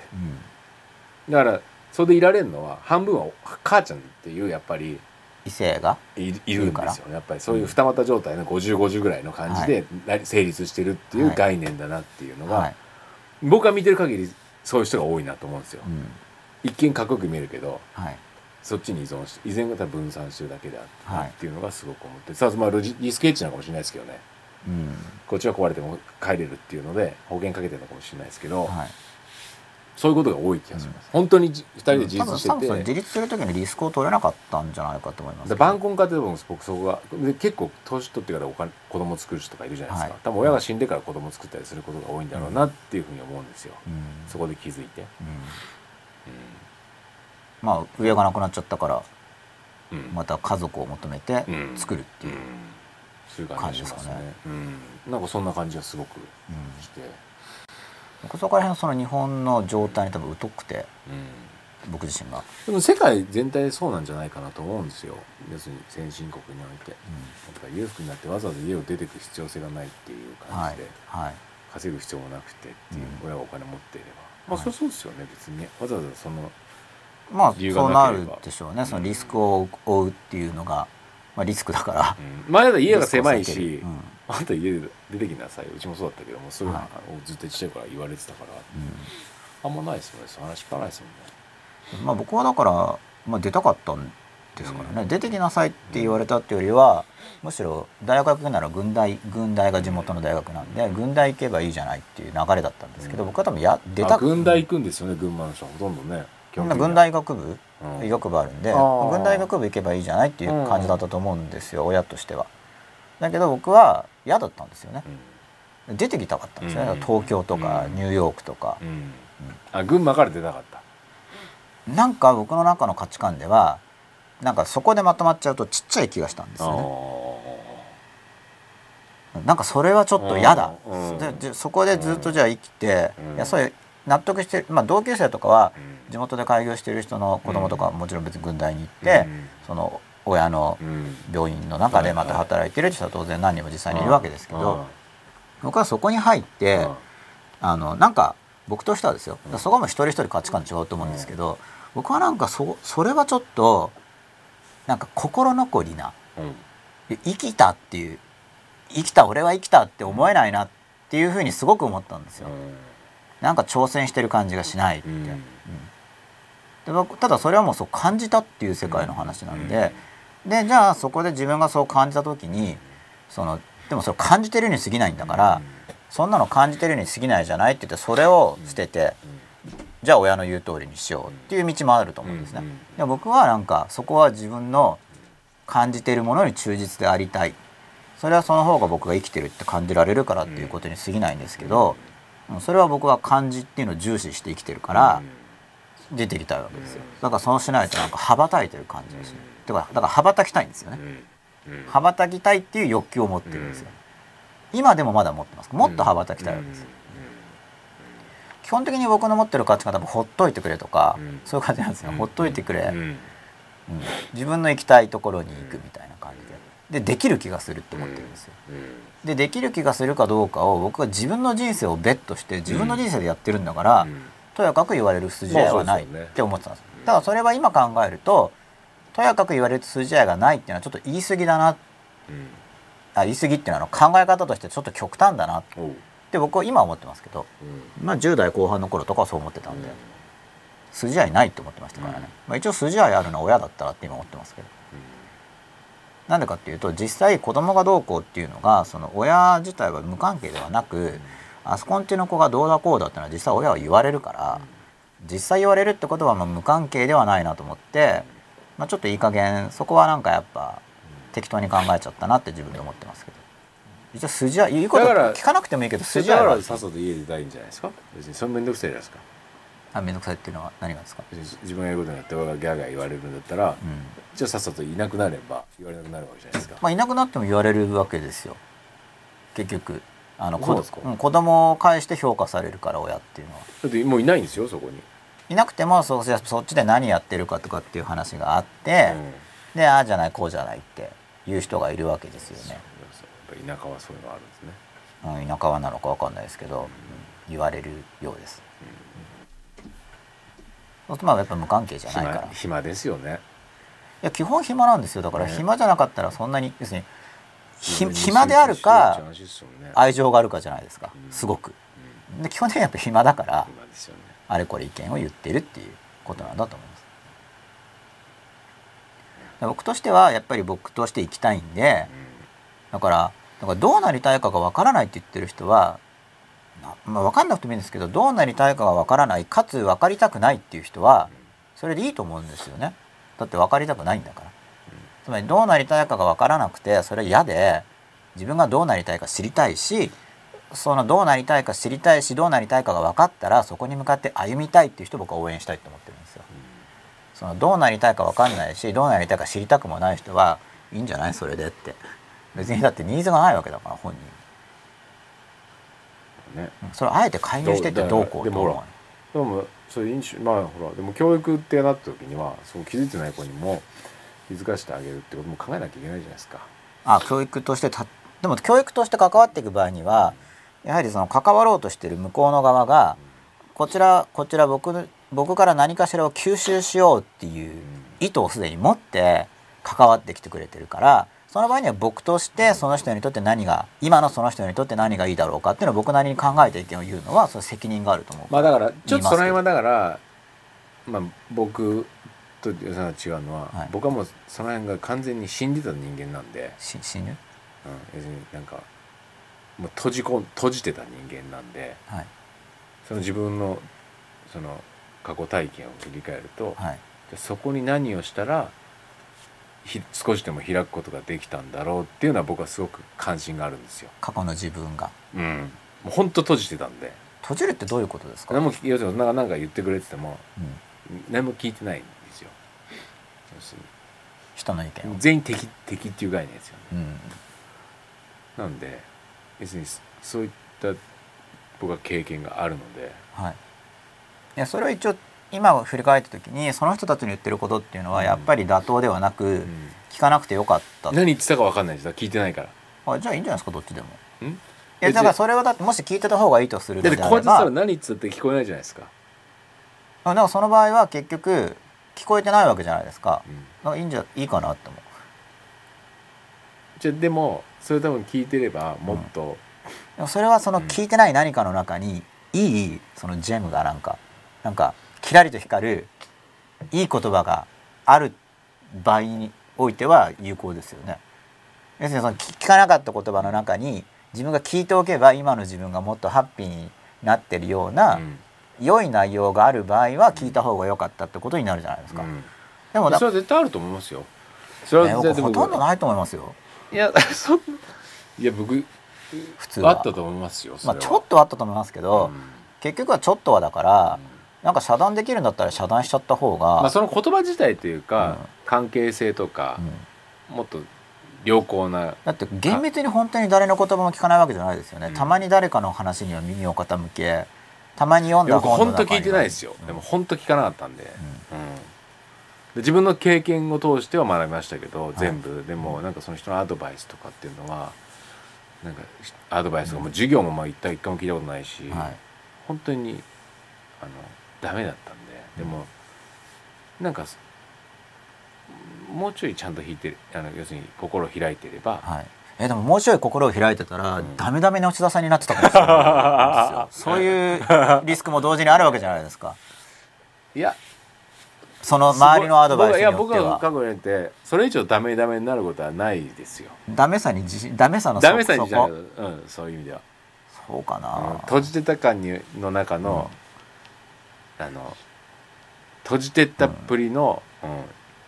うん、だからそれでいられるのは半分は母ちゃんっていうやっぱり異性が？いるんですよやっぱりそういう二股状態の5050ぐらいの感じで成立してるっていう概念だなっていうのが、はい、僕が見てる限りそういう人が多いなと思うんですよ、うん、一見かっこよく見えるけど、はい、そっちに依存して依然が分散してるだけであってい。うのがすごく思って、さあまあリスケッチなのかもしれないですけどねうん、こっちは壊れても帰れるっていうので保険かけてるのかもしれないですけど、はい、そういうことが多い気がします、うん、本当に2人で自立してて、うん、自立する時にリスクを取れなかったんじゃないかと思います。晩婚家庭も僕そこが結構年取ってからお金子供作る人とかいるじゃないですか、はい、多分親が死んでから子供作ったりすることが多いんだろうなっていうふうに思うんですよ、そこで気づいて、まあ上がなくなっちゃったから、また家族を求めて作るっていう。そういう感じですかね、うん、なんかそんな感じがすごくして、うん、そこら辺はその日本の状態に多分疎くて、うん、僕自身が。でも世界全体そうなんじゃないかなと思うんですよ。要するに先進国において、うん、やっぱ裕福になってわざわざ家を出てく必要性がないっていう感じで、はい。はい、稼ぐ必要もなくてっていう、親がお金持っていれば、まあそりゃそうですよね別にね。わざわざそのまあそうなるでしょうね。そのリスクを負うっていうのが、まあ、リスクだから、うん、前だと家が狭いし、うん、あんた家で出てきなさいうちもそうだったけどもそういうのをずっとちっちゃいから言われてたから、あんまないですよね。話聞かないですもんね。まあ、僕はだから、まあ、出たかったんですからね、出てきなさいって言われたっていうよりは、むしろ大学行くなら軍大軍大が地元の大学なんで軍大行けばいいじゃないっていう流れだったんですけど、僕は多分や出た軍大行くんですよね群馬の人はほとんどね。軍大学部？医学部あるんで軍大学部行けばいいじゃないっていう感じだったと思うんですよ、親としては。だけど僕は嫌だったんですよね。出てきたかったんですよね、東京とかニューヨークとか、あ群馬から出たかった？なんか僕の中の価値観ではなんかそこでまとまっちゃうとちっちゃい気がしたんですよね。なんかそれはちょっと嫌だ、でそこでずっとじゃあ生きて、いやそういう納得してまあ同級生とかは地元で開業してる人の子供とかはもちろん別に軍大に行って、その親の病院の中でまた働いてる人は当然何人も実際にいるわけですけど、僕はそこに入って、あのなんか僕としてはですよ。そこも一人一人価値観違うと思うんですけど、僕はなんかそそれはちょっとなんか心残りな、生きたっていう生きた俺は生きたって思えないなっていうふうにすごく思ったんですよ。なんか挑戦してる感じがしないって、うん、でただそれはもうそう感じたっていう世界の話なんで、でじゃあそこで自分がそう感じた時にそのでもそれ感じてるに過ぎないんだから、そんなの感じてるに過ぎないじゃないって言ってそれを捨てて、じゃあ親の言う通りにしようっていう道もあると思うんですね。で僕はなんかそこは自分の感じているものに忠実でありたい。それはその方が僕が生きてるって感じられるからっていうことに過ぎないんですけど、それは僕は感じっていうのを重視して生きてるから、出てきたいわけですよ。だからそうしないとなんか羽ばたいてる感じがする、てかだから羽ばたきたいんですよね、羽ばたきたいっていう欲求を持ってるんですよ、今でもまだ持ってます。もっと羽ばたきたいわけですよ、基本的に僕の持ってる価値観多分ほっといてくれとか、そういう感じなんですよ、ほっといてくれ、うん。自分の行きたいところに行くみたいな感じで。でできる気がするって思ってるんですよ、でできる気がするかどうかを僕は自分の人生をベットして自分の人生でやってるんだから、とやかく言われる筋合いはないって思ってたんですだからそれは今考えるととやかく言われる筋合いがないっていうのはちょっと言い過ぎだな、うん、あ言い過ぎっていうのは考え方としてちょっと極端だなって僕は今思ってますけど、うん、まあ10代後半の頃とかはそう思ってたんで、うん、筋合いないって思ってましたからね、まあ、一応筋合いあるのは親だったらって今思ってますけど。なんでかっていうと実際子供がどうこうっていうのがその親自体は無関係ではなく、あそこんちの子がどうだこうだってのは実際親は言われるから、実際言われるってことはまあ無関係ではないなと思って、まあ、ちょっといい加減そこはなんかやっぱ適当に考えちゃったなって自分で思ってますけど。一応筋は言うこと聞かなくてもいいけど筋は。だからさっさと家でたいんじゃないですか？別にそれ面倒くさいじゃないですか。あ面倒くさいっていうのは何がですか？自分がやることによって親がギャーギャー言われるんだったら、うん、じゃあさっさといなくなれば言われなくなるわけじゃないですか。まあいなくなっても言われるわけですよ。結局あの子子供を介して評価されるから親っていうのは。だってもういないんですよそこに。いなくてもそそっちで何やってるかとかっていう話があって、うん、でああじゃないこうじゃないっていう人がいるわけですよね。田舎はそういうのあるんですね、うん、田舎はなのか分かんないですけど、うん、言われるようです、うん、そうするとやっぱ無関係じゃないから。暇ですよね。いや基本暇なんですよ。だから暇じゃなかったらそんなに要するに暇であるか愛情があるかじゃないですか。すごく。で基本的にやっぱ暇だからあれこれ意見を言ってるっていうことなんだと思います。僕としてはやっぱり僕として生きたいんでだからだからどうなりたいかがわからないって言ってる人はまあ、分かんなくてもいいんですけどどうなりたいかがわからないかつ分かりたくないっていう人はそれでいいと思うんですよね。だって分かりたくないんだから。つまりどうなりたいかが分からなくてそれは嫌で自分がどうなりたいか知りたいしそのどうなりたいか知りたいしどうなりたいかが分かったらそこに向かって歩みたいっていう人を僕は応援したいと思ってるんですよ。そのどうなりたいか分かんないしどうなりたいか知りたくもない人はいいんじゃないそれでって別にだってニーズがないわけだから本人。ね、それあえて介入してってどうこうでもでもそういう飲酒まあほらでも教育ってなった時にはそう気づいてない子にも気づかせてあげるってことも考えなきゃいけないじゃないですか。あ教育としてたでも教育として関わっていく場合にはやはりその関わろうとしている向こうの側がこちらこちら僕僕から何かしらを吸収しようっていう意図をすでに持って関わってきてくれてるからその場合には僕としてその人にとって何が今のその人にとって何がいいだろうかっていうのを僕なりに考えて意見を言うのはその責任があると思うまあだからちょっとその辺はだからまあ僕と吉さん違うのは、はい、僕はもうその辺が完全に死んでた人間なんで死ぬ、うん、要するになんかもう閉じこ閉じてた人間なんで、はい、その自分のその過去体験を振り返ると、はい、そこに何をしたら少しでも開くことができたんだろうっていうのは僕はすごく関心があるんですよ。過去の自分が。うん。もう本当閉じてたんで。閉じるってどういうことですか？何も要するになんか言ってくれてても、うん、何も聞いてない人の意見全員敵敵っていう概念ですよね、うん、なんで別にそういった僕は経験があるので、はい、いやそれは一応今振り返った時にその人たちに言ってることっていうのはやっぱり妥当ではなく、うん、聞かなくてよかった、何言ってたか分かんないです。聞いてないから。あじゃあいいんじゃないですかどっちでも。いやだからそれはだってもし聞いてた方がいいとするのであれば。だってこうやってたら何言ってたって聞こえないじゃないですか。だからその場合は結局聞こえてないわけじゃないですか,、うん、いいんじゃいいかなって思う。じゃでもそれ多分聞いてればもっと、うん、それはその聞いてない何かの中に、いいそのジェムがなんかなんかキラリと光るいい言葉がある場合においては有効ですよね。要するにその聞かなかった言葉の中に自分が聞いておけば今の自分がもっとハッピーになってるような、良い内容がある場合は聞いた方が良かったってことになるじゃないですか。でもそれは絶対あると思いますよ。それは、えー、ほとんどないと思いますよ。いや そいや僕普通はあったと思いますよ。まあちょっとあったと思いますけど、うん、結局はちょっとはだから。うんなんか遮断できるんだったら遮断しちゃった方が、まあ、その言葉自体というか、うん、関係性とか、うん、もっと良好なだって厳密に本当に誰の言葉も聞かないわけじゃないですよね、うん、たまに誰かの話には耳を傾けたまに読んだ本の本当聞いてないですよ、でも本当聞かなかったんで,、うん。自分の経験を通しては学びましたけど全部、はい、でもなんかその人のアドバイスとかっていうのはなんかアドバイスがもう授業もまあ一回一回も聞いたことないし、はい、本当にあのダメだったんで。でも、なんかもうちょいちゃんと弾いてあの要するに心を開いてれば、はい、えでももうちょい心を開いてたら、うん、ダメダメな内田さんになってたかもしれないそういうリスクも同時にあるわけじゃないですか。いや。その周りのアドバイスによっては。僕は過去にってそれ以上ダメダメになることはないですよ。ダメさに自信ダメさのダメさにじゃうん、そういう意味では。そうかな、うん、閉じてた感にの中の、うん、あの閉じてったっぷりの、うん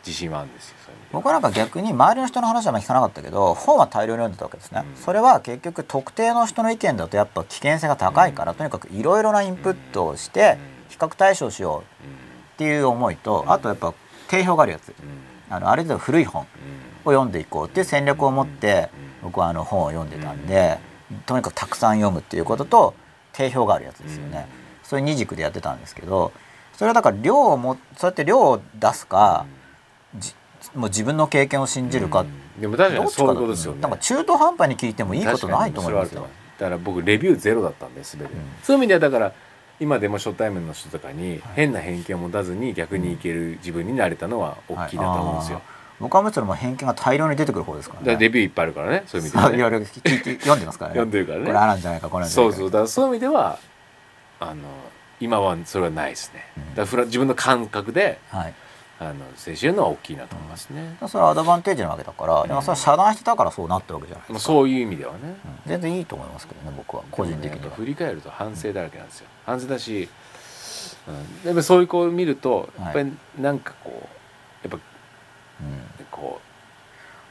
自信はあるんですよ僕はなんか逆に周りの人の話は聞かなかったけど本は大量に読んでたわけですね、うん、それは結局特定の人の意見だとやっぱ危険性が高いから、うん、とにかくいろいろなインプットをして比較対象しようっていう思いと、あとやっぱ定評があるやつ、あのある程度古い本を読んでいこうっていう戦略を持って僕はあの本を読んでたんで、とにかくたくさん読むっていうことと定評があるやつですよね、それ二軸でやってたんですけどそれはだから量をもそうやって量を出すか、もう自分の経験を信じるか、でも確かにそういうことですよね。なんか中途半端に聞いてもいいことないと思いますよだから僕レビューゼロだったんで全て、うん、そういう意味ではだから今でも初対面の人とかに変な偏見を持たずに逆にいける自分になれたのは大きいなと思うんですよ、はい、僕はむしろ偏見が大量に出てくる方ですからね。レビューいっぱいあるからねそういう意味では、ね、いろいろ聞いて読んでますからね。読んでるからねこれあるんじゃないかこれそうそうだからそういう意味ではあの今はそれはないですね、だから自分の感覚で、はいあの接しるのは大きいなと思いますね、うん、それはアドバンテージなわけだから、うん、それは遮断してたからそうなったわけじゃないですか。そういう意味ではね、うん、全然いいと思いますけどね僕は個人的には、振り返ると反省だらけなんですよ、反省だし、うん、でもそういう子を見るとやっぱりなんかこうやっぱ、うん、こ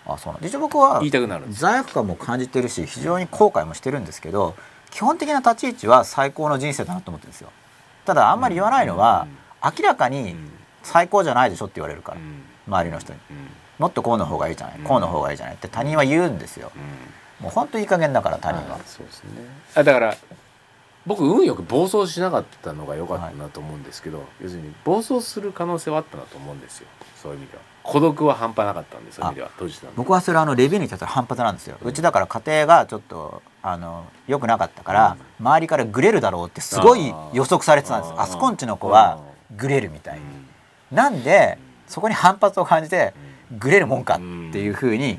うあそうな。ん実は僕は言いたくなる罪悪感も感じてるし非常に後悔もしてるんですけど基本的な立ち位置は最高の人生だなと思ってるんですよ。ただあんまり言わないのは、明らかに最高じゃないでしょって言われるから、周りの人に、もっとこうの方がいいじゃない、こうの方がいいじゃないって他人は言うんですよ、もう本当いい加減だから他人は、そうですね。あだから僕運よく暴走しなかったのが良かったなと思うんですけど、はい、要するに暴走する可能性はあったなと思うんですよ。そういう意味では。孤独は半端なかったんでそういう意味では僕はそれあのレビューに立ったら反発なんですよ、うん、うちだから家庭がちょっとあの良くなかったから、うん、周りからグレるだろうってすごい予測されてたんです。あそこんちの子はグレるみたいに、なんでそこに反発を感じてグレるもんかっていうふうに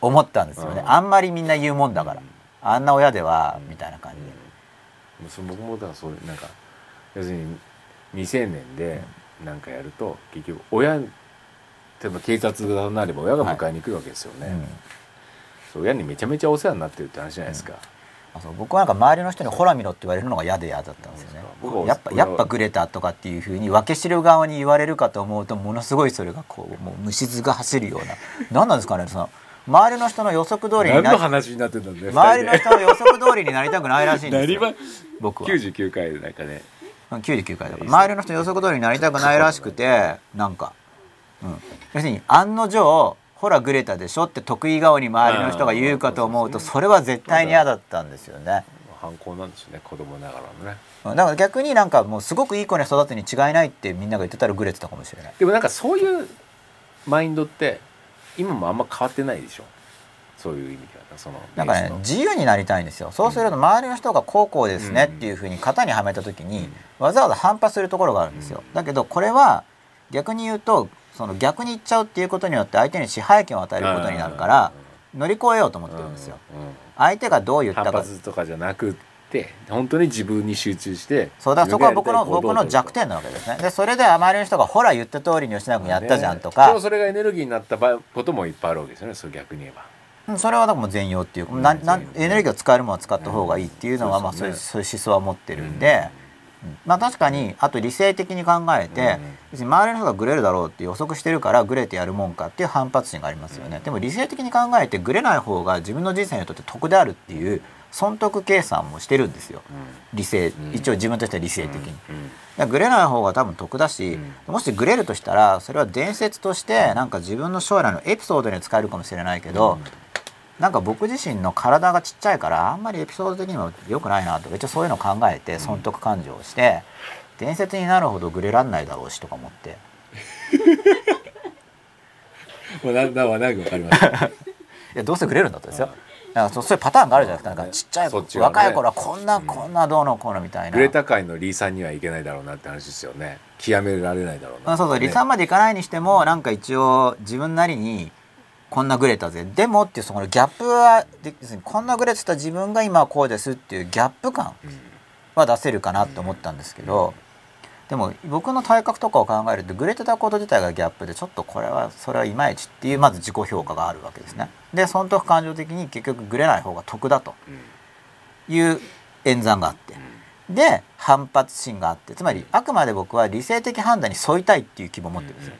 思ったんですよね。あんまりみんな言うもんだから。あんな親ではみたいな感じで。僕もだからそういうなんか要するに未成年でなんかやると結局親例えば警察がなれば親が迎えに来るわけですよね、はい。うん、そう親にめちゃめちゃお世話になってるって話じゃないですか、あそう僕はなんか周りの人に「ほら見ろ」って言われるのが嫌で嫌だったんですよね。やっぱやっぱグレタとかっていうふうに分け知る側に言われるかと思うとものすごいそれがこうもう虫図が走るような。何なんですかねその周りの人の予測通りになり話になってたんで周りの人の予測通りになりたくないらしいんですよ 僕は。99回でなんかね。99回だから周りの人の予測通りになりたくないらしくてなんか、うん、要するに案の定ほらグレタでしょって得意顔に周りの人が言うかと思うとそれは絶対に嫌だったんですよね。反抗なんですね子供ながらのね。だから逆になんかもうすごくいい子に育つに違いないってみんなが言ってたらグレてたかもしれない。でもなんかそういうマインドって今もあんま変わってないでしょ？そういう意味ではそのなんかね自由になりたいんですよそうすると周りの人がこうこうですねっていうふうに型にはめた時にわざわざ反発するところがあるんですよだけどこれは逆に言うとその逆に言っちゃうっていうことによって相手に支配権を与えることになるから乗り越えようと思ってるんですよ。相手がどう言ったか。とかじゃなくて本当に自分に集中してそうだそこは僕の僕の弱点なわけですね。でそれで周りの人がほら言った通りに吉永君やったじゃんとか、ね、それがエネルギーになったこともいっぱいあるわけですよねそれ逆に言えば。それはでも全容っていう、うん、ななエネルギーを使えるものは使った方がいいっていうのは、まあそういうそういう思想は持ってるんで、まあ確かにあと理性的に考えて、別に周りの人がグレるだろうって予測してるからグレてやるもんかっていう反発心がありますよね。でも理性的に考えてグレない方が自分の人生にとって得であるっていう損得計算もしてるんですよ、理性一応自分としては理性的に。グレない方が多分得だし、もしグレるとしたらそれは伝説としてなんか自分の将来のエピソードに使えるかもしれないけど、なんか僕自身の体がちっちゃいからあんまりエピソード的にも良くないなと。か一応そういうのを考えて損得感情をして、伝説になるほどグレらんないだろうしとか思って。もうなななんか分かります。いやどうせグレるんだったですよ。なんかそういうパターンがあるじゃないですか。なんかちっちゃい、ね、若い頃はこんな、うん、こんなどうのこうのみたいな。グレタ界のリーさんにはいけないだろうなって話ですよね。極められないだろうな、そうそう、リーさんまでいかないにしてもなんか一応自分なりにこんなグレたぜでもっていうそのギャップはこんなグレてた自分が今はこうですっていうギャップ感は出せるかなって思ったんですけど、でも僕の体格とかを考えるとグレてたこと自体がギャップでちょっとこれはそれはいまいちっていうまず自己評価があるわけですね。で損得感情的に結局グレない方が得だという演算があって。で反発心があってつまりあくまで僕は理性的判断に沿いたいっていう希望を持ってるんですよ。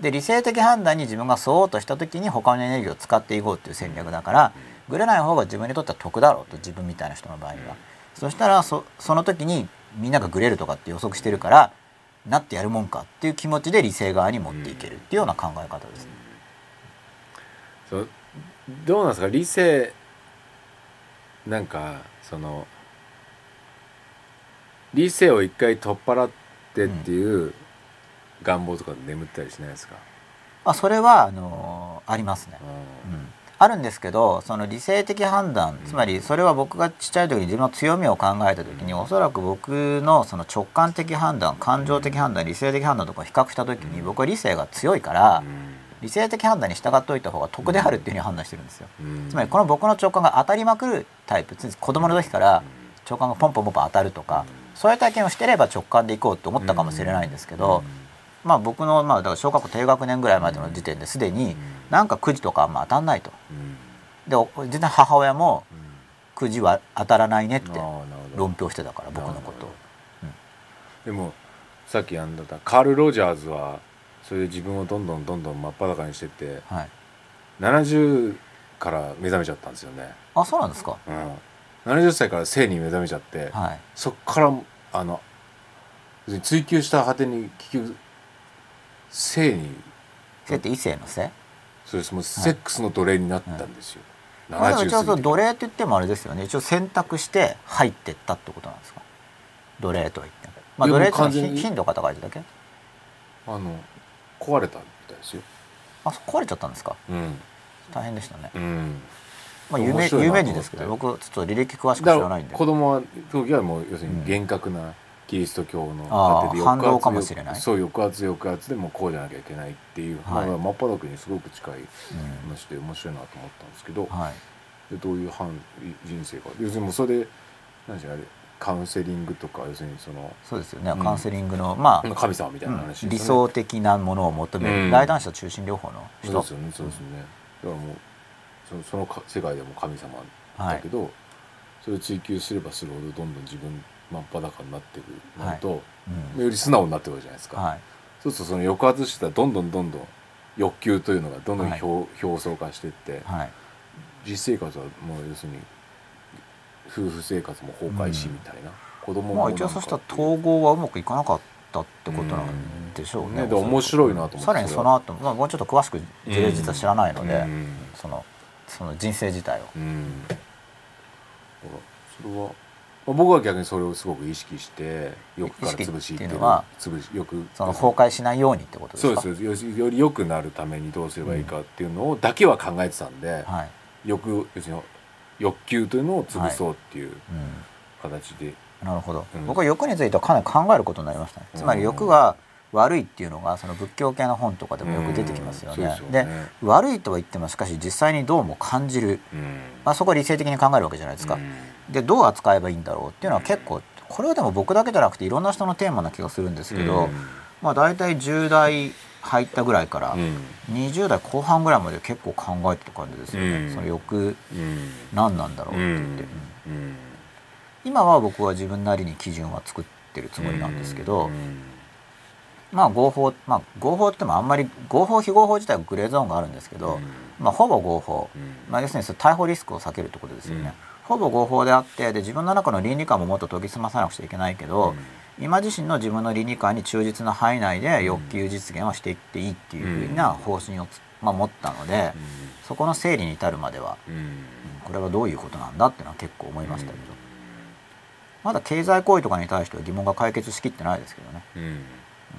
で理性的判断に自分が沿おうとした時に他のエネルギーを使っていこうっていう戦略だからグレない方が自分にとっては得だろうと自分みたいな人の場合には。そしたらそその時にみんながグレるとかって予測してるからなってやるもんかっていう気持ちで理性側に持っていけるっていうような考え方ですね。そうどうなんですか？理性なんかその理性を一回取っ払ってっていう願望とか眠ったりしないですか、うん、あそれはあのー、ありますね。うん。あるんですけどその理性的判断つまりそれは僕がちっちゃい時に自分の強みを考えた時におそらく僕のその直感的判断感情的判断理性的判断とか比較した時に僕は理性が強いから理性的判断に従っておいた方が得であるっていうふうに判断してるんですよ。つまりこの僕の直感が当たりまくるタイプ子供の時から直感がポンポンポンポン当たるとかそういう体験をしてれば直感でいこうと思ったかもしれないんですけど。まあ、僕の、まあ、だから小学校低学年ぐらいまでの時点ですでになんかくじとかあんま当たんないと。で実は母親もくじは当たらないねって論評してたから僕のこと。でもさっきあんだったカール・ロジャーズはそういう自分をどんどんどんどん真っ裸にしてって、はい、70から目覚めちゃったんですよね。あそうなんですか、うん、70歳から性に目覚めちゃって、はい、そっからあの追求した果てに結局性に。性って異性の性？そうです。もうセックスの奴隷になったんですよ、はい。はい、まあ、一応奴隷って言ってもあれですよね。一応選択して入ってったってことなんですか？奴隷とは言っても。まあ奴隷って頻度が高いだけ？あの壊れたみたいですよ。あ壊れちゃったんですか、うん、大変でしたね、うん。まあ、有名有名人ですけど僕ちょっと履歴詳しく知らないんで。子供は時はもう要するに厳格なキリスト教の果てで反動かもしれない？そう抑圧抑圧でもこうじゃなきゃいけないっていう、はい、まあ、真っ裸にすごく近い話で面白いなと思ったんですけど、はい、でどういう反人生か要するにもうそれで何でしょうあれカウンセリングとか要するにそのそうですよね、うん、カウンセリングのまあ神様みたいな話、ね。うん、理想的なものを求める、うん、大男子と中心療法の人。そうですよねそうですね、だからもうそのその世界でも神様だけど、はい、それを追求すればするほどどんどん自分真っ裸になってるのと、はい。うん、より素直になってくるじゃないですか、はい、そうするとその抑圧してたらどんどんどんどん欲求というのがどんどん表,、表層化していって、はい、実生活はもう要するに夫婦生活も崩壊しみたいな、うん、子供もまあ一応そしたら統合はうまくいかなかったってことなんでしょうね。うん、ね面白いなと思って。さらにその後、まあもうちょっと詳しく事例実は知らないので、うん、そのその人生自体を。うん、それは僕は逆にそれをすごく意識してよくから潰しっていうのは潰しよくその崩壊しないようにってことですか？そうですより良くなるためにどうすればいいかっていうのをだけは考えてたんで、はい、欲要するに欲求というのを潰そうっていう形で、はいうん、なるほど、うん、僕は欲についてはかなり考えることになりましたね、つまり欲が悪いっていうのがその仏教系の本とかでもよく出てきますよね。うん、で、ね、悪いとは言ってもしかし実際にどうも感じる、まあ、そこは理性的に考えるわけじゃないですか。でどう扱えばいいんだろうっていうのは結構これはでも僕だけじゃなくていろんな人のテーマな気がするんですけど、まあ、大体10代入ったぐらいから、20代後半ぐらいまで結構考えてた感じですよね、その欲、何なんだろうって。言って、今は僕は自分なりに基準は作ってるつもりなんですけど、まあ合法まあ合法ってもあんまり合法非合法自体はグレーゾーンがあるんですけど、まあほぼ合法、まあ要するに逮捕リスクを避けるってことですよね、ほぼ合法であってで自分の中の倫理観ももっと研ぎ澄まさなくちゃいけないけど、今自身の自分の倫理観に忠実な範囲内で欲求実現をしていっていいっていうふうな方針をまあ、持ったので、そこの整理に至るまでは、これはどういうことなんだっていうのは結構思いましたけど、まだ経済行為とかに対しては疑問が解決しきってないですけどね。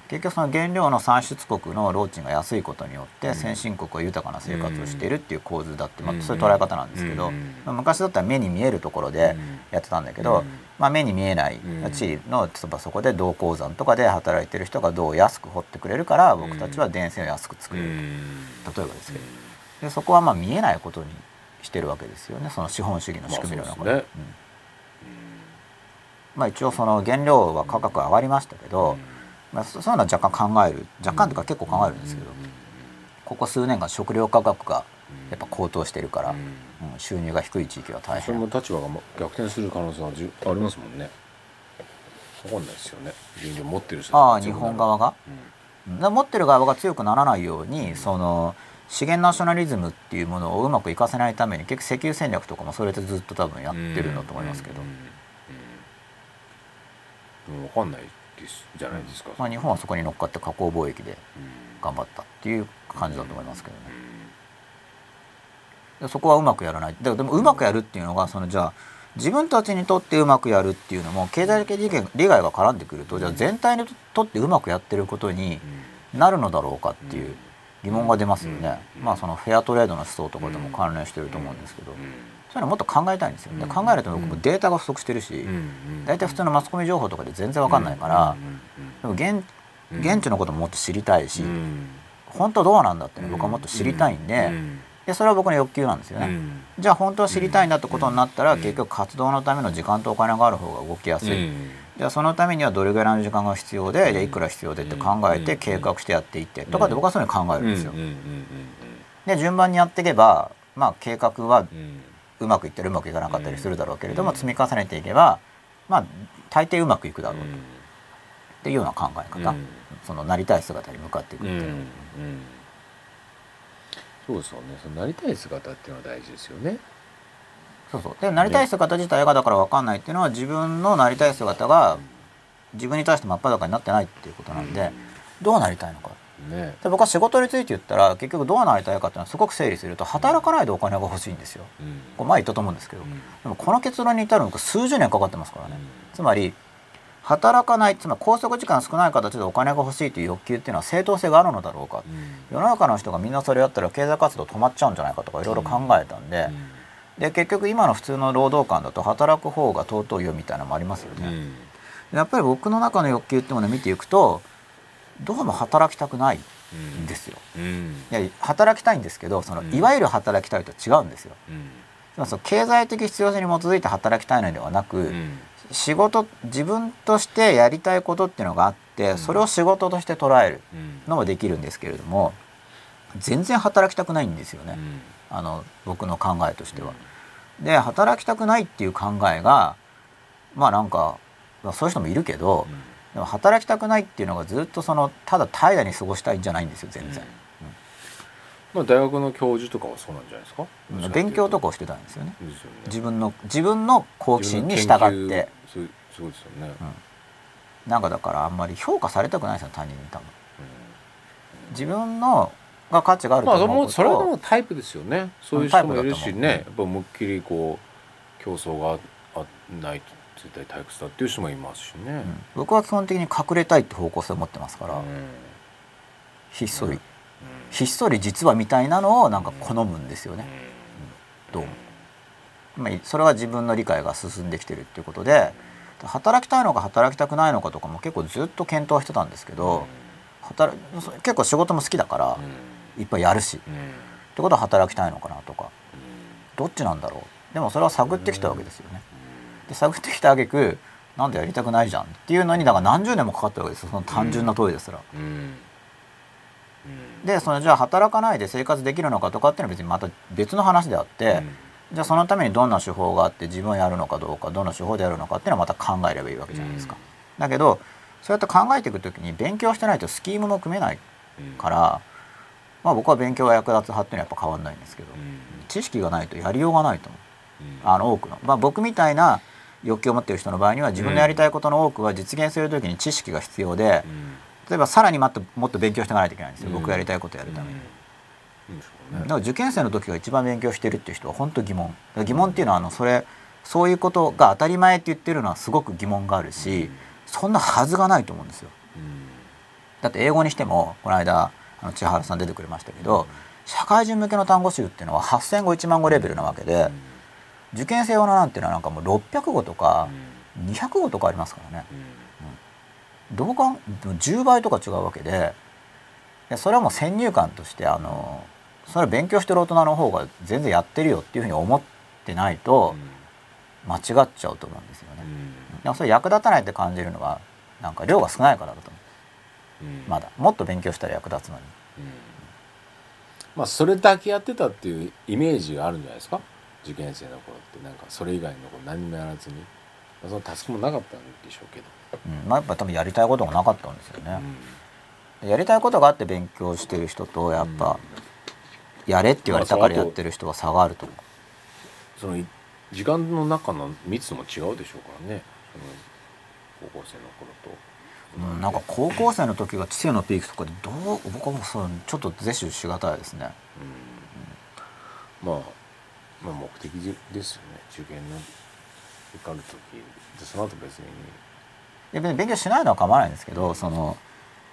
結局その原料の産出国の労賃が安いことによって先進国は豊かな生活をしているっていう構図だって、まあ、そういう捉え方なんですけど、まあ、昔だったら目に見えるところでやってたんだけど、まあ、目に見えない。地のそこで銅鉱山とかで働いてる人が銅を安く掘ってくれるから僕たちは電線を安く作れる。例えばですけど。でそこはまあ見えないことにしてるわけですよね。その資本主義の仕組みの中で。まあ、一応その原料は価格上がりましたけど、まあ、そういうのは若干考える若干というか結構考えるんですけど、ここ数年間食料価格がやっぱ高騰してるから、うん、収入が低い地域は大変。それも立場が逆転する可能性はありますもんね。分かんないですよね。原料持ってる人ああ日本側が、うん、持ってる側が強くならないように、うん、その資源ナショナリズムっていうものをうまくいかせないために結局石油戦略とかもそれでずっと多分やってるんだと思いますけど、うん、分かん。ないですじゃないですか、まあ、日本はそこに乗っかって加工貿易で頑張ったっていう感じだと思いますけどね。でそこはうまくやらない。でもうまくやるっていうのがそのじゃあ自分たちにとってうまくやるっていうのも経済的利害が絡んでくるとじゃあ全体にとってうまくやってることになるのだろうかっていう疑問が出ますよね。まあそのフェアトレードの思想とかでも関連してると思うんですけど。そういうのもっと考えたいんですよ。で考えると僕もデータが不足してるし、大体普通のマスコミ情報とかで全然わかんないから、でも現現地のことももっと知りたいし、本当どうなんだってね僕はもっと知りたいんで、でそれは僕の欲求なんですよね。じゃあ本当は知りたいんだってことになったら、結局活動のための時間とお金がある方が動きやすい。じゃあそのためにはどれぐらいの時間が必要で、じゃあいくら必要でって考えて計画してやっていってとかって僕はそういうふうに考えるんですよ。で順番にやっていけばまあ計画はうまくいったりうまくいかなかったりするだろうけれども、積み重ねていけばまあ大抵うまくいくだろうと、っていうような考え方、そのなりたい姿に向かっていくっていう。のそうですよね。そのなりたい姿っていうのは大事ですよね。そうそう。でなりたい姿自体がだから分かんないっていうのは自分のなりたい姿が自分に対して真っ裸になってないっていうことなんで、どうなりたいのかね、で僕は仕事について言ったら結局どうなりたいかっていうのはすごく整理すると働かないでお金が欲しいんですよ、うん、これ前言ったと思うんですけど、うん、でもこの結論に至るのが数十年かかってますからね、うん、つまり働かないつまり拘束時間少ない形でお金が欲しいという欲求っていうのは正当性があるのだろうか、世の中の人がみんなそれやったら経済活動止まっちゃうんじゃないかとかいろいろ考えたんで、で結局今の普通の労働観だと働く方が尊いよみたいなのもありますよね。やっぱり僕の中の欲求っていうものを見ていくとどうも働きたくないんですよ。うん、いや働きたいんですけどその、いわゆる働きたいと違うんですよ。うん、その経済的必要性に基づいて働きたいのではなく、うん、仕事自分としてやりたいことっていうのがあってそれを仕事として捉えるのもできるんですけれども全然働きたくないんですよね、あの僕の考えとしては。で働きたくないっていう考えがまあなんかそういう人もいるけど、でも働きたくないっていうのがずっとそのただ怠惰に過ごしたいんじゃないんですよ全然、まあ、大学の教授とかはそうなんじゃないですか？勉強とかをしてたんですよね、ね、自分の自分の好奇心に従って。そうですよね、うん、なんかだからあんまり評価されたくないですよ他人に多分、うん、自分のが価値があると思うまあ、それはタイプですよね。そういう人もいるしね。やっぱ思いっきりこう競争があないと絶対退屈だっていう人もいますしね、うん、僕は基本的に隠れたいって方向性を持ってますから、うん、ひっそり、うん、ひっそり実はみたいなのをなんか好むんですよね、どうも、まあ、それは自分の理解が進んできてるっていうことで働きたいのか働きたくないのかとかも結構ずっと検討してたんですけど、働結構仕事も好きだから、いっぱいやるし、ってことは働きたいのかなとか、どっちなんだろう。でもそれは探ってきたわけですよね。で探ってきた挙句なんでやりたくないじゃんっていうのにだから何十年もかかったわけですよ。その単純な問いですら。うん。うん、でそのじゃあ働かないで生活できるのかとかっていうのは別にまた別の話であって、じゃあそのためにどんな手法があって自分やるのかどうかどんな手法でやるのかっていうのはまた考えればいいわけじゃないですか。だけどそうやって考えていく時に勉強してないとスキームも組めないから、まあ、僕は勉強が役立つ派っていうのはやっぱ変わんないんですけど、知識がないとやりようがないと思う。あの多くの、まあ、僕みたいな欲求を持っている人の場合には自分のやりたいことの多くは実現する時に知識が必要で、例えばさらにもっともっと勉強していかないといけないんですよ、僕やりたいことをやるために。だから受験生の時が一番勉強してるっていう人は本当疑問。疑問っていうのはあのそれそういうことが当たり前って言ってるのはすごく疑問があるし、そんなはずがないと思うんですよ。だって英語にしてもこの間あの千原さん出てくれましたけど、社会人向けの単語集っていうのは8,000語1万語レベルなわけで、受験生用のなんていうのはなんかもう600語とか200語とかありますからね。どうか10倍とか違うわけでそれはもう先入観としてあのそれ勉強してる大人の方が全然やってるよっていうふうに思ってないと間違っちゃうと思うんですよね。でもそれ役立たないって感じるのはなんか量が少ないからだと思う、まだ。もっと勉強したら役立つのに。まあそれだけやってたっていうイメージがあるんじゃないですか？受験生の頃ってなんかそれ以外のこと何もやらずに、まあ、そのタスクもなかったんでしょうけど。うん、まあやっぱ多分やりたいことがなかったんですよね、うん、やりたいことがあって勉強してる人とやっぱ、やれって言われたからやってる人は差があると思う、その時間の中の密も違うでしょうからね。高校生の頃と。うん、なんか高校生の時が知性のピークとかでどう僕はもうそうちょっと是手しがたいですね、うん、まあ、まあ目的ですよね。受験の受かる時。でその後別に。や別に勉強しないのは構わないんですけどその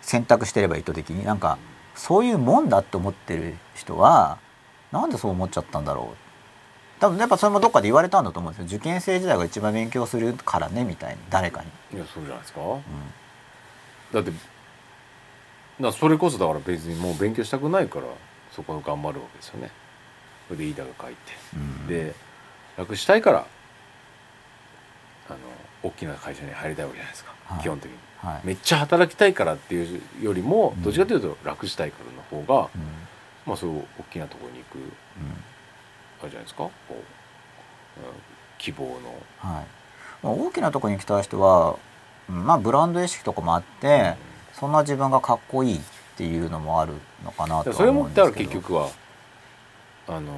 選択してれば意図的に。なんかそういうもんだって思ってる人はなんでそう思っちゃったんだろう。多分やっぱそれもどっかで言われたんだと思うんですよ。受験生時代が一番勉強するからねみたいに誰かに。いやそうじゃないですか、うん、だってだそれこそだから別にもう勉強したくないからそこを頑張るわけですよねそれで飯田が書いて、うん、で楽したいからあの大きな会社に入りたいわけじゃないですか、はい、基本的に、はい、めっちゃ働きたいからっていうよりも、どっちかというと楽したいからの方が、うん、まあそういう大きなところに行く、うん、あれじゃないですか。こう、うん、希望の、はい。まあ、大きなところに行きたい人は、まあブランド意識とかもあって、そんな自分がかっこいいっていうのもあるのかなとそれもってある結局はあの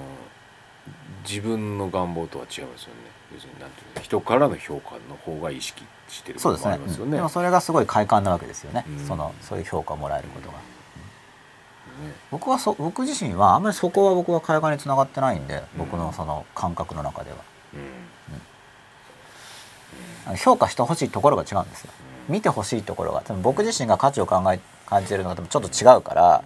自分の願望とは違いますよね。別になんていう人からの評価の方が意識してるそうですね、うん、でもそれがすごい快感なわけですよね、うん、そのそういう評価をもらえることが、うん、僕はそ僕自身はあんまりそこは僕は快感につながってないんで、僕のその感覚の中では、評価してほしいところが違うんですよ。見てほしいところが多分僕自身が価値を考え感じてるのが多分ちょっと違うから、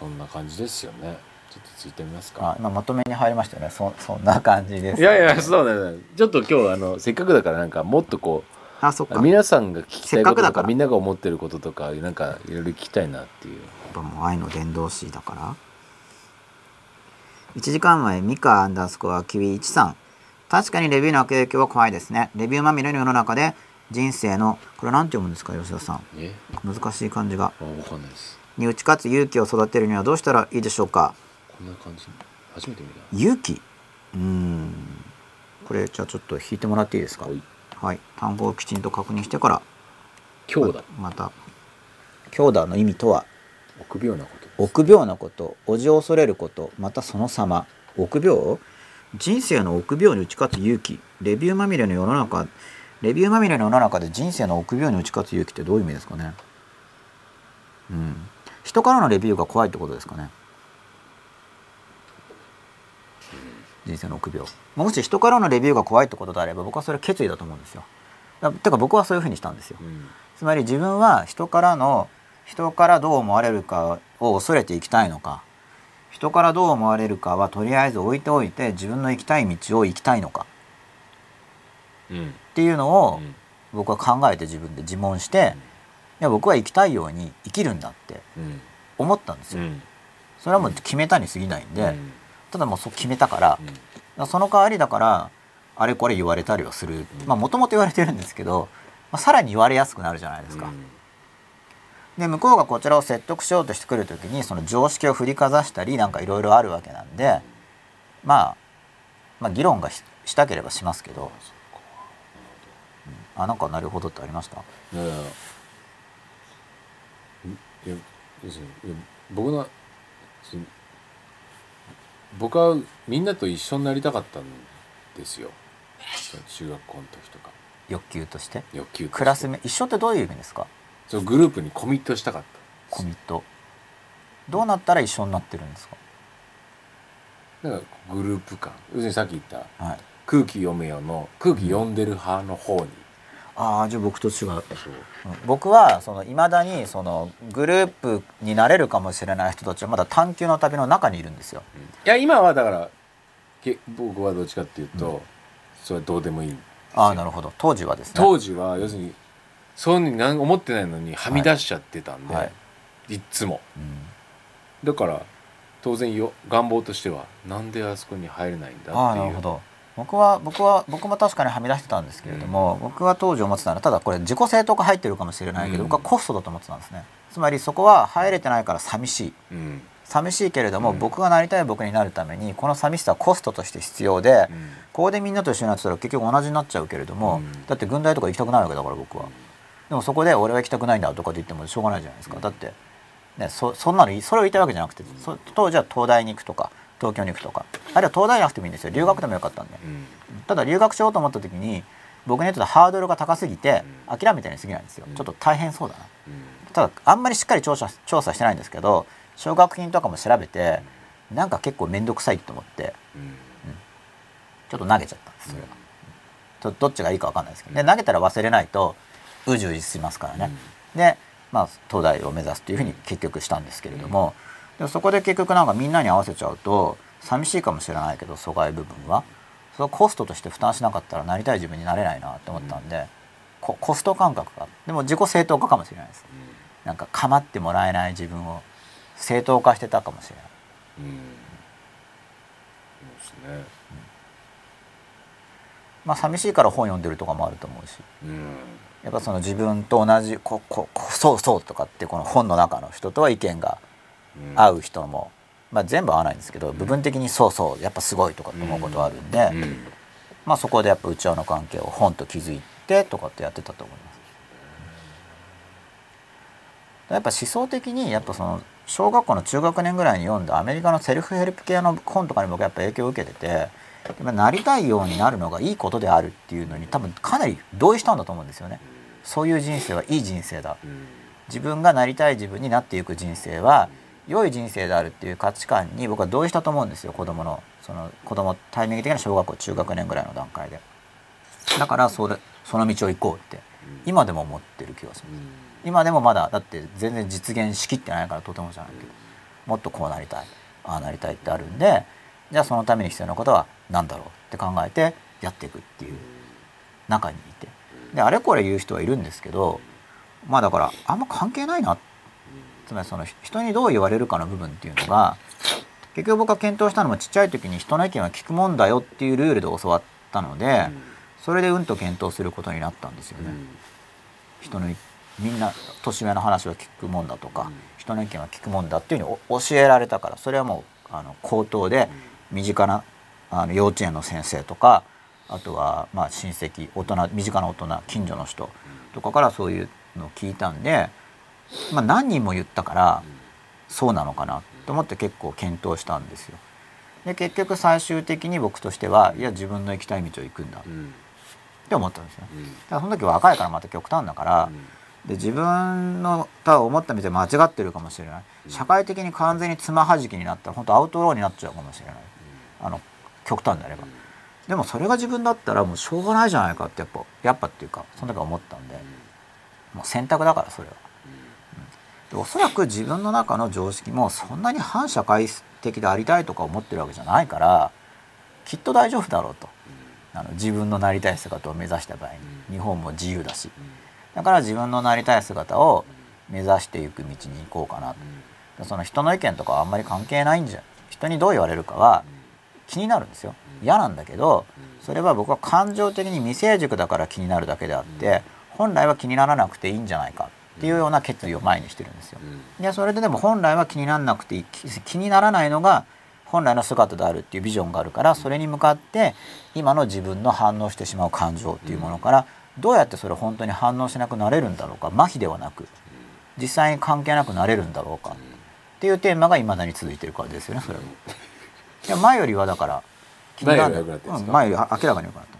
そんな感じですよね。ちょっとついてみますか。あ今まとめに入りましたよね。そそんな感じです、ね、いやいやそうね。ちょっと今日あのせっかくだからなんかもっとこうあそっか。皆さんが聞きたいこととかみんなが思ってることとかなんかいろいろ聞きたいなっていう。やっぱもう愛の伝道師だから。1時間前ミカアンダースコアキウイ13確かにレビューの悪影響は怖いですね。レビューまみれの世の中で人生のこれなんて読むんですか吉田さん。難しい感じが。あ分かんないですに打ち勝つ勇気を育てるにはどうしたらいいでしょうか？こんな感じ。初めて見た勇気？うん。これじゃあちょっと引いてもらっていいですか？はい、単語をきちんと確認してから。強打。また。強打の意味とは？臆病なこと臆病なこと。おじを恐れること。またその様。臆病？人生の臆病に打ち勝つ勇気。レビューまみれの世の中。レビューまみれの世の中で人生の臆病に打ち勝つ勇気ってどういう意味ですかね？うん人からのレビューが怖いってことですかね。人生の臆病もし人からのレビューが怖いってことであれば僕はそれ決意だと思うんですよ。だてか僕はそういうふうにしたんですよ、うん、つまり自分は人からの人からどう思われるかを恐れていきたいのか。人からどう思われるかはとりあえず置いておいて自分の行きたい道を行きたいのか、うん、っていうのを僕は考えて自分で自問して、うんや僕は生きたいように生きるんだって思ったんですよ。それはもう決めたに過ぎないんで、ただもうそう決めたから、その代わりだからあれこれ言われたりはする。まあもともと言われてるんですけどまあ、さらに言われやすくなるじゃないですか。で向こうがこちらを説得しようとしてくる時にその常識を振りかざしたりなんかいろいろあるわけなんで、まあ、まあ議論がしたければしますけど、うん、あなんかなるほどってありました？いやいやいや僕の僕はみんなと一緒になりたかったんですよ。中学校の時とか。欲求として？欲求クラスメ一緒ってどういう意味ですか？そのグループにコミットしたかった。コミット。どうなったら一緒になってるんですか？だからグループ感要するにさっき言った、はい、空気読めよの空気読んでる派の方に、ああじゃあ僕と違う。僕はその未だにそのグループになれるかもしれない人たちはまだ探求の旅の中にいるんですよ、いや今はだからけ僕はどっちかっていうと、うん、それはどうでもいい。ああなるほど。当時はですね。当時は要するにそういうふうに思ってないのにはみ出しちゃってたんで、はい。はい、いつも、うん、だから当然よ願望としてはなんであそこに入れないんだっていう僕は僕は僕も確かにはみ出してたんですけれども、うん、僕は当時思ってたのはただこれ自己正当化入ってるかもしれないけど、うん、僕はコストだと思ってたんですね。つまりそこは入れてないから寂しい、うん、寂しいけれども、僕がなりたい僕になるためにこの寂しさはコストとして必要で、ここでみんなと一緒になってたら結局同じになっちゃうけれども、だって軍隊とか行きたくないわけだから僕は、でもそこで俺は行きたくないんだとかって言ってもしょうがないじゃないですか。だって、ね、そそんなのそれを言いたいわけじゃなくて当時は東大に行くとか東京に行くとか。あるいは東大なくてもいいんですよ。留学でもよかったんで、ただ留学しようと思った時に僕にとってハードルが高すぎて諦めたに過ぎないんですよ。ちょっと大変そうだな、ただあんまりしっかり調査調査してないんですけど奨学金とかも調べてなんか結構面倒くさいと思って、うん。ちょっと投げちゃったんですそれは、どっちがいいか分かんないですけど。で投げたら忘れないとうじうじしますからね、でまあ東大を目指すというふうに結局したんですけれども、でそこで結局なんかみんなに合わせちゃうと寂しいかもしれないけど阻害部分は。そのコストとして負担しなかったらなりたい自分になれないなって思ったんで、ココスト感覚がでも自己正当化かもしれないです、なんか構ってもらえない自分を正当化してたかもしれない、うん、そうですね、まあ寂しいから本読んでるとかもあると思うし、うん、やっぱその自分と同じここそうそうとかってこの本の中の人とは意見が合う人も、まあ、全部合わないんですけど部分的にそうそうやっぱすごいとかって思うことはあるんで、まあ、そこでやっぱ内輪の関係を本と築いてとかってやってたと思います。やっぱ思想的にやっぱその小学校の中学年ぐらいに読んだアメリカのセルフヘルプ系の本とかに僕やっぱ影響を受けててなりたいようになるのがいいことであるっていうのに多分かなり同意したんだと思うんですよね。そういう人生はいい人生だ。自分がなりたい自分になっていく人生は良い人生であるっていう価値観に僕は同意したと思うんですよ子供の。その子供タイミング的な小学校中学年ぐらいの段階で。だからそれその道を行こうって今でも思ってる気がします今でもまだだって全然実現しきってないからとてもじゃないけどもっとこうなりたいああなりたいってあるんでじゃあそのために必要なことは何だろうって考えてやっていくっていう中にいて。であれこれ言う人はいるんですけどまあだからあんま関係ないなってつまりその人にどう言われるかの部分っていうのが結局僕が検討したのもちっちゃい時に人の意見は聞くもんだよっていうルールで教わったので、それでうんと検討することになったんですよね。人のみんな年上の話は聞くもんだとか、人の意見は聞くもんだっていうふうに教えられたからそれはもうあの口頭で身近なあの幼稚園の先生とかあとはまあ親戚大人身近な大人近所の人とかからそういうのを聞いたんでまあ、何人も言ったからそうなのかなと思って結構検討したんですよ。で結局最終的に僕としてはいや自分の行きたい道を行くんだ。って思ったんですよ。だからその時若いからまた極端だから、で自分のただ思った道は間違ってるかもしれない。社会的に完全につまはじきになったら本当アウトローになっちゃうかもしれない。あの極端であれば。でもそれが自分だったらもうしょうがないじゃないかってやっぱやっぱっていうかその時は思ったんで。もう選択だからそれは。おそらく自分の中の常識もそんなに反社会的でありたいとか思ってるわけじゃないからきっと大丈夫だろうと。あの自分のなりたい姿を目指した場合に。日本も自由だし。だから自分のなりたい姿を目指していく道に行こうかなと。その人の意見とかはあんまり関係ないんじゃ人にどう言われるかは気になるんですよ。嫌なんだけどそれは僕は感情的に未成熟だから気になるだけであって本来は気にならなくていいんじゃないかっていうような決意を前にしてるんですよ。でそれででも本来は気にならなくて気にならないのが本来の姿であるっていうビジョンがあるからそれに向かって今の自分の反応してしまう感情っていうものからどうやってそれ本当に反応しなくなれるんだろうか麻痺ではなく実際に関係なくなれるんだろうかっていうテーマがいまだに続いてるからですよねそれも。いや前よりはだから気になる、うん、前より明らかに良くなってます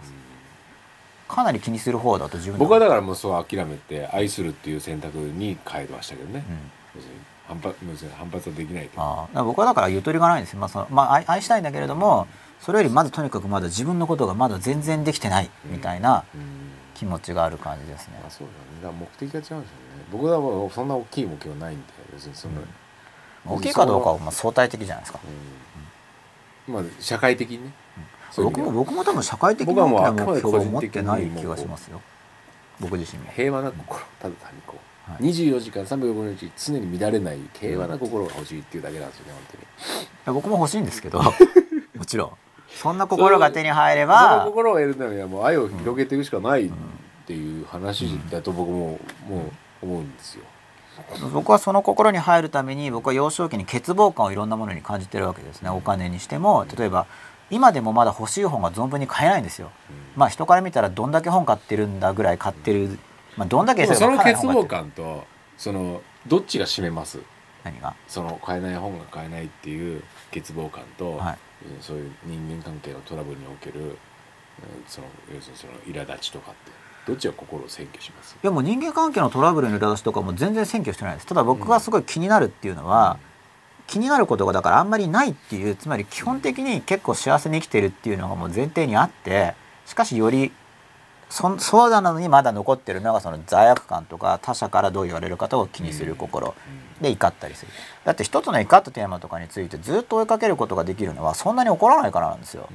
かなり気にする方だと自分僕はだからもうそう諦めて愛するっていう選択に変えましたけどね、うん、反発反発はできないあ僕はだからゆとりがないんですよ、まあそのまあ、愛愛したいんだけれどもそれよりまずとにかくまだ自分のことがまだ全然できてないみたいな気持ちがある感じですね、うん、あそうだね。だ目的が違うんですよね。僕はそんな大きい目標ないんで別にその、大きいかどうかはまあ相対的じゃないですか、まあ社会的にね、僕も僕も多分社会的な大きな目標を持ってない気がしますよ。僕自身平和な心ただ単にこう、はい、24時間365日常に乱れない平和な心が欲しいっていうだけなんですよね本当に。僕も欲しいんですけど もちろん。そんな心が手に入ればその心を得るためにはもう愛を広げていくしかないっていう話だと僕ももう思うんですよ。僕はその心に入るために僕は幼少期に欠乏感をいろんなものに感じてるわけですね。お金にしても例えば今でもまだ欲しい本が存分に買えないんですよ、まあ人から見たらどんだけ本買ってるんだぐらい買ってる、まあ、どんだけその欠乏感とそのどっちが占めます？何が？その買えない本が買えないっていう欠乏感と、はい、そういう人間関係のトラブルにおけるその要するにその苛立ちとかってどっちが心を占拠します？いやもう人間関係のトラブルの苛立ちとかも全然占拠してないです。ただ僕がすごい気になるっていうのは、うん気になることがだからあんまりないっていうつまり基本的に結構幸せに生きてるっていうのがもう前提にあってしかしよりそそうなのにまだ残ってるのがその罪悪感とか他者からどう言われる方を気にする心で怒ったりする。だって一つの怒ったテーマとかについてずっと追いかけることができるのはそんなに怒らないからなんですよ。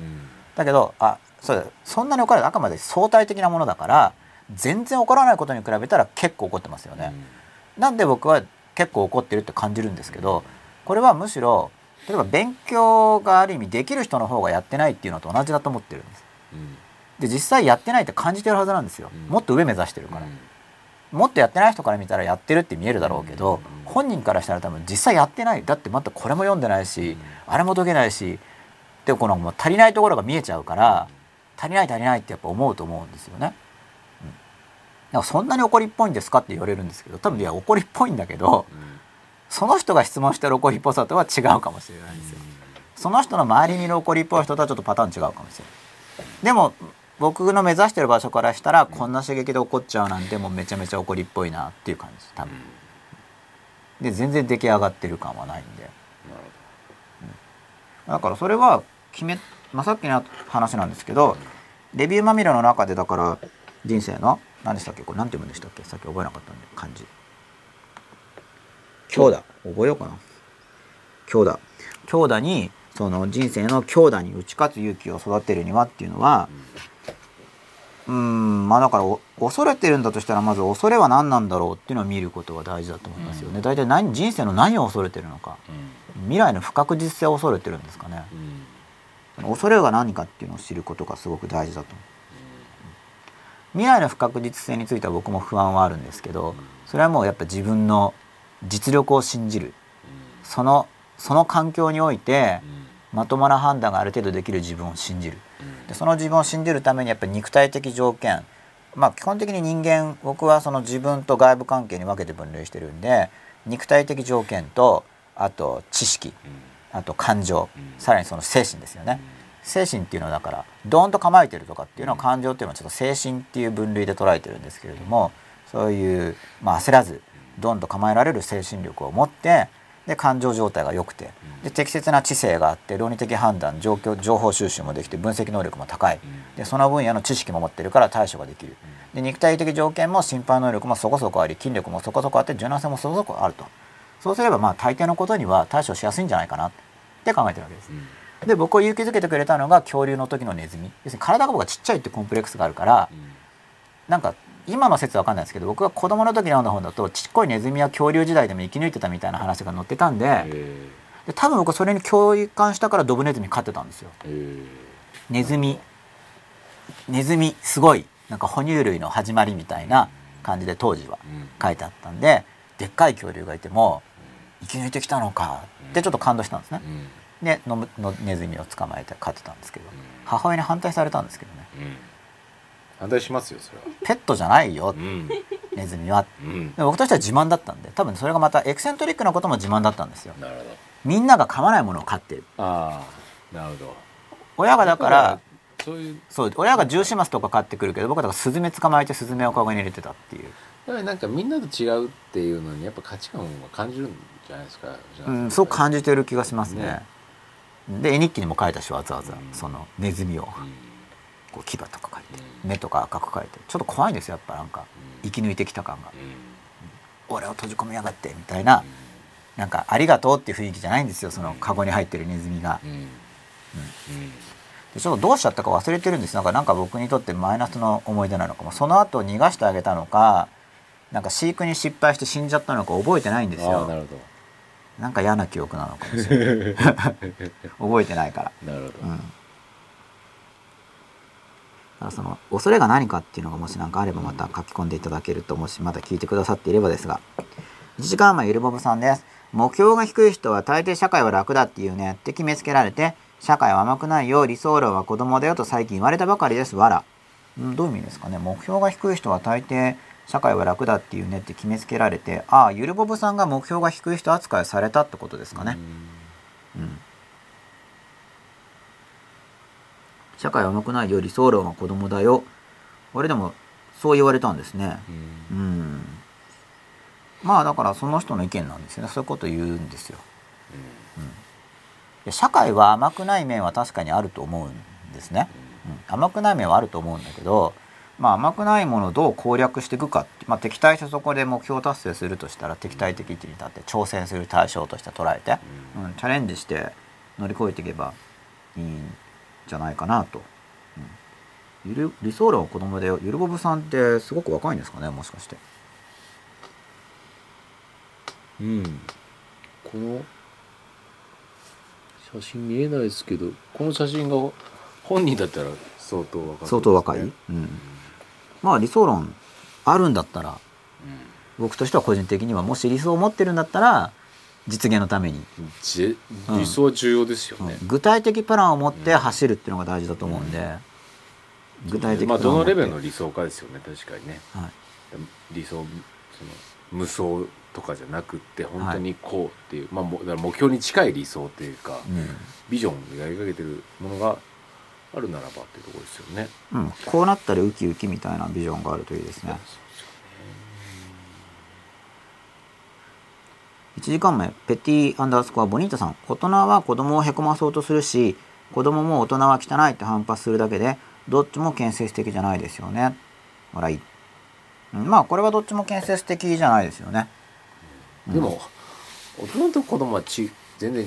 だけどあそうそんなに怒らないあくまで相対的なものだから全然怒らないことに比べたら結構怒ってますよね。なんで僕は結構怒ってるって感じるんですけどこれはむしろ例えば勉強がある意味できる人の方がやってないっていうのと同じだと思ってるんです。うん、で実際やってないって感じてるはずなんですよ。もっと上目指してるから。もっとやってない人から見たらやってるって見えるだろうけど、本人からしたら多分実際やってない。だってまたこれも読んでないし、あれも解けないしでこのもう足りないところが見えちゃうから足りない足りないってやっぱ思うと思うんですよね。うん、だからそんなに怒りっぽいんですかって言われるんですけど多分いや怒りっぽいんだけど、その人が質問してる怒りっぽさとは違うかもしれないですよ。その人の周りにいる怒りっぽい人とはちょっとパターン違うかもしれない。でも僕の目指してる場所からしたらこんな刺激で怒っちゃうなんてもうめちゃめちゃ怒りっぽいなっていう感じ多分。で全然出来上がってる感はないんで。うん、だからそれは決め、まあ、さっきの話なんですけどレビューまみれの中でだから人生の何でしたっけ？これ何て読むんでしたっけ？さっき覚えなかったんで漢字。強打。覚えようかな。強打。強打にその人生の強打に打ち勝つ勇気を育てるにはっていうのはうんまあだから恐れてるんだとしたらまず恐れは何なんだろうっていうのを見ることが大事だと思いますよね。大体何人生の何を恐れてるのか、未来の不確実性を恐れてるんですかね。恐れが何かっていうのを知ることがすごく大事だと思う。未来の不確実性については僕も不安はあるんですけどそれはもうやっぱ自分の実力を信じる、そのその環境において、まともな判断がある程度できる自分を信じる、でその自分を信じるためにやっぱり肉体的条件。まあ基本的に人間僕はその自分と外部関係に分けて分類してるんで肉体的条件とあと知識あと感情さらにその精神ですよね。精神っていうのはだからドーンと構えてるとかっていうのは感情っていうのはちょっと精神っていう分類で捉えてるんですけれどもそういう、まあ、焦らずドンと構えられる精神力を持ってで感情状態が良くてで適切な知性があって論理的判断状況情報収集もできて分析能力も高い。でその分野の知識も持ってるから対処ができる。で肉体的条件も心配能力もそこそこあり筋力もそこそこあって柔軟性もそこそこあると。そうすればまあ大抵のことには対処しやすいんじゃないかなって考えてるわけです。で僕を勇気づけてくれたのが恐竜の時のネズミ。要するに体が僕はちっちゃいってコンプレックスがあるからなんか今の説は分かんないですけど僕が子供の時に読んだ本だとちっこいネズミは恐竜時代でも生き抜いてたみたいな話が載ってたんでで多分僕それに共感したからドブネズミ飼ってたんですよ。ネズミ。ネズミすごいなんか哺乳類の始まりみたいな感じで当時は書いてあったんで、でっかい恐竜がいても生き抜いてきたのかってちょっと感動したんですね。でののネズミを捕まえて飼ってたんですけど、母親に反対されたんですけどね、反対しますよそれは。ペットじゃないよ、ネズミは、で僕としては自慢だったんで多分それがまたエキセントリックなことも自慢だったんですよ。なるほど。みんなが噛まないものを飼ってる。ああなるほど。親がだからそういうそう親がジュウシマスとか飼ってくるけど僕はだからスズメ捕まえてスズメをカゴに入れてたっていう。だからなんかみんなと違うっていうのにやっぱ価値観を感じるんじゃないですかうんそう感じてる気がしますね。ね。で絵日記にも書いたしわざわざ、うん、そのネズミを、こう牙とか目とか赤く書いてちょっと怖いんですよやっぱなんか、生き抜いてきた感が、俺を閉じ込めやがってみたいな、なんかありがとうっていう雰囲気じゃないんですよそのカゴに入ってるネズミが。うん。でちょっとどうしちゃったか忘れてるんですなんかなんか僕にとってマイナスの思い出なのかも。その後逃がしてあげたのかなんか飼育に失敗して死んじゃったのか覚えてないんですよ。なるほど。なんか嫌な記憶なのかもしれない。覚えてないから。なるほど、うん、だからその恐れが何かっていうのがもし何かあればまた書き込んでいただけるともしまだ聞いてくださっていればですが1時間前ゆるぼぶさんです。目標が低い人は大抵社会は楽だっていうね。って決めつけられて社会は甘くないよ理想論は子供だよと最近言われたばかりです。わら。どういう意味ですかね。目標が低い人は大抵社会は楽だっていうね。って決めつけられてああゆるぼぶさんが目標が低い人扱いされたってことですかね。うん、社会は甘くないよ。理想論は子供だよ。俺でもそう言われたんですね。うん、うん。まあだからその人の意見なんですよね。そういうこと言うんですよ。うん、社会は甘くない面は確かにあると思うんですね。うん、甘くない面はあると思うんだけどまあ、甘くないものをどう攻略していくかまあ、敵対してそこで目標達成するとしたら敵対的位置に立って挑戦する対象として捉えて、うん、チャレンジして乗り越えていけばいいんじゃないかなと。うん、ゆる理想論は子供でゆるぼぶさんってすごく若いんですかね？もしかして。うん。この写真見えないですけどこの写真が本人だったら相当若い、ね、相当若い、うん。まあ理想論あるんだったら、僕としては個人的にはもし理想を持ってるんだったら実現のために。理想は重要ですよね、うん、具体的プランを持って走るっていうのが大事だと思うんで、うん、具体的まあどのレベルの理想かですよね確かにね、はい、理想その無双とかじゃなくって本当にこうっていう、はい、まあ、目標に近い理想というか、うん、ビジョンでやりかけてるものがあるならばっていうところですよね。うん、こうなったらウキウキみたいなビジョンがあるといいですね。1時間前、ペティアンダースコアボニータさん。大人は子供をへこまそうとするし、子供も大人は汚いって反発するだけで、どっちも建設的じゃないですよね。笑い。まあ、これはどっちも建設的じゃないですよね。でも、大人と子供はち全然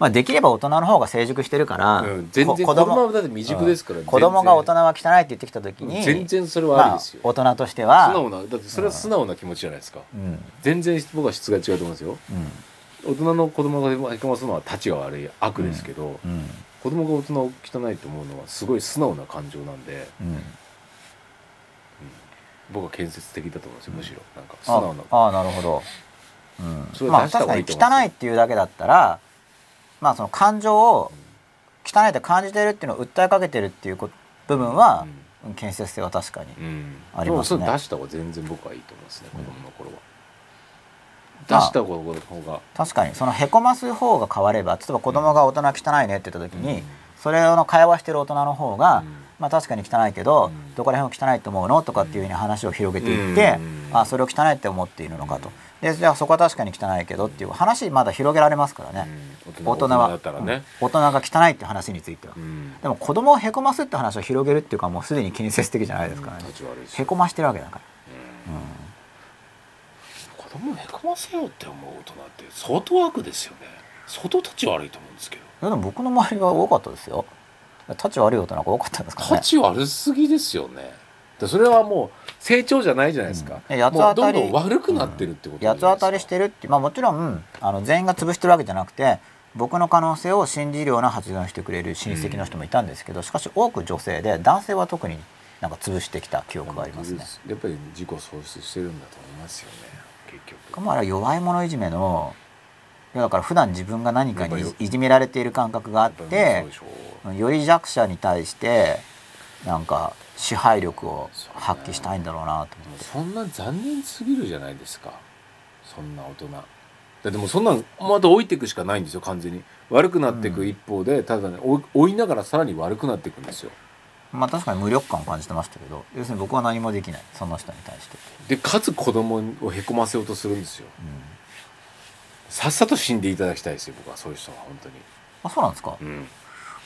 まあ、できれば大人の方が成熟してるから、うん、全然子供はだって未熟ですから、うん、子供が大人は汚いって言ってきた時に全然それはありですよ、まあ、大人としては素直なだってそれは素直な気持ちじゃないですか、うん、全然僕は質が違うと思うんですよ、大人の子供がへこますのはたちが悪い悪ですけど、子供が大人を汚いと思うのはすごい素直な感情なんで、僕は建設的だと思うんですよむしろ。なんか素直な。ああなるほど、うん、それまあ確かに汚いっていうだけだったらまあ、その感情を汚いと感じてるっていうのを訴えかけてるっていう部分は、建設性は確かにありますね。出した方が全然僕はいいと思いますね、子供の頃は。出した方が確かにそのへこます方が変われば例えば子供が大人汚いねって言った時に、それの会話してる大人の方が、まあ確かに汚いけど、どこら辺を汚いと思うの？とかっていうふうに話を広げていって、あそれを汚いって思っているのかと。でじゃあそこは確かに汚いけどっていう話まだ広げられますからね、うん、大人は、ね、大人が汚いって話については、うん、でも子供をへこますって話を広げるっていうかもうすでに建設的じゃないですからね、へこましてるわけだから、うん、子供をへこませようって思う大人って相当悪ですよね相当立ち悪いと思うん。ですけどでも僕の周りは多かったですよ立ち悪い大人が多かったんですかね。立ち悪すぎですよね。それはもう成長じゃないじゃないですか、うん、八つ当たりどんどん悪くなってるってこと八つ当たりしてるってまあもちろんあの全員が潰してるわけじゃなくて僕の可能性を信じるような発言をしてくれる親戚の人もいたんですけどしかし多く女性で男性は特になんか潰してきた記憶がありますね。やっぱり自己喪失してるんだと思いますよね。結局。まあ弱い者いじめのだから普段自分が何かにいじめられている感覚があってより弱者に対してなんか支配力を発揮したいんだろうなと思って。そんな残念すぎるじゃないですか。そんな大人。だってもうそんなんまた置いていくしかないんですよ完全に。悪くなっていく一方で、うん、ただね追いながらさらに悪くなっていくんですよ。まあ確かに無力感を感じてましたけど要するに僕は何もできない。その人に対して。でかつ子供をへこませようとするんですよ、うん、さっさと死んでいただきたいですよ僕はそういう人は本当に。あそうなんですか、うん、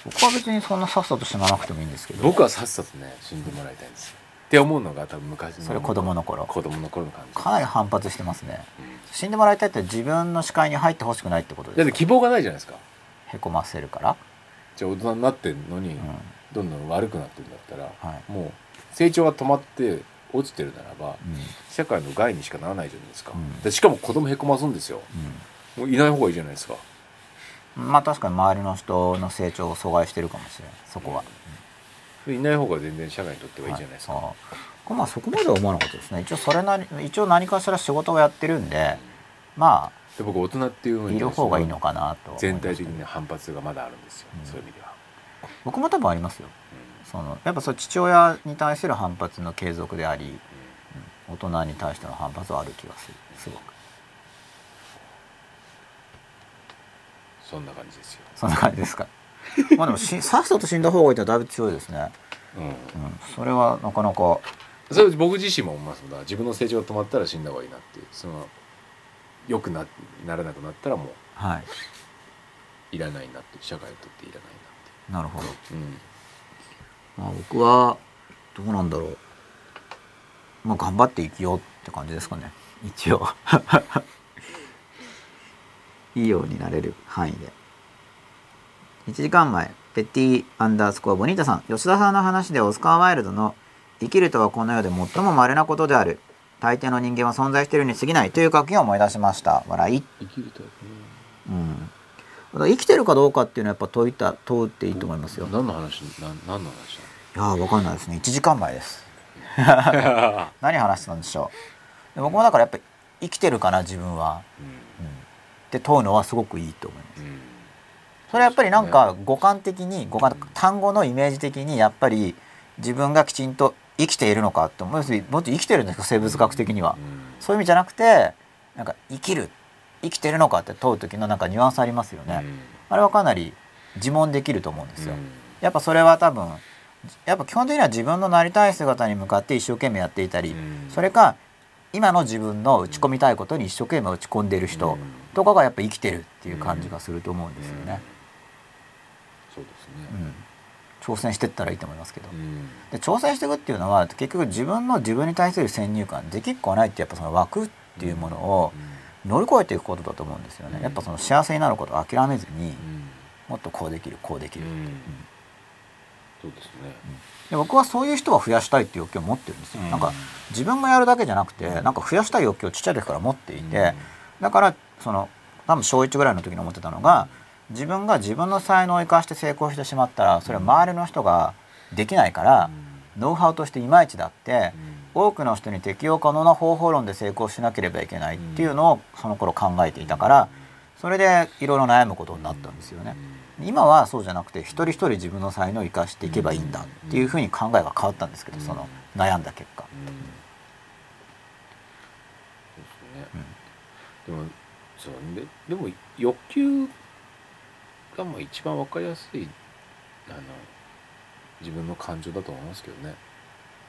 僕は別にそんなさっさと死ななくてもいいんですけど。僕はさっさとね死んでもらいたいんですよ。って思うのが多分昔のそれ子供の頃。子供の頃の感じ。かなり反発してますね、うん、死んでもらいたいって自分の視界に入ってほしくないってことですか？だって希望がないじゃないですか。へこませるから。じゃあ大人になってんのに、どんどん悪くなってるんだったら、はい、もう成長が止まって落ちてるならば、うん、社会の害にしかならないじゃないですか、うん、でしかも子供へこますんですよ、もういない方がいいじゃないですか。まあ確かに周りの人の成長を阻害してるかもしれないそこは、いない方が全然社会にとってはいいじゃないですか、はい、まあそこまでは思わなかったですね。一応それなり一応何かしら仕事をやってるんでまあで僕大人っていうのにいる方がいいのかなと全体的に反発がまだあるんですよ、うん、そういう意味では。僕も多分ありますよ、うん、そのやっぱそう父親に対する反発の継続であり、うん、大人に対しての反発はある気がする。すごくそんな感じですよ。そんな感じですか。まあでもしさっさと死んだ方がいいってだいぶ強いですね。うん、うん、それはなかなか。それ僕自身も思いますだ自分の成長が止まったら死んだ方がいいなっていう。その良くなならなくなったらもう、はい、いらないなって社会にとっていらないなってなるほど、うん。まあ、僕はどうなんだろう。まあ頑張って生きようって感じですかね。一応 いいようになれる範囲で。1時間前ペッティアンダースコアボニータさん吉田さんの話でオスカー・ワイルドの生きるとはこの世で最も稀なことである。大抵の人間は存在しているに過ぎないという書きを思い出しました。笑い。生きるとうん。生きてるかどうかっていうのはやっぱ問いた問うっていいと思いますよ。何の話？な何の話いやわかんないですね。1時間前です。何話してたんでしょう。僕もだからやっぱ生きてるかな自分は、うん、うん、って問うのはすごくいいと思います、うん、それはやっぱりなんか五感的に五感単語のイメージ的にやっぱり自分がきちんと生きているのかって思う。もっと生きてるんですか？生物学的には、そういう意味じゃなくてなんか生きる生きてるのかって問う時のなんかニュアンスありますよね、あれはかなり自問できると思うんですよ、やっぱそれは多分やっぱ基本的には自分のなりたい姿に向かって一生懸命やっていたり、それか今の自分の打ち込みたいことに一生懸命打ち込んでいる人とかがやっぱ生きてるっていう感じがすると思うんですよね。そうですね、うん。挑戦していったらいいと思いますけど、うん、で挑戦していくっていうのは結局自分の自分に対する先入観できっこはないってやっぱその枠っていうものを乗り越えていくことだと思うんですよね、やっぱその幸せになることを諦めずに、もっとこうできるこうできる、そうですね、で僕はそういう人は増やしたいっていう欲求を持ってるんですよ、なんか自分がやるだけじゃなくてなんか増やしたい欲求をちっちゃい時から持っていて、だからその多分小1ぐらいの時に思ってたのが、自分が自分の才能を生かして成功してしまったらそれは周りの人ができないから、ノウハウとしていまいちだって、多くの人に適用可能な方法論で成功しなければいけないっていうのをその頃考えていたからそれでいろいろ悩むことになったんですよね。今はそうじゃなくて一人一人自分の才能を生かしていけばいいんだっていうふうに考えが変わったんですけどその悩んだ結果。でもそうででも欲求がもう一番分かりやすいあの自分の感情だと思いますけどね。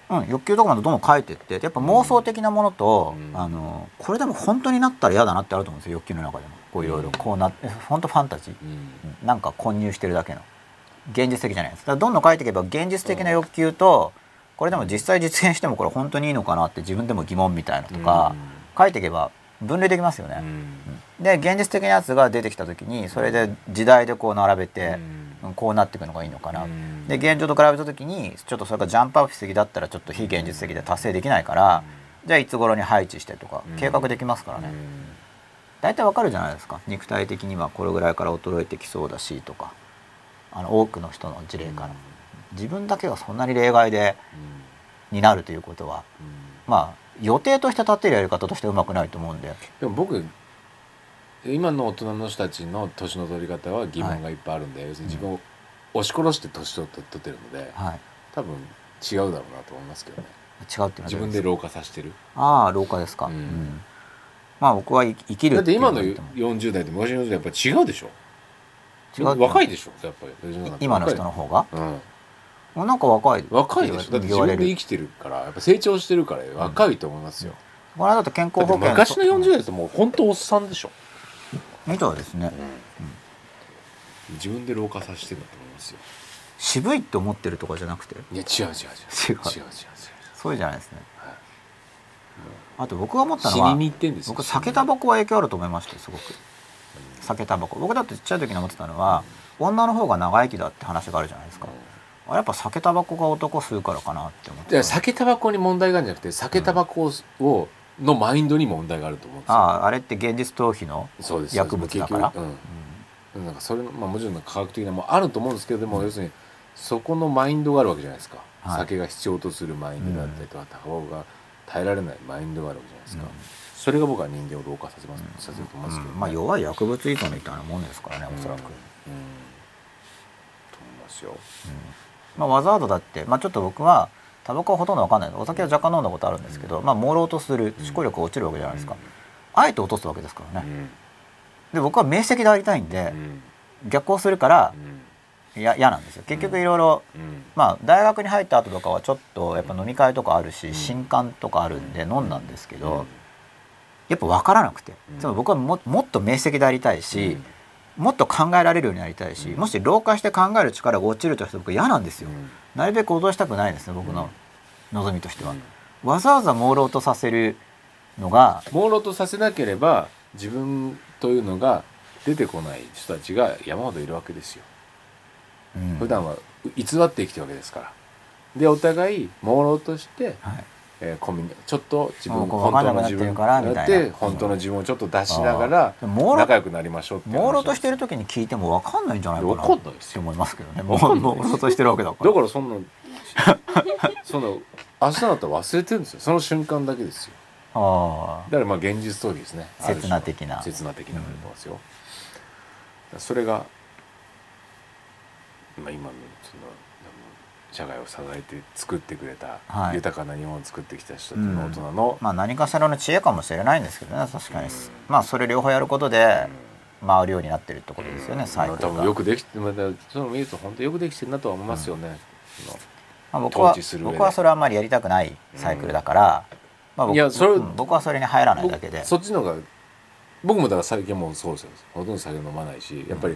うん、欲求とかまでどんどん書いてってやっぱ妄想的なものと、うん、あのこれでも本当になったら嫌だなってあると思うんですよ欲求の中でもこういろいろこうなって本当ファンタジー、うん、なんか混入してるだけの。現実的じゃないです。だからどんどん書いていけば現実的な欲求と、これでも実際実現してもこれ本当にいいのかなって自分でも疑問みたいなとか、書いていけば分類できますよね。で現実的なやつが出てきた時にそれで時代でこう並べて、こうなっていくのがいいのかな。で現状と比べた時にちょっとそれがジャンプアップしすぎだったらちょっと非現実的で達成できないから、じゃあいつ頃に配置してとか計画できますからね。大体わかるじゃないですか。肉体的にはこれぐらいから衰えてきそうだしとか。あの多くの人の事例から、自分だけがそんなに例外でになるということは、まあ予定として立ってるやり方としてうまくないと思うんで。でも僕今の大人の人たちの年の取り方は疑問がいっぱいあるんで、はい、要するに自分を押し殺して年を取ってるので、はい、多分違うだろうなと思いますけどね。違うって自分で老化させてる。ああ老化ですか、うん、うん、まあ僕は生きるだって今の40代と昔の40代やっぱり違うでしょ？違う若いでしょ？やっぱり今の人の方が、うん。なんか若い若いでしょ？だって自分で生きてるからやっぱ成長してるから若いと思いますよ、うん、この間と健康保険昔の40代ってもう本当おっさんでしょ？みたいですね、うん、自分で老化させてるんだと思いますよ。渋いって思ってるとかじゃなくて？いや違う違う違う。違う。違う違うそうじゃないですね、はい、あと僕が思ったのは僕酒タバコは影響あると思いましたすごく。酒タバコ。僕だってちっちゃい時に思ってたのは、女の方が長生きだって話があるじゃないですか、やっぱ酒タバコが男吸うからかなって思って酒タバコに問題があるんじゃなくて酒タバコを、のマインドに問題があると思うんですよ。ああれって現実逃避の薬物だから？うん、なんかそれまあ、もちろん科学的なもあると思うんですけどでも、要するにそこのマインドがあるわけじゃないですか、はい、酒が必要とするマインドだったりとか、タバコが耐えられないマインドがあるわけじゃないですか、うん、それが僕は人間を老化させます、させると思うんですけど、ね、まあ弱い薬物依存みたいなもんですからねおそらく、うん。と思いますよ、まあ、わざわざだって、まあ、ちょっと僕はタバコはほとんど分かんない。お酒は若干飲んだことあるんですけど、まあ、朦朧とする思考力が落ちるわけじゃないですか、あえて落とすわけですからね、で僕は明晰でありたいんで、逆行するから嫌なんですよ。結局いろいろまあ大学に入った後とかはちょっとやっぱ飲み会とかあるし新刊とかあるんで飲んだんですけどやっぱ分からなくて。つまり僕はももっと明晰でありたいし、もっと考えられるようになりたいし、もし老化して考える力が落ちるとして僕嫌なんですよ、なるべく脅したくないですね僕の望みとしては、わざわざ朦朧とさせるのが朦朧とさせなければ自分というのが出てこない人たちが山ほどいるわけですよ、うん、普段は偽って生きてるわけですから。でお互い朦朧として、はい。えー、コミュニちょっと自分本当の自分やって本当の自分をちょっと出しながら仲良くなりましょうって朦朧としてる時に聞いても分かんないんじゃないかな。分かんないですよ思いますけどね朦朧としてるわけだから。だからそんな その明日だったら忘れてるんですよ。その瞬間だけですよ。あだからまあ現実逃避ですね。刹那的な。刹那的なことですよ、うん、それが、まあ、今のその社会を支えて作ってくれた、はい、豊かな日本を作ってきた人の大人の、うん、まあ、何かしらの知恵かもしれないんですけどね確かに、うん、まあそれ両方やることで回るようになってるってことですよね、うん、サイクルが、多分よくできてまたその見ると本当よくできてるなとは思いますよね、まあ、僕は僕はそれはあんまりやりたくないサイクルだから、まあ僕、いやそれ、僕はそれに入らないだけで。そっちの方が僕もだから最近もそうですよ。ほとんど酒飲まないしやっぱり、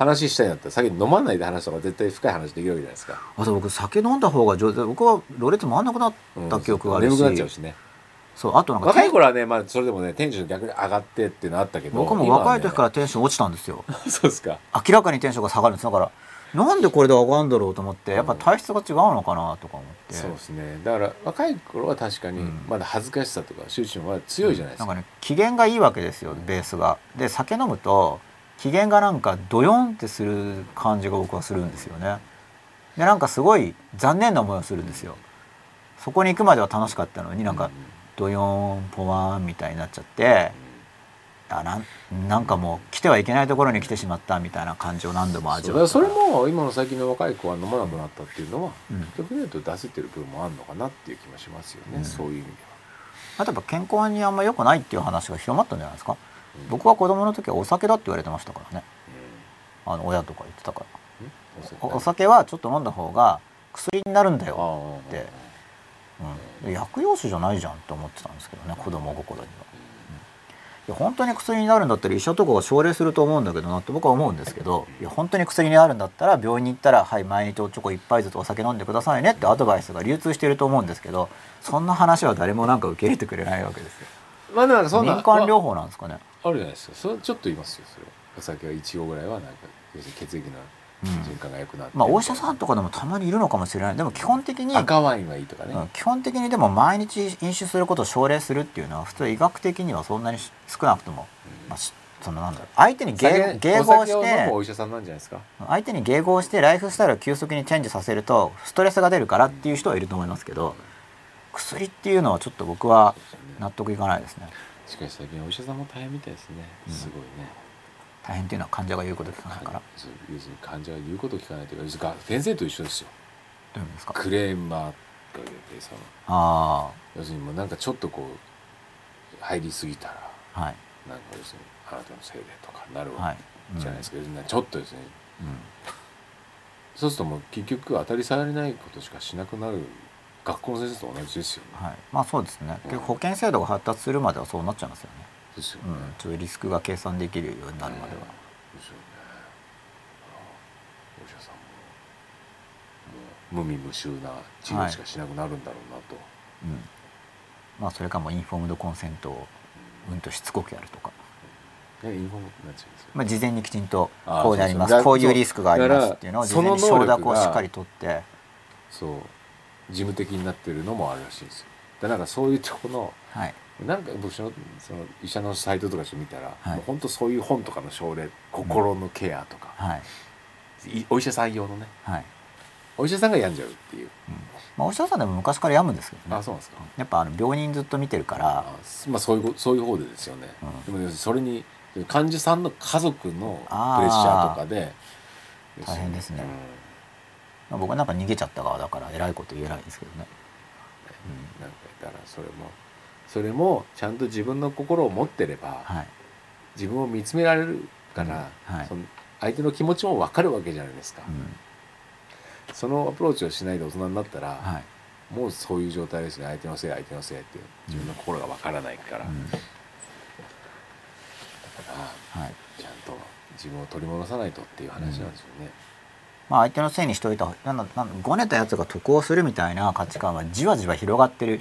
話したいんだったら酒飲まないで話した方が絶対深い話できるわけじゃないですか。あと僕酒飲んだ方が上手。僕はろれつ回んなくなった記憶があるし、うん、眠くなっちゃうしね。そうあとなんか若い頃はね、まあ、それでもねテンション逆に上がってっていうのあったけど僕も若い時からテンション落ちたんですよ。そうですか。明らかにテンションが下がるんですだからなんでこれで上がるんだろうと思ってやっぱ体質が違うのかなとか思って、うん、そうですね。だから若い頃は確かにまだ恥ずかしさとか周知もまだ強いじゃないですか、うん、なんかね機嫌がいいわけですよベースが。で酒飲むと機嫌がなんかドヨンってする感じが僕はするんですよね。でなんかすごい残念な思いをするんですよ。そこに行くまでは楽しかったのになんかドヨンポワンみたいになっちゃってあなんなんかもう来てはいけないところに来てしまったみたいな感じを何度も味わうそれも今の最近の若い子は飲まなくなったっていうのは、うん、逆に言うと出せてる部分もあるのかなっていう気もしますよね、うん、そういう意味では。例えば健康にあんま良くないっていう話が広まったんじゃないですか。僕は子供の時はお酒だって言われてましたからね、あの親とか言ってたから。お酒。はちょっと飲んだ方が薬になるんだよって、うん、薬用酒じゃないじゃんって思ってたんですけどね子供心には、いや本当に薬になるんだったら医者とかが奨励すると思うんだけどなって僕は思うんですけどいや本当に薬になるんだったら病院に行ったらはい毎日おちょこ1杯ずつお酒飲んでくださいねってアドバイスが流通してると思うんですけどそんな話は誰もなんか受け入れてくれないわけですよ。まあなんかそんな民間療法なんですかね。あるじゃないですか。それちょっと言いますよ。それお酒は一合ぐらいはなんか血液の循環が良くなって、うん、まあお医者さんとかでもたまにいるのかもしれない。でも基本的に赤ワインはいいとかね、うん、基本的にでも毎日飲酒することを奨励するっていうのは普通医学的にはそんなに少なくとも、うん、まあそのなんだろう。相手に迎合してお医者さんなんじゃないですか。相手に迎合してライフスタイルを急速にチェンジさせるとストレスが出るからっていう人はいると思いますけど、薬っていうのはちょっと僕は納得いかないですねしかし最近お医者さんも大変みたいですね。すごいね、大変っていうのは患者が言うこと聞かないから。要するに患者が言うこと聞かないというか先生と一緒ですよ。どうですか？クレーマーが出てその。あ要するにもうなんかちょっとこう入りすぎたら、あはい。なんか要するにあなたのせいでとかなるはい。わけじゃないですか、ちょっとですね。うん。そうするともう結局当たり障りないことしかしなくなる学校の先生と同じですよね。はい、まあそうですね、うん。結構保険制度が発達するまではそうなっちゃいますよね、ですよね。うん、ちょっとリスクが計算できるようになるまでは、ですよね。お医者さんももう無味無臭な治療しかしなくなるんだろうなと。うん。まあそれかもうインフォームドコンセントをうんとしつこくやるとか、まあ、事前にきちんとこうであります。こういうリスクがありますっていうのを事前に承諾をしっかり取って。そう事務的になってるのもあるらしいんですよ。でなんかそういうとこのはい。なんか僕そのその医者のサイトとかして見たら、はい。本当そういう本とかの症例心のケアとか、はい。いお医者さん用のねはい、お医者さんが病んじゃうっていう、まあ、お医者さんでも昔から病むんですけどね。あそうですか、やっぱあの病人ずっと見てるから。あまあそういうこそういう方でですよね、うん。でも要するにそれに患者さんの家族のプレッシャーとかで大変ですね。うんまあ、僕はなんか逃げちゃった側だから偉いこと言えないですけどね、なんかだからそれもそれもちゃんと自分の心を持ってれば、はい。自分を見つめられるから、うん。はい。その相手の気持ちも分かるわけじゃないですか、うん。そのアプローチをしないで大人になったら、はい。もうそういう状態ですね相手のせい相手のせいって自分の心が分からないから、うん。だからはい。ちゃんと自分を取り戻さないとっていう話なんですよね。まあ、相手のせいにしといたなんだなんだごねたやつが得をするみたいな価値観はじわじわ広がってる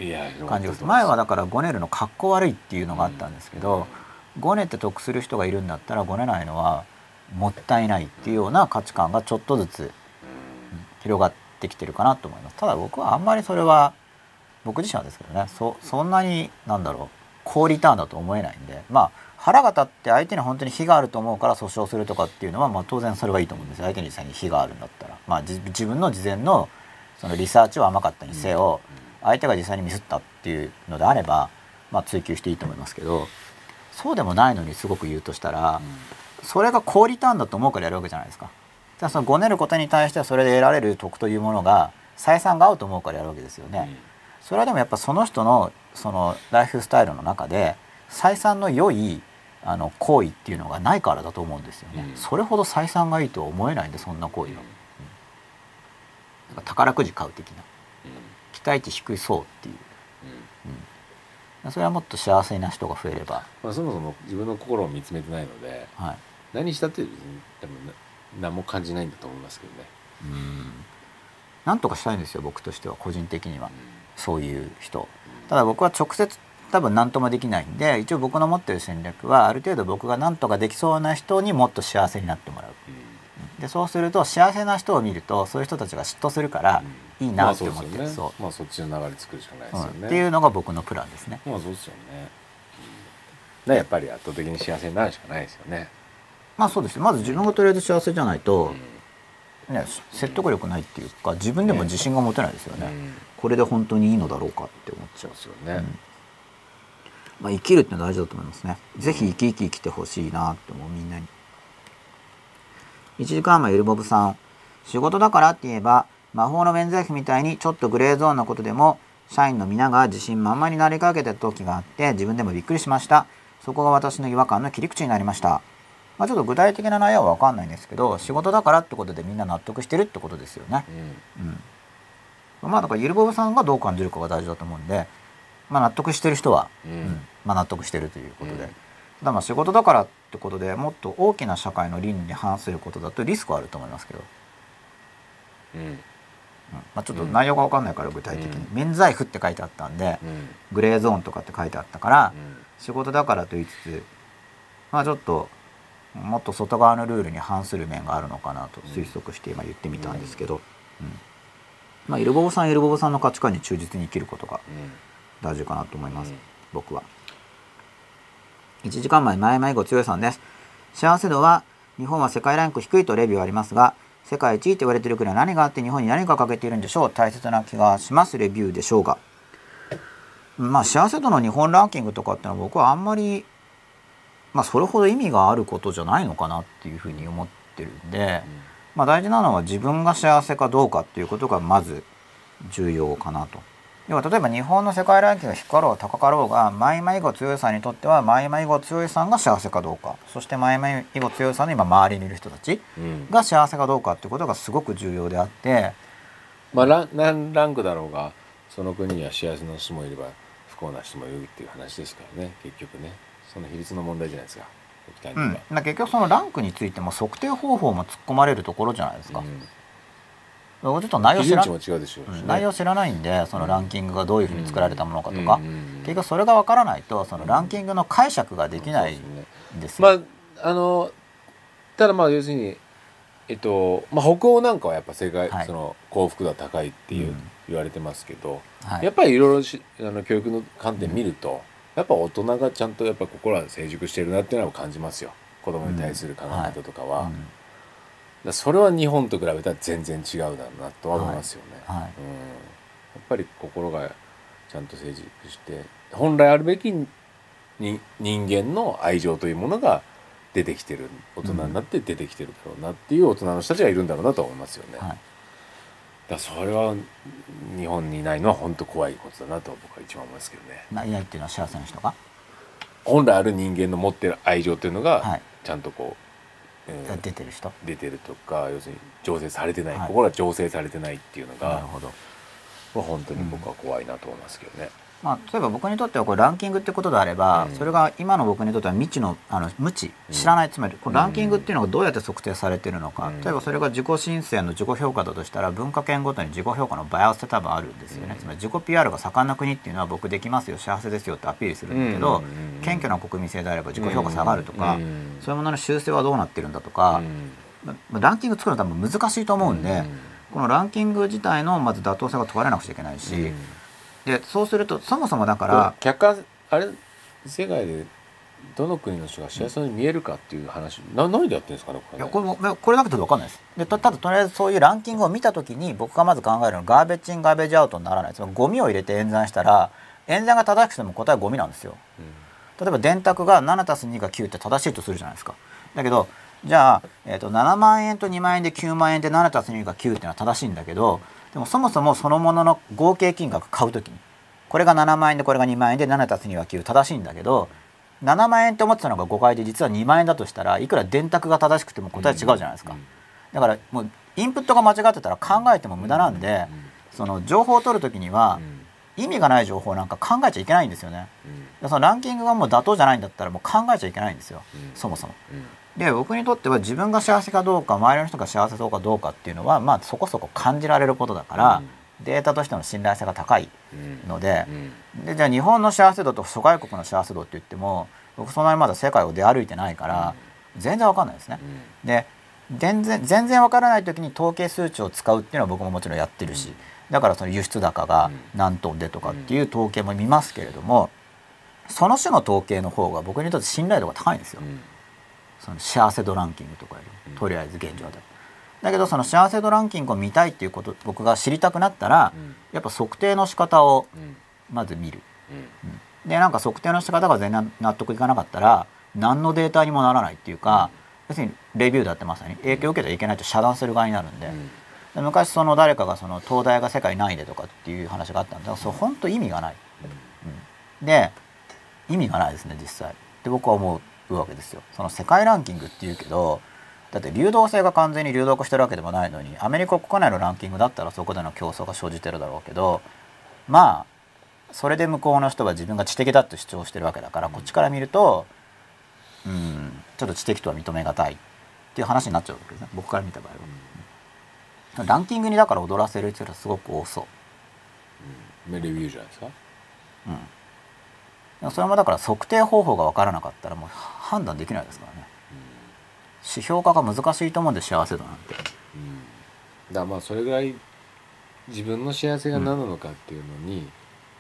感じがする。前はだからごねるのかっこ悪いっていうのがあったんですけど、ごねて得する人がいるんだったらごねないのはもったいないっていうような価値観がちょっとずつ広がってきてるかなと思います。ただ僕はあんまりそれは僕自身はですけどねそそんなになんだろう高リターンだと思えないんでまあ腹が立って相手に本当に非があると思うから訴訟するとかっていうのは、まあ、当然それはいいと思うんですよ相手に実際に非があるんだったら、まあ、じ自分の事前のそのリサーチは甘かったにせよ相手が実際にミスったっていうのであれば、まあ、追求していいと思いますけどそうでもないのにすごく言うとしたらそれが高リターンだと思うからやるわけじゃないですか。じゃあそのごねることに対してはそれで得られる得というものが採算が合うと思うからやるわけですよね。それはでもやっぱその人のそのライフスタイルの中で採算の良いあの行為っていうのがないからだと思うんですよね、うん。それほど採算がいいとは思えないんでそんな行為は、うん。なんか宝くじ買う的な。期待値低いそうっていう、うん、それはもっと幸せな人が増えれば、まあ、そもそも自分の心を見つめてないのではい、何したって別に多分な何も感じないんだと思いますけどね。うん。なんとかしたいんですよ僕としては個人的には。そういう人。ただ僕は直接多分何ともできないんで一応僕の持ってる戦略はある程度僕が何とかできそうな人にもっと幸せになってもらう。でそうすると幸せな人を見るとそういう人たちが嫉妬するからいいなって思ってまあるそうそうですよね。まあそっちの流れ作るしかないですよね。うん。っていうのが僕のプランですね。まあそうですよね。うん、やっぱり圧倒的に幸せになるしかないですよね。まあそうですまず自分がとりあえず幸せじゃないと、ね、説得力ないっていうか自分でも自信が持てないですよね、うん。これで本当にいいのだろうかって思っちゃう。ですよね。まあ、生きるってのは大事だと思いますね。ぜひ生き生き生きてほしいなって思うみんなに。1時間前ゆるぼぶさん。仕事だからって言えば魔法の免罪符みたいにちょっとグレーゾーンのことでも社員の皆が自信満々になりかけてた時があって自分でもびっくりしました。そこが私の違和感の切り口になりました。まあ、ちょっと具体的な内容は分かんないんですけど仕事だからってことでみんな納得してるってことですよね。うん、まあだからゆるぼぶさんがどう感じるかが大事だと思うんで、まあ、納得してる人はうんうんまあ、納得してるということで、うん。ただまあ仕事だからってことでもっと大きな社会の倫理に反することだとリスクはあると思いますけど、うん。うん。うんまあ、ちょっと内容が分かんないから具体的に、うん。免罪符って書いてあったんで、うん。グレーゾーンとかって書いてあったから、うん。仕事だからと言いつつまあちょっともっと外側のルールに反する面があるのかなと推測して今言ってみたんですけど、うん。まあイルボボさんイルボボさんの価値観に忠実に生きることが大事かなと思います、うん。僕は1時間前前々ご強いさんです。幸せ度は日本は世界ランク低いとレビューありますが世界一位と言われている国は何があって日本に何が欠けているんでしょう？大切な気がします。レビューでしょうが。まあ幸せ度の日本ランキングとかってのは僕はあんまりまあそれほど意味があることじゃないのかなっていうふうに思ってるんで、まあ大事なのは自分が幸せかどうかっていうことがまず重要かなと。要は例えば日本の世界ランキングが低かろう高かろうがマイマイゴ強いさんにとってはマイマイゴ強いさんが幸せかどうか。そしてマイマイゴ強いさんの今周りにいる人たち。が幸せかどうかっていうことがすごく重要であって、まあラ何ランクだろうがその国には幸せな人もいれば不幸な人もいるっていう話ですからね。結局ね。その比率の問題じゃないですか。うん、結局そのランクについても測定方法も突っ込まれるところじゃないですか。うんちょっと内容知ら内容知らないんでそのランキングがどういうふうに作られたものかとか、結局それが分からないとそのランキングの解釈ができないんですよ。まああのただまあ要するにえっとまあ、北欧なんかはやっぱ世界、はい、その幸福度は高いっていう、うん、言われてますけど、はい、やっぱりいろいろあの教育の観点見ると、うん、やっぱ大人がちゃんとやっぱ心は成熟してるなっていうのは感じますよ。子供に対する考え方とかは。うん。はいそれは日本と比べたら全然違うだろうなとは思いますよね。はい。はい、うん、やっぱり心がちゃんと成熟して本来あるべきに人間の愛情というものが出てきてる大人になって出てきてるだろうなっていう大人の人たちがいるんだろうなと思いますよね。はい、だそれは日本にいないのは本当怖いことだなと僕は一番思いますけどね。いないっていうのは幸せな人が？本来ある人間の持ってる愛情というのがちゃんとこううん、出てる人？出てるとか要するに醸成されてない、はい、心が醸成されてないっていうのがなるほど。は本当に僕は怖いなと思いますけどね。まあ、例えば僕にとってはこれランキングってことであれば、うん、それが今の僕にとっては未知のあの無知知らない、つまりこれランキングっていうのがどうやって測定されているのか、うん、例えばそれが自己申請の自己評価だとしたら文化圏ごとに自己評価のバイアスって多分あるんですよね、うん、つまり自己 PR が盛んな国っていうのは僕できますよ。幸せですよってアピールするんだけど、謙虚な国民性であれば自己評価下がるとか、そういうものの修正はどうなってるんだとか、まあ、ランキング作るのは多分難しいと思うんで、このランキング自体のまず妥当性が問われなくちゃいけないし。でそうするとそもそもだから客観あれ世界でどの国の人が幸せに見えるかっていう話、な何でやってるんですかねこれ、ね、いやこれもこれだけで分かんないです。でただとりあえずそういうランキングを見た時に僕がまず考えるのはガーベッジインガーベージアウトにならない。つまりゴミを入れて演算したら演算が正しくても答えはゴミなんですよ、うん、例えば電卓が7たす2が9って正しいとするじゃないですか。だけどじゃあ、えーと、7万円と2万円で9万円で7たす2が9っていうのは正しいんだけどでもそもそもそのものの合計金額買う時にこれが7万円でこれが2万円で7たす2は9正しいんだけど7万円って思ってたのが5回で実は2万円だとしたらいくら電卓が正しくても答え違うじゃないですか。だからもうインプットが間違ってたら考えても無駄なんでその情報を取る時には意味がない情報なんか考えちゃいけないんですよね。そのランキングがもう妥当じゃないんだったらもう考えちゃいけないんですよ。そもそも。で僕にとっては自分が幸せかどうか周りの人が幸せかどうかっていうのはまあそこそこ感じられることだから。データとしての信頼性が高いのでうん、でじゃあ日本の幸せ度と諸外国の幸せ度って言っても僕そんなにまだ世界を出歩いてないから、全然わかんないですね。で全然全然わからない時に統計数値を使うっていうのは僕ももちろんやってるし、だからその輸出高が何トンでとかっていう統計も見ますけれどもその種の統計の方が僕にとって信頼度が高いんですよ。その幸せ度ランキングとかよりとりあえず現状で。だけどその幸せ度ランキングを見たいっていうこと僕が知りたくなったら、うん、やっぱ測定の仕方をまず見る、うん。うん、でなんか測定の仕方が全然納得いかなかったら何のデータにもならないっていうか、要するにレビューだってまさに影響を受けてはいけないと遮断する側になるんで。で昔その誰かがその東大が世界何位でとかっていう話があったんでそれ本当意味がない、で意味がないですね実際。で僕は思うわけですよその世界ランキングっていうけどだって流動性が完全に流動化してるわけでもないのにアメリカ国内のランキングだったらそこでの競争が生じてるだろうけどまあそれで向こうの人は自分が知的だと主張してるわけだからこっちから見るとうんちょっと知的とは認めがたいっていう話になっちゃうわけですね僕から見た場合は。ランキングにだから踊らせる人はすごく多そう。うん、レビューじゃないですか？うん。それもだから測定方法が分からなかったらもう判断できないですからね。指標化が難しいと思うんで幸せ度なんて。うん、だまあそれぐらい自分の幸せが何なのかっていうのに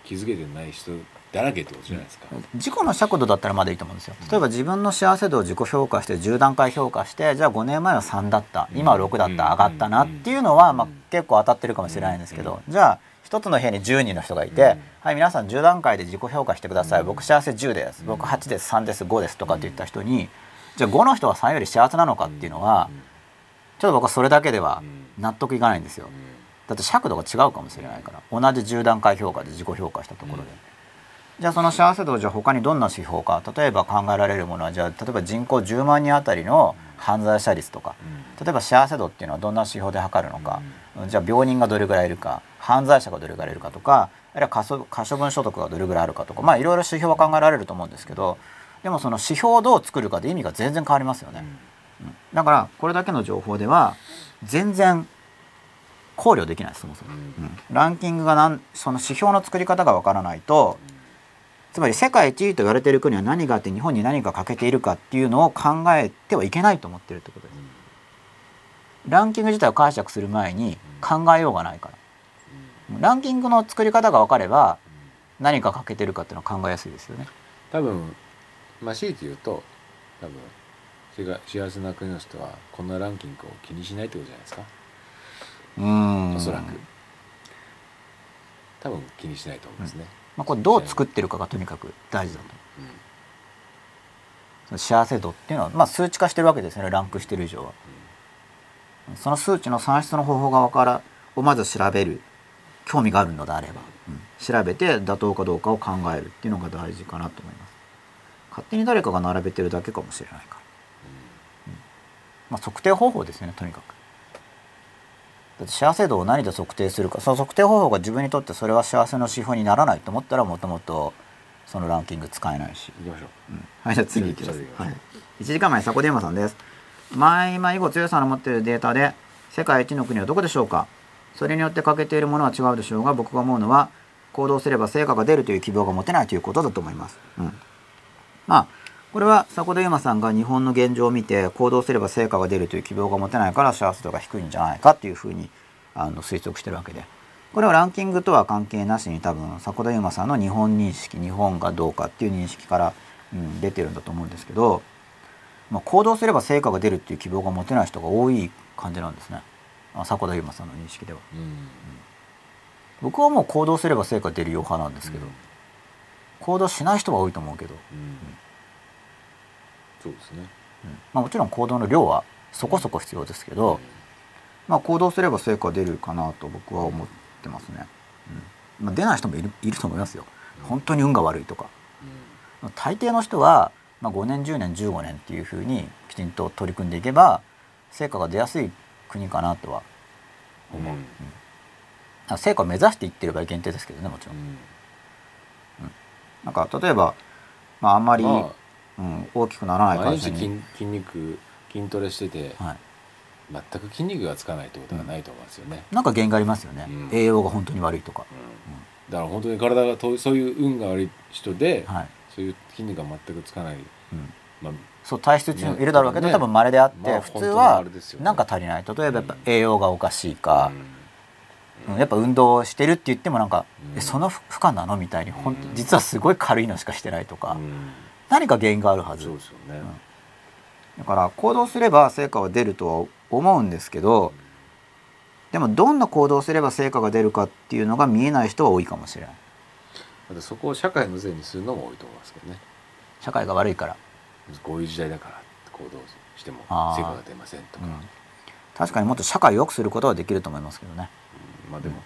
気づけてない人だらけってことじゃないですか。自己の尺度だったらまだいいと思うんですよ。例えば自分の幸せ度を自己評価して10段階評価してじゃあ5年前は3だった。今は6だった。上がったなっていうのは、まあ、結構当たってるかもしれないんですけどじゃあ一つの部屋に10人の人がいて、はい皆さん10段階で自己評価してください。僕幸せ10です。僕8です3です5ですとかって言った人にじゃあ5の人は3より幸せなのかっていうのはちょっと僕はそれだけでは納得いかないんですよ。だって尺度が違うかもしれないから同じ10段階評価で自己評価したところで。じゃあその幸せ度をじゃあ他にどんな指標か。例えば考えられるものはじゃあ例えば人口10万人あたりの犯罪者率とか。例えば幸せ度っていうのはどんな指標で測るのか。じゃあ病人がどれぐらいいるか犯罪者がどれぐらいいるかとかあるいは可処分所得がどれぐらいあるかとかまあいろいろ指標は考えられると思うんですけどでもその指標をどう作るかで意味が全然変わりますよね。うん、だからこれだけの情報では全然考慮できないそもそも、うん、ランキングがなんその指標の作り方がわからないとつまり世界一位と言われている国は何があって日本に何が欠けているかっていうのを考えてはいけないと思ってるってことです。ランキング自体を解釈する前に考えようがないから。ランキングの作り方が分かれば何か欠けてるかっていうのは考えやすいですよね。多分まあ強いて言うと多分幸せな国の人はこんなランキングを気にしないってことじゃないですか。うんおそらく多分気にしないと思いますね。うんまあ、これどう作ってるかがとにかく大事だと。うん、幸せ度っていうのは、まあ、数値化してるわけですねランクしてる以上は。うん、その数値の算出の方法が分からをまず調べる興味があるのであれば、うん、調べて妥当かどうかを考えるっていうのが大事かなと思います。勝手に誰かが並べてるだけかもしれないから。うん。まあ、測定方法ですねとにかく。だって幸せ度を何で測定するか。その測定方法が自分にとってそれは幸せの指標にならないと思ったらもともとそのランキング使えないし。行きましょう、うん、はいじゃあ次いきます、はい、1時間前迫電話さんです。前今以後強さの持っているデータで世界一の国はどこでしょうか？それによって欠けているものは違うでしょうが僕が思うのは行動すれば成果が出るという希望が持てないということだと思います、うん、まあこれは迫田悠馬さんが日本の現状を見て行動すれば成果が出るという希望が持てないから幸せ度が低いんじゃないかっていうふうにあの推測してるわけで。これはランキングとは関係なしに多分迫田悠馬さんの日本認識日本がどうかっていう認識から、うん、出てるんだと思うんですけど、まあ、行動すれば成果が出るっていう希望が持てない人が多い感じなんですね。迫田悠馬さんの認識では、うん。うん、僕はもう行動すれば成果出るよ派なんですけど、行動しない人は多いと思うけど、そうですね、まあ、もちろん行動の量はそこそこ必要ですけど、まあ、行動すれば成果出るかなと僕は思ってますね。うん。まあ、出ない人もいるいると思いますよ。本当に運が悪いとか。うん、大抵の人は、まあ、5年10年15年っていうふうにきちんと取り組んでいけば成果が出やすい国かなとは思う。うん。うん、成果を目指していってれば限定ですけどねもちろん。うん、なんか例えば、まあ、あんまり、まあ、うん、大きくならない会社に筋筋肉筋トレしてて、はい。全く筋肉がつかないってことはないと思うんですよね、うん、なんか原因がありますよね、うん、栄養が本当に悪いとか、うん、だから本当に体がそういう運が悪い人で、はい、そういう筋肉が全くつかない、まあ、そう体質中いるだろうけど、ね、多分稀であって、まあ、普通はなんか足りない。例えばやっぱ栄養がおかしいか、やっぱ運動してるって言ってもなんか、えその負荷なのみたいに本当実はすごい軽いのしかしてないとか、何か原因があるはず。そうですよね、だから行動すれば成果は出るとは思うんですけどでもどんな行動をすれば成果が出るかっていうのが見えない人は多いかもしれない。そこを社会のせいにするのも多いと思いますけどね。社会が悪いからこういう時代だから行動しても成果が出ませんとか、うん、確かにもっと社会を良くすることはできると思いますけどね、うん、まあでも、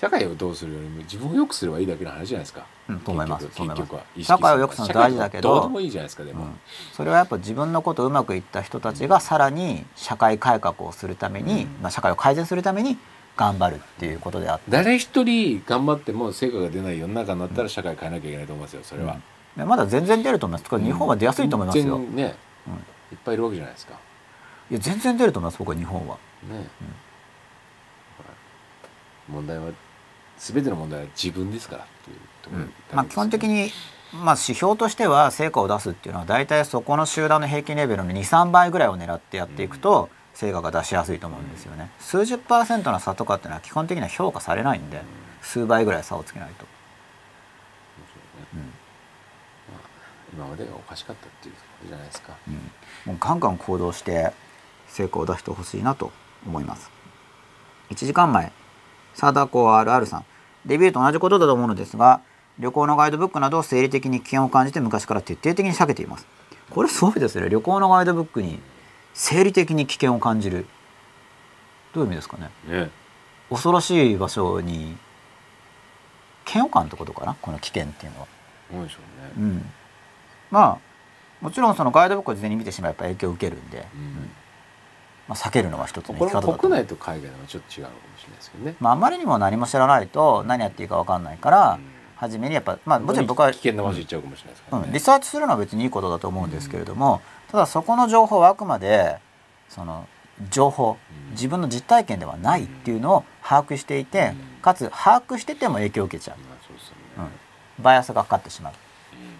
社会をどうするよりも自分を良くすればいいだけの話じゃないですか。うん、と思います。結局は社会を良くするの大事だけど、どうでもいいじゃないですかでも、うん、それはやっぱ自分のことうまくいった人たちがさらに社会改革をするために、うん、まあ社会を改善するために頑張るっていうことであって、誰一人頑張っても成果が出ない世の中になったら社会変えなきゃいけないと思いますよ。それは。うん、まだ全然出ると思います。これ日本は出やすいと思いますよ。ね、うん、いっぱいいるわけじゃないですか。いや全然出ると思います。僕は日本は。ね。問題は全ての問題は自分ですからっていうところ、ねうん、まあ、基本的に、まあ、指標としては成果を出すっていうのは大体そこの集団の平均レベルの23倍ぐらいを狙ってやっていくと、成果が出しやすいと思うんですよね。数十パーセントの差とかっていうのは基本的には評価されないんで、数倍ぐらい差をつけないと。うん今までがおかしかったっていうことじゃないですか、うん、もうガンガン行動して成功を出してほしいなと思います。1時間前サダコ RR さんデビューと同じことだと思うのですが旅行のガイドブックなど生理的に危険を感じて昔から徹底的に避けています。これそうですね。旅行のガイドブックに生理的に危険を感じる。どういう意味ですかね。ね。恐ろしい場所に嫌悪感ってことかな？この危険っていうのは。そうでしょうね、うん、まあもちろんそのガイドブックを事前に見てしまえば影響を受けるんで、うん、まあ、避けるのは一つの生き方だと国内と海外のはちょっと違うのかもしれないですけどね、まあ、あまりにも何も知らないと何やっていいか分かんないから、うん、初めにやっぱまあもちろん僕は危険な場所行っちゃうかもしれないですから、ね、うん、リサーチするのは別にいいことだと思うんですけれども、ただそこの情報はあくまでその情報自分の実体験ではないっていうのを把握していて、かつ把握してても影響を受けちゃう、うん、バイアスがかかってしまう。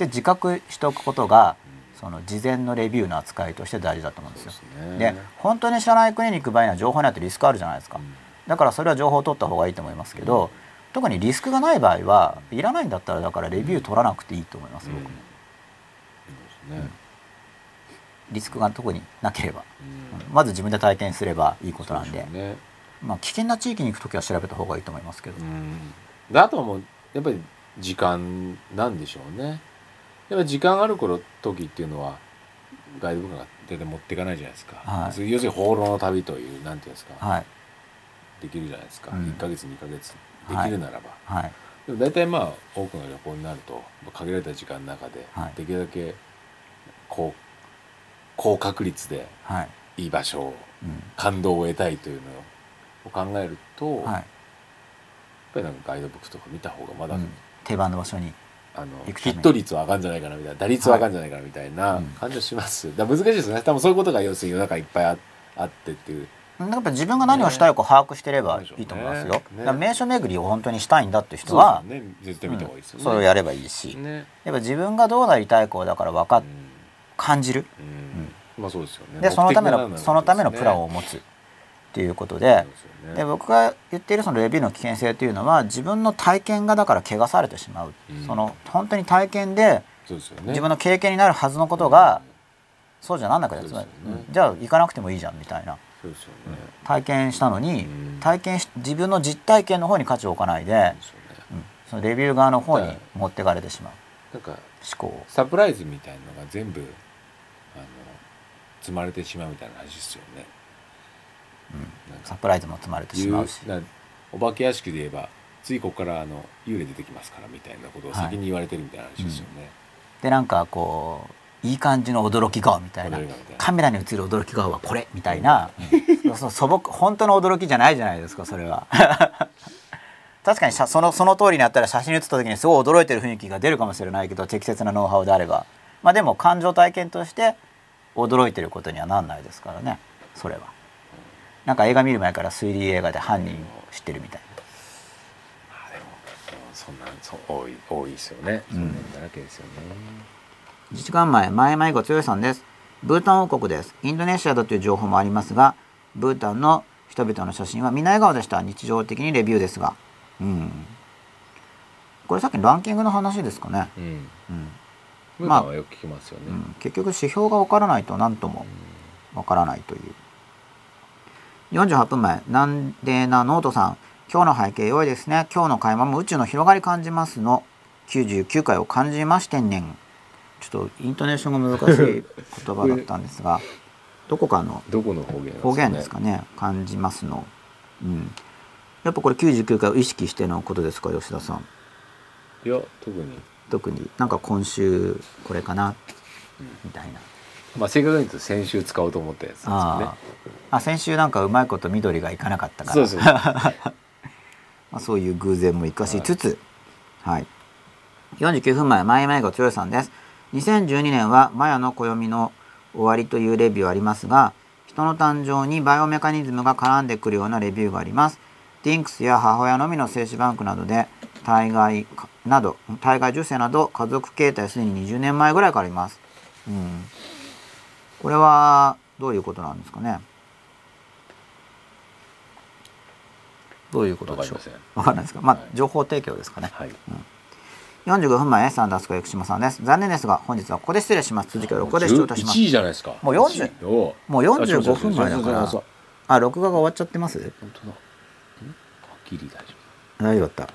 で自覚しておくことがその事前のレビューの扱いとして大事だと思うんですよ。で本当に知らない国に行く場合には情報にあってリスクあるじゃないですか。だからそれは情報を取った方がいいと思いますけど、特にリスクがない場合はいらないんだったらだからレビュー取らなくていいと思います、僕も。うん。リスクが特になければ、うん、まず自分で体験すればいいことなんで、ね、まあ、危険な地域に行く時は調べた方がいいと思いますけど、うん、であとはもうやっぱり時間なんでしょうねやっぱり時間ある頃時っていうのはガイドブックが全然持っていかないじゃないですか、はい、要するに放浪の旅というなんていうんですか、はい、できるじゃないですか、うん、1か月2か月できるならば、はい、はい、でも大体まあ多くの旅行になると限られた時間の中でできるだけこう高確率でいい場所を、うん、感動を得たいというのを考えると、はい、やっぱりなんかガイドブックとか見た方がまだ、うん、定番の場所にあのヒット率は上がるんじゃないかなみたいな打率は上がるんじゃないかなみたいな感じはします、はい、だ難しいですね。多分そういうことが要するに世の中いっぱいああってっていう。やっぱ自分が何をしたいか把握してればいいと思いますよ。ね。ね、名所巡りを本当にしたいんだって人は、ね、絶対見た方がいいですよね、それをやればいいし、やっぱ自分がどうなりたい子だから分かっ、感じる、まあそうですよね。でそのためのそのためのプランを持つっていうことでで僕が言っているそのレビューの危険性というのは自分の体験がだから汚されてしまう、うん、その本当に体験で自分の経験になるはずのことが、そうじゃなんなくなっちゃう、じゃあ行かなくてもいいじゃんみたいな。ね、体験したのに、体験し自分の実体験の方に価値を置かないで、うん、そのレビュー側の方に持ってかれてしまう。なんか思考サプライズみたいのが全部あの積まれてしまうみたいな話ですよね。うん、サプライズも積まれてしまうし。お化け屋敷で言えばついここからあの幽霊出てきますからみたいなことを先に言われてるみたいな話ですよね。はいうん、でなんかこういい感じの驚き顔みたいなカメラに映る驚き顔はこれみたいな、うん、そ素朴本当の驚きじゃないじゃないですかそれは。確かにそのその通りになったら写真に写った時にすごい驚いてる雰囲気が出るかもしれないけど適切なノウハウであれば、まあ、でも感情体験として驚いてることにはなんないですからねそれはなんか映画見る前から推理映画で犯人を知ってるみたいな。まあでもそんなそ多い多いですよね、うん、だらけですよね。1時間前前迷子強さんです。ブータン王国です。インドネシアだという情報もありますがブータンの人々の写真はみんな笑顔でした。日常的にレビューですが。うん。これさっきのランキングの話ですかね、うん、うん。まあよく聞きますよね、うん、結局指標が分からないと何とも分からないという48分前なんでなノートさん。今日の背景良いですね。今日の会話も宇宙の広がり感じますの。99回を感じましてんねん。ちょっとイントネーションが難しい言葉だったんですが。どこかのどこの方言、ね、方言ですかね。感じますの。うん。やっぱこれ99回を意識してのことですか吉田さん。いや特に。特に。なんか今週これかな、みたいな。まあ正確に言うと先週使おうと思ったやつですよね。あ先週なんかうまいこと緑がいかなかったから。そう まあそういう偶然も生かしつつ、はい。49分前、前々が剛さんです。2012年はマヤの暦の終わりというレビューありますが、人の誕生にバイオメカニズムが絡んでくるようなレビューがあります。ディンクスや母親のみの精子バンクなどで体外など体外受精など家族形態すでに20年前ぐらいからあります、うん、これはどういうことなんですかねどういうことでしょう？わかん。ないですか？まあ、はい、情報提供ですかね、はい。うん、45分前サンダースコ生島さんです。残念ですが本日はここで失礼します。続きは録画で視聴いたします。1位じゃないですか。もう40おもう45分前だから。あ録画が終わっちゃってます？本当だ。ギリ大丈大丈夫。だった